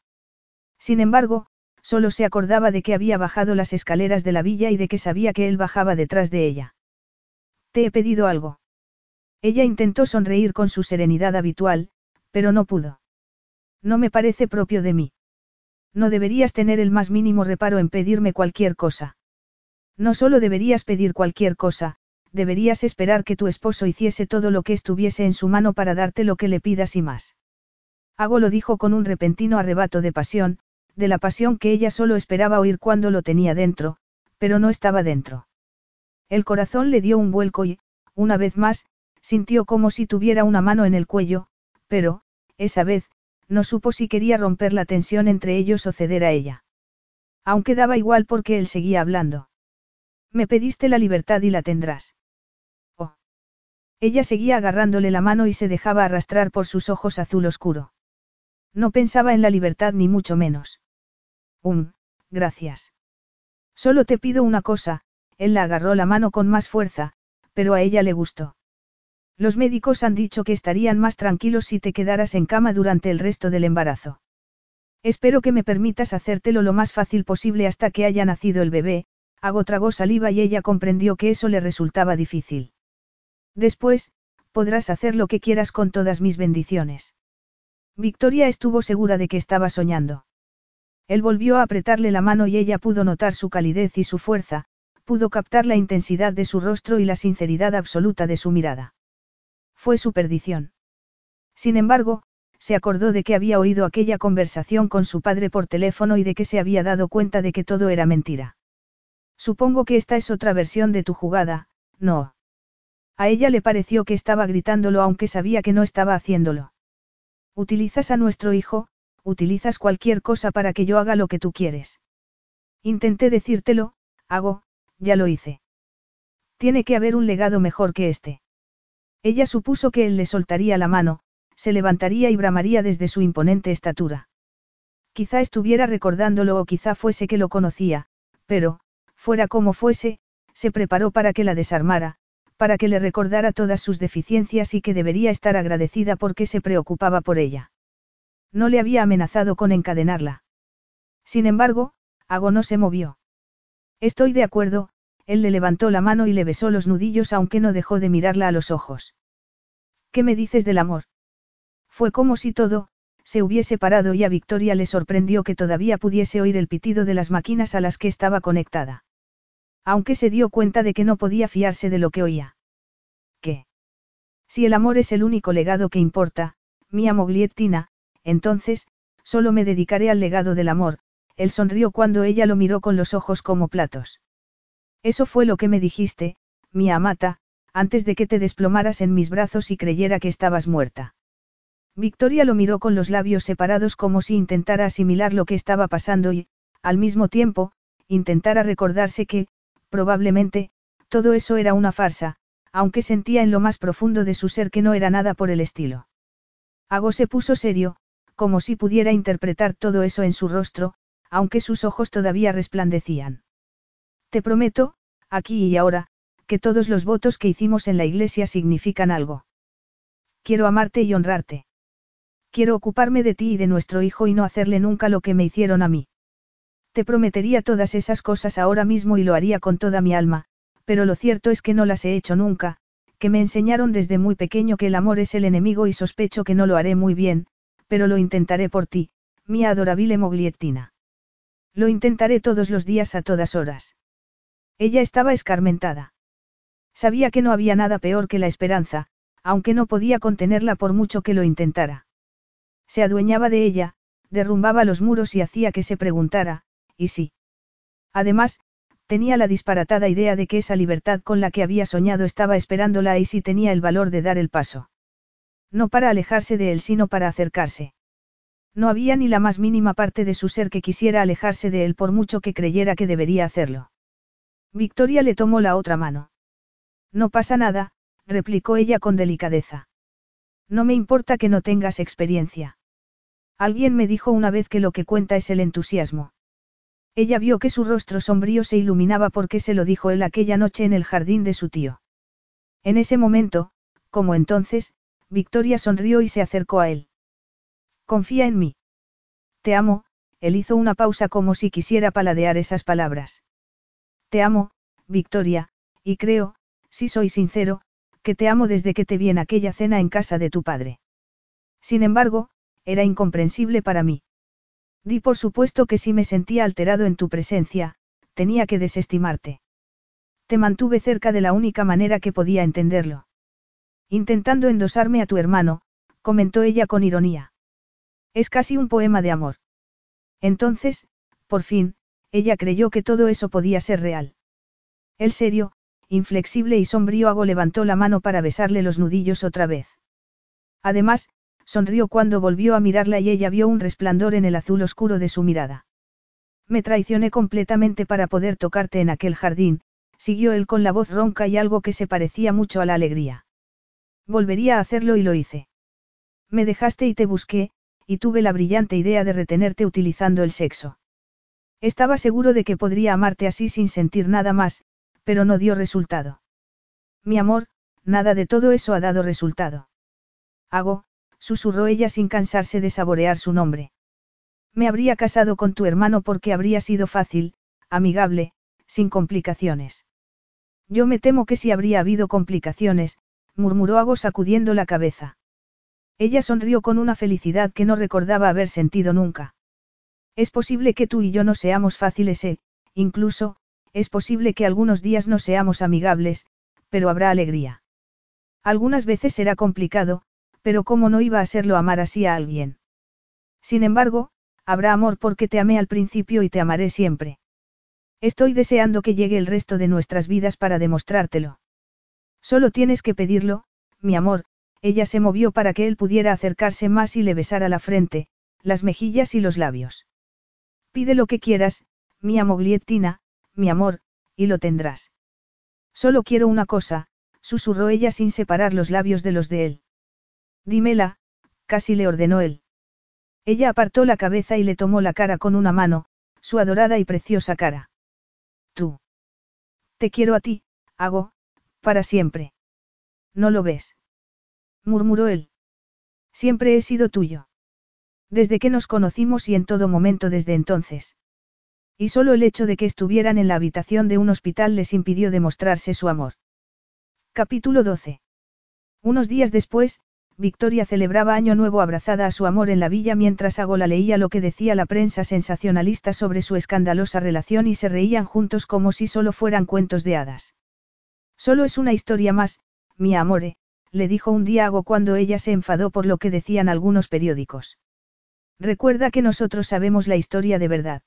Sin embargo, solo se acordaba de que había bajado las escaleras de la villa y de que sabía que él bajaba detrás de ella. Te he pedido algo. Ella intentó sonreír con su serenidad habitual, pero no pudo. No me parece propio de mí. No deberías tener el más mínimo reparo en pedirme cualquier cosa. No solo deberías pedir cualquier cosa, deberías esperar que tu esposo hiciese todo lo que estuviese en su mano para darte lo que le pidas y más. Hago lo dijo con un repentino arrebato de pasión, de la pasión que ella solo esperaba oír cuando lo tenía dentro, pero no estaba dentro. El corazón le dio un vuelco y, una vez más, sintió como si tuviera una mano en el cuello, pero, esa vez, no supo si quería romper la tensión entre ellos o ceder a ella. Aunque daba igual porque él seguía hablando. Me pediste la libertad y la tendrás. Oh. Ella seguía agarrándole la mano y se dejaba arrastrar por sus ojos azul oscuro. No pensaba en la libertad ni mucho menos. Um, gracias. Solo te pido una cosa, él la agarró la mano con más fuerza, pero a ella le gustó. Los médicos han dicho que estarían más tranquilos si te quedaras en cama durante el resto del embarazo. Espero que me permitas hacértelo lo más fácil posible hasta que haya nacido el bebé, Hago tragó saliva y ella comprendió que eso le resultaba difícil. Después, podrás hacer lo que quieras con todas mis bendiciones. Victoria estuvo segura de que estaba soñando. Él volvió a apretarle la mano y ella pudo notar su calidez y su fuerza, pudo captar la intensidad de su rostro y la sinceridad absoluta de su mirada. Fue su perdición. Sin embargo, se acordó de que había oído aquella conversación con su padre por teléfono y de que se había dado cuenta de que todo era mentira. Supongo que esta es otra versión de tu jugada, no. A ella le pareció que estaba gritándolo aunque sabía que no estaba haciéndolo. Utilizas a nuestro hijo, utilizas cualquier cosa para que yo haga lo que tú quieres. Intenté decírtelo, hago, ya lo hice. Tiene que haber un legado mejor que este. Ella supuso que él le soltaría la mano, se levantaría y bramaría desde su imponente estatura. Quizá estuviera recordándolo o quizá fuese que lo conocía, pero, fuera como fuese, se preparó para que la desarmara, para que le recordara todas sus deficiencias y que debería estar agradecida porque se preocupaba por ella. No le había amenazado con encadenarla. Sin embargo, Ago no se movió. Estoy de acuerdo, él le levantó la mano y le besó los nudillos aunque no dejó de mirarla a los ojos. ¿Qué me dices del amor? Fue como si todo, se hubiese parado y a Victoria le sorprendió que todavía pudiese oír el pitido de las máquinas a las que estaba conectada. Aunque se dio cuenta de que no podía fiarse de lo que oía. ¿Qué? Si el amor es el único legado que importa, mi Mogliettina, entonces, solo me dedicaré al legado del amor, él sonrió cuando ella lo miró con los ojos como platos. Eso fue lo que me dijiste, mi amata, antes de que te desplomaras en mis brazos y creyera que estabas muerta. Victoria lo miró con los labios separados como si intentara asimilar lo que estaba pasando y, al mismo tiempo, intentara recordarse que, probablemente, todo eso era una farsa, aunque sentía en lo más profundo de su ser que no era nada por el estilo. Ago se puso serio, como si pudiera interpretar todo eso en su rostro, aunque sus ojos todavía resplandecían. Te prometo, aquí y ahora, que todos los votos que hicimos en la iglesia significan algo. Quiero amarte y honrarte. Quiero ocuparme de ti y de nuestro hijo y no hacerle nunca lo que me hicieron a mí. Te prometería todas esas cosas ahora mismo y lo haría con toda mi alma, pero lo cierto es que no las he hecho nunca, que me enseñaron desde muy pequeño que el amor es el enemigo y sospecho que no lo haré muy bien, pero lo intentaré por ti, mi adorable Mogliettina. Lo intentaré todos los días a todas horas. Ella estaba escarmentada. Sabía que no había nada peor que la esperanza, aunque no podía contenerla por mucho que lo intentara. Se adueñaba de ella, derrumbaba los muros y hacía que se preguntara, ¿y sí? Además, tenía la disparatada idea de que esa libertad con la que había soñado estaba esperándola y si tenía el valor de dar el paso. No para alejarse de él, sino para acercarse. No había ni la más mínima parte de su ser que quisiera alejarse de él por mucho que creyera que debería hacerlo. Victoria le tomó la otra mano. No pasa nada, replicó ella con delicadeza. No me importa que no tengas experiencia. Alguien me dijo una vez que lo que cuenta es el entusiasmo. Ella vio que su rostro sombrío se iluminaba porque se lo dijo él aquella noche en el jardín de su tío. En ese momento, como entonces, Victoria sonrió y se acercó a él. Confía en mí. Te amo, él hizo una pausa como si quisiera paladear esas palabras. Te amo, Victoria, y creo, si soy sincero, que te amo desde que te vi en aquella cena en casa de tu padre. Sin embargo, era incomprensible para mí. Di por supuesto que si me sentía alterado en tu presencia, tenía que desestimarte. Te mantuve cerca de la única manera que podía entenderlo. Intentando endosarme a tu hermano, comentó ella con ironía. Es casi un poema de amor. Entonces, por fin, ella creyó que todo eso podía ser real. El serio, inflexible y sombrío levantó la mano para besarle los nudillos otra vez. Además, sonrió cuando volvió a mirarla y ella vio un resplandor en el azul oscuro de su mirada. Me traicioné completamente para poder tocarte en aquel jardín, siguió él con la voz ronca y algo que se parecía mucho a la alegría. Volvería a hacerlo y lo hice. Me dejaste y te busqué, y tuve la brillante idea de retenerte utilizando el sexo. Estaba seguro de que podría amarte así sin sentir nada más, pero no dio resultado. Mi amor, nada de todo eso ha dado resultado. Hago, susurró ella sin cansarse de saborear su nombre. Me habría casado con tu hermano porque habría sido fácil, amigable, sin complicaciones. Yo me temo que si habría habido complicaciones, murmuró Ago sacudiendo la cabeza. Ella sonrió con una felicidad que no recordaba haber sentido nunca. Es posible que tú y yo no seamos fáciles e, incluso, es posible que algunos días no seamos amigables, pero habrá alegría. Algunas veces será complicado, pero ¿cómo no iba a serlo amar así a alguien? Sin embargo, habrá amor porque te amé al principio y te amaré siempre. Estoy deseando que llegue el resto de nuestras vidas para demostrártelo. Solo tienes que pedirlo, mi amor, ella se movió para que él pudiera acercarse más y le besara la frente, las mejillas y los labios. Pide lo que quieras, mi amogliettina, mi amor, y lo tendrás. Solo quiero una cosa, susurró ella sin separar los labios de los de él. Dímela, casi le ordenó él. Ella apartó la cabeza y le tomó la cara con una mano, su adorada y preciosa cara. Tú. Te quiero a ti, hago, para siempre. ¿No lo ves? murmuró él. Siempre he sido tuyo. Desde que nos conocimos y en todo momento desde entonces. Y solo el hecho de que estuvieran en la habitación de un hospital les impidió demostrarse su amor. Capítulo 12. Unos días después, Victoria celebraba Año Nuevo abrazada a su amor en la villa mientras Agola leía lo que decía la prensa sensacionalista sobre su escandalosa relación y se reían juntos como si solo fueran cuentos de hadas. Solo es una historia más, mi amore, le dijo un día Ago cuando ella se enfadó por lo que decían algunos periódicos. Recuerda que nosotros sabemos la historia de verdad.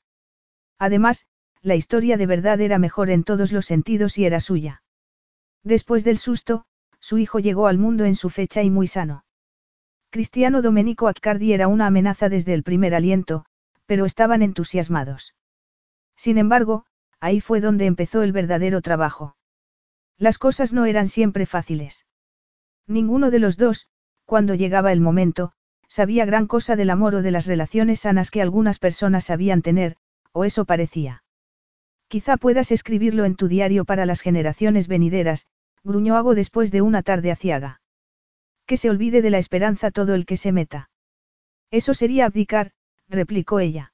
Además, la historia de verdad era mejor en todos los sentidos y era suya. Después del susto, su hijo llegó al mundo en su fecha y muy sano. Cristiano Domenico Accardi era una amenaza desde el primer aliento, pero estaban entusiasmados. Sin embargo, ahí fue donde empezó el verdadero trabajo. Las cosas no eran siempre fáciles. Ninguno de los dos, cuando llegaba el momento, sabía gran cosa del amor o de las relaciones sanas que algunas personas sabían tener, o eso parecía. Quizá puedas escribirlo en tu diario para las generaciones venideras, gruñó Hago después de una tarde aciaga. Que se olvide de la esperanza todo el que se meta. Eso sería abdicar, replicó ella.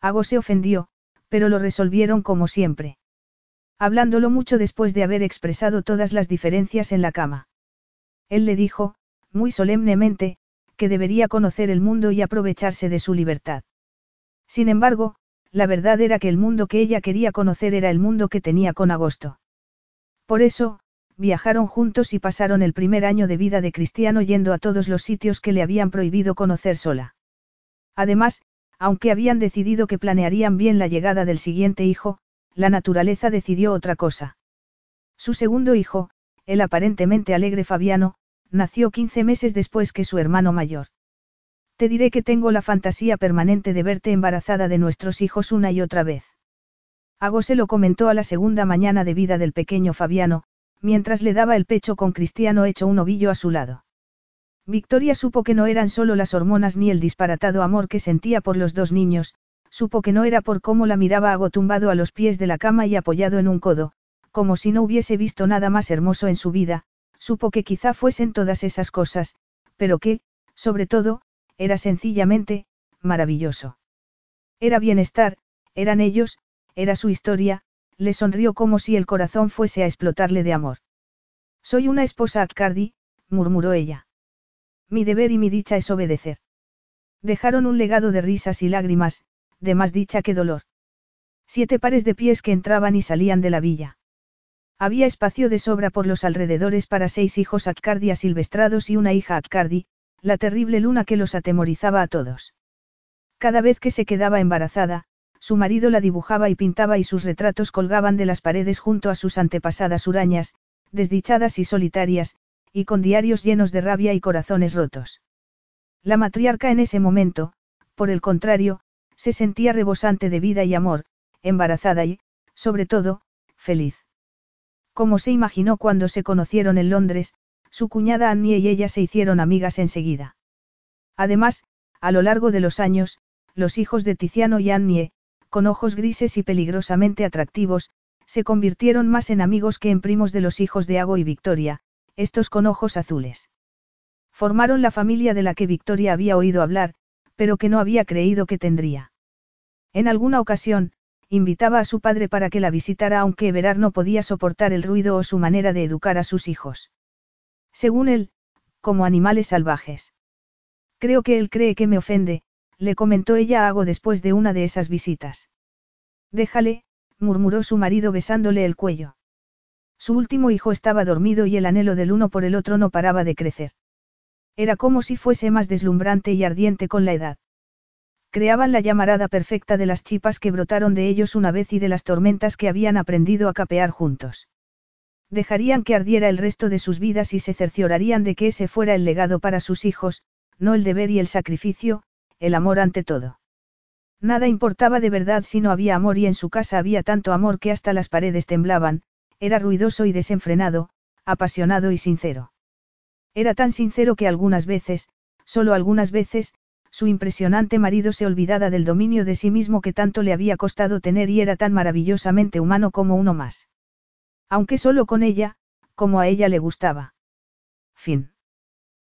Hago se ofendió, pero lo resolvieron como siempre. Hablándolo mucho después de haber expresado todas las diferencias en la cama. Él le dijo, muy solemnemente, que debería conocer el mundo y aprovecharse de su libertad. Sin embargo, la verdad era que el mundo que ella quería conocer era el mundo que tenía con agosto. Por eso, viajaron juntos y pasaron el primer año de vida de Cristiano yendo a todos los sitios que le habían prohibido conocer sola. Además, aunque habían decidido que planearían bien la llegada del siguiente hijo, la naturaleza decidió otra cosa. Su segundo hijo, el aparentemente alegre Fabiano, nació 15 meses después que su hermano mayor. Te diré que tengo la fantasía permanente de verte embarazada de nuestros hijos una y otra vez. Ago se lo comentó a la segunda mañana de vida del pequeño Fabiano, mientras le daba el pecho con Cristiano hecho un ovillo a su lado. Victoria supo que no eran solo las hormonas ni el disparatado amor que sentía por los dos niños, supo que no era por cómo la miraba agotumbado a los pies de la cama y apoyado en un codo, como si no hubiese visto nada más hermoso en su vida, supo que quizá fuesen todas esas cosas, pero que, sobre todo, era sencillamente, maravilloso. Era bienestar, eran ellos, era su historia, le sonrió como si el corazón fuese a explotarle de amor. Soy una esposa Accardi, murmuró ella. Mi deber y mi dicha es obedecer. Dejaron un legado de risas y lágrimas, de más dicha que dolor. Siete pares de pies que entraban y salían de la villa. Había espacio de sobra por los alrededores para seis hijos Accardi asilvestrados y una hija Accardi, la terrible luna que los atemorizaba a todos. Cada vez que se quedaba embarazada, su marido la dibujaba y pintaba y sus retratos colgaban de las paredes junto a sus antepasadas hurañas, desdichadas y solitarias, y con diarios llenos de rabia y corazones rotos. La matriarca en ese momento, por el contrario, Se sentía rebosante de vida y amor, embarazada y, sobre todo, feliz. Como se imaginó cuando se conocieron en Londres, su cuñada Annie y ella se hicieron amigas enseguida. Además, a lo largo de los años, los hijos de Tiziano y Annie, con ojos grises y peligrosamente atractivos, se convirtieron más en amigos que en primos de los hijos de Ago y Victoria, estos con ojos azules. Formaron la familia de la que Victoria había oído hablar, pero que no había creído que tendría. En alguna ocasión, invitaba a su padre para que la visitara aunque Everard no podía soportar el ruido o su manera de educar a sus hijos. Según él, como animales salvajes. Creo que él cree que me ofende, le comentó ella a Ago después de una de esas visitas. Déjale, murmuró su marido besándole el cuello. Su último hijo estaba dormido y el anhelo del uno por el otro no paraba de crecer. Era como si fuese más deslumbrante y ardiente con la edad. Creaban la llamarada perfecta de las chipas que brotaron de ellos una vez y de las tormentas que habían aprendido a capear juntos. Dejarían que ardiera el resto de sus vidas y se cerciorarían de que ese fuera el legado para sus hijos, no el deber y el sacrificio, el amor ante todo. Nada importaba de verdad si no había amor y en su casa había tanto amor que hasta las paredes temblaban, era ruidoso y desenfrenado, apasionado y sincero. Era tan sincero que algunas veces, solo algunas veces, su impresionante marido se olvidaba del dominio de sí mismo que tanto le había costado tener y era tan maravillosamente humano como uno más. Aunque solo con ella, como a ella le gustaba. Fin.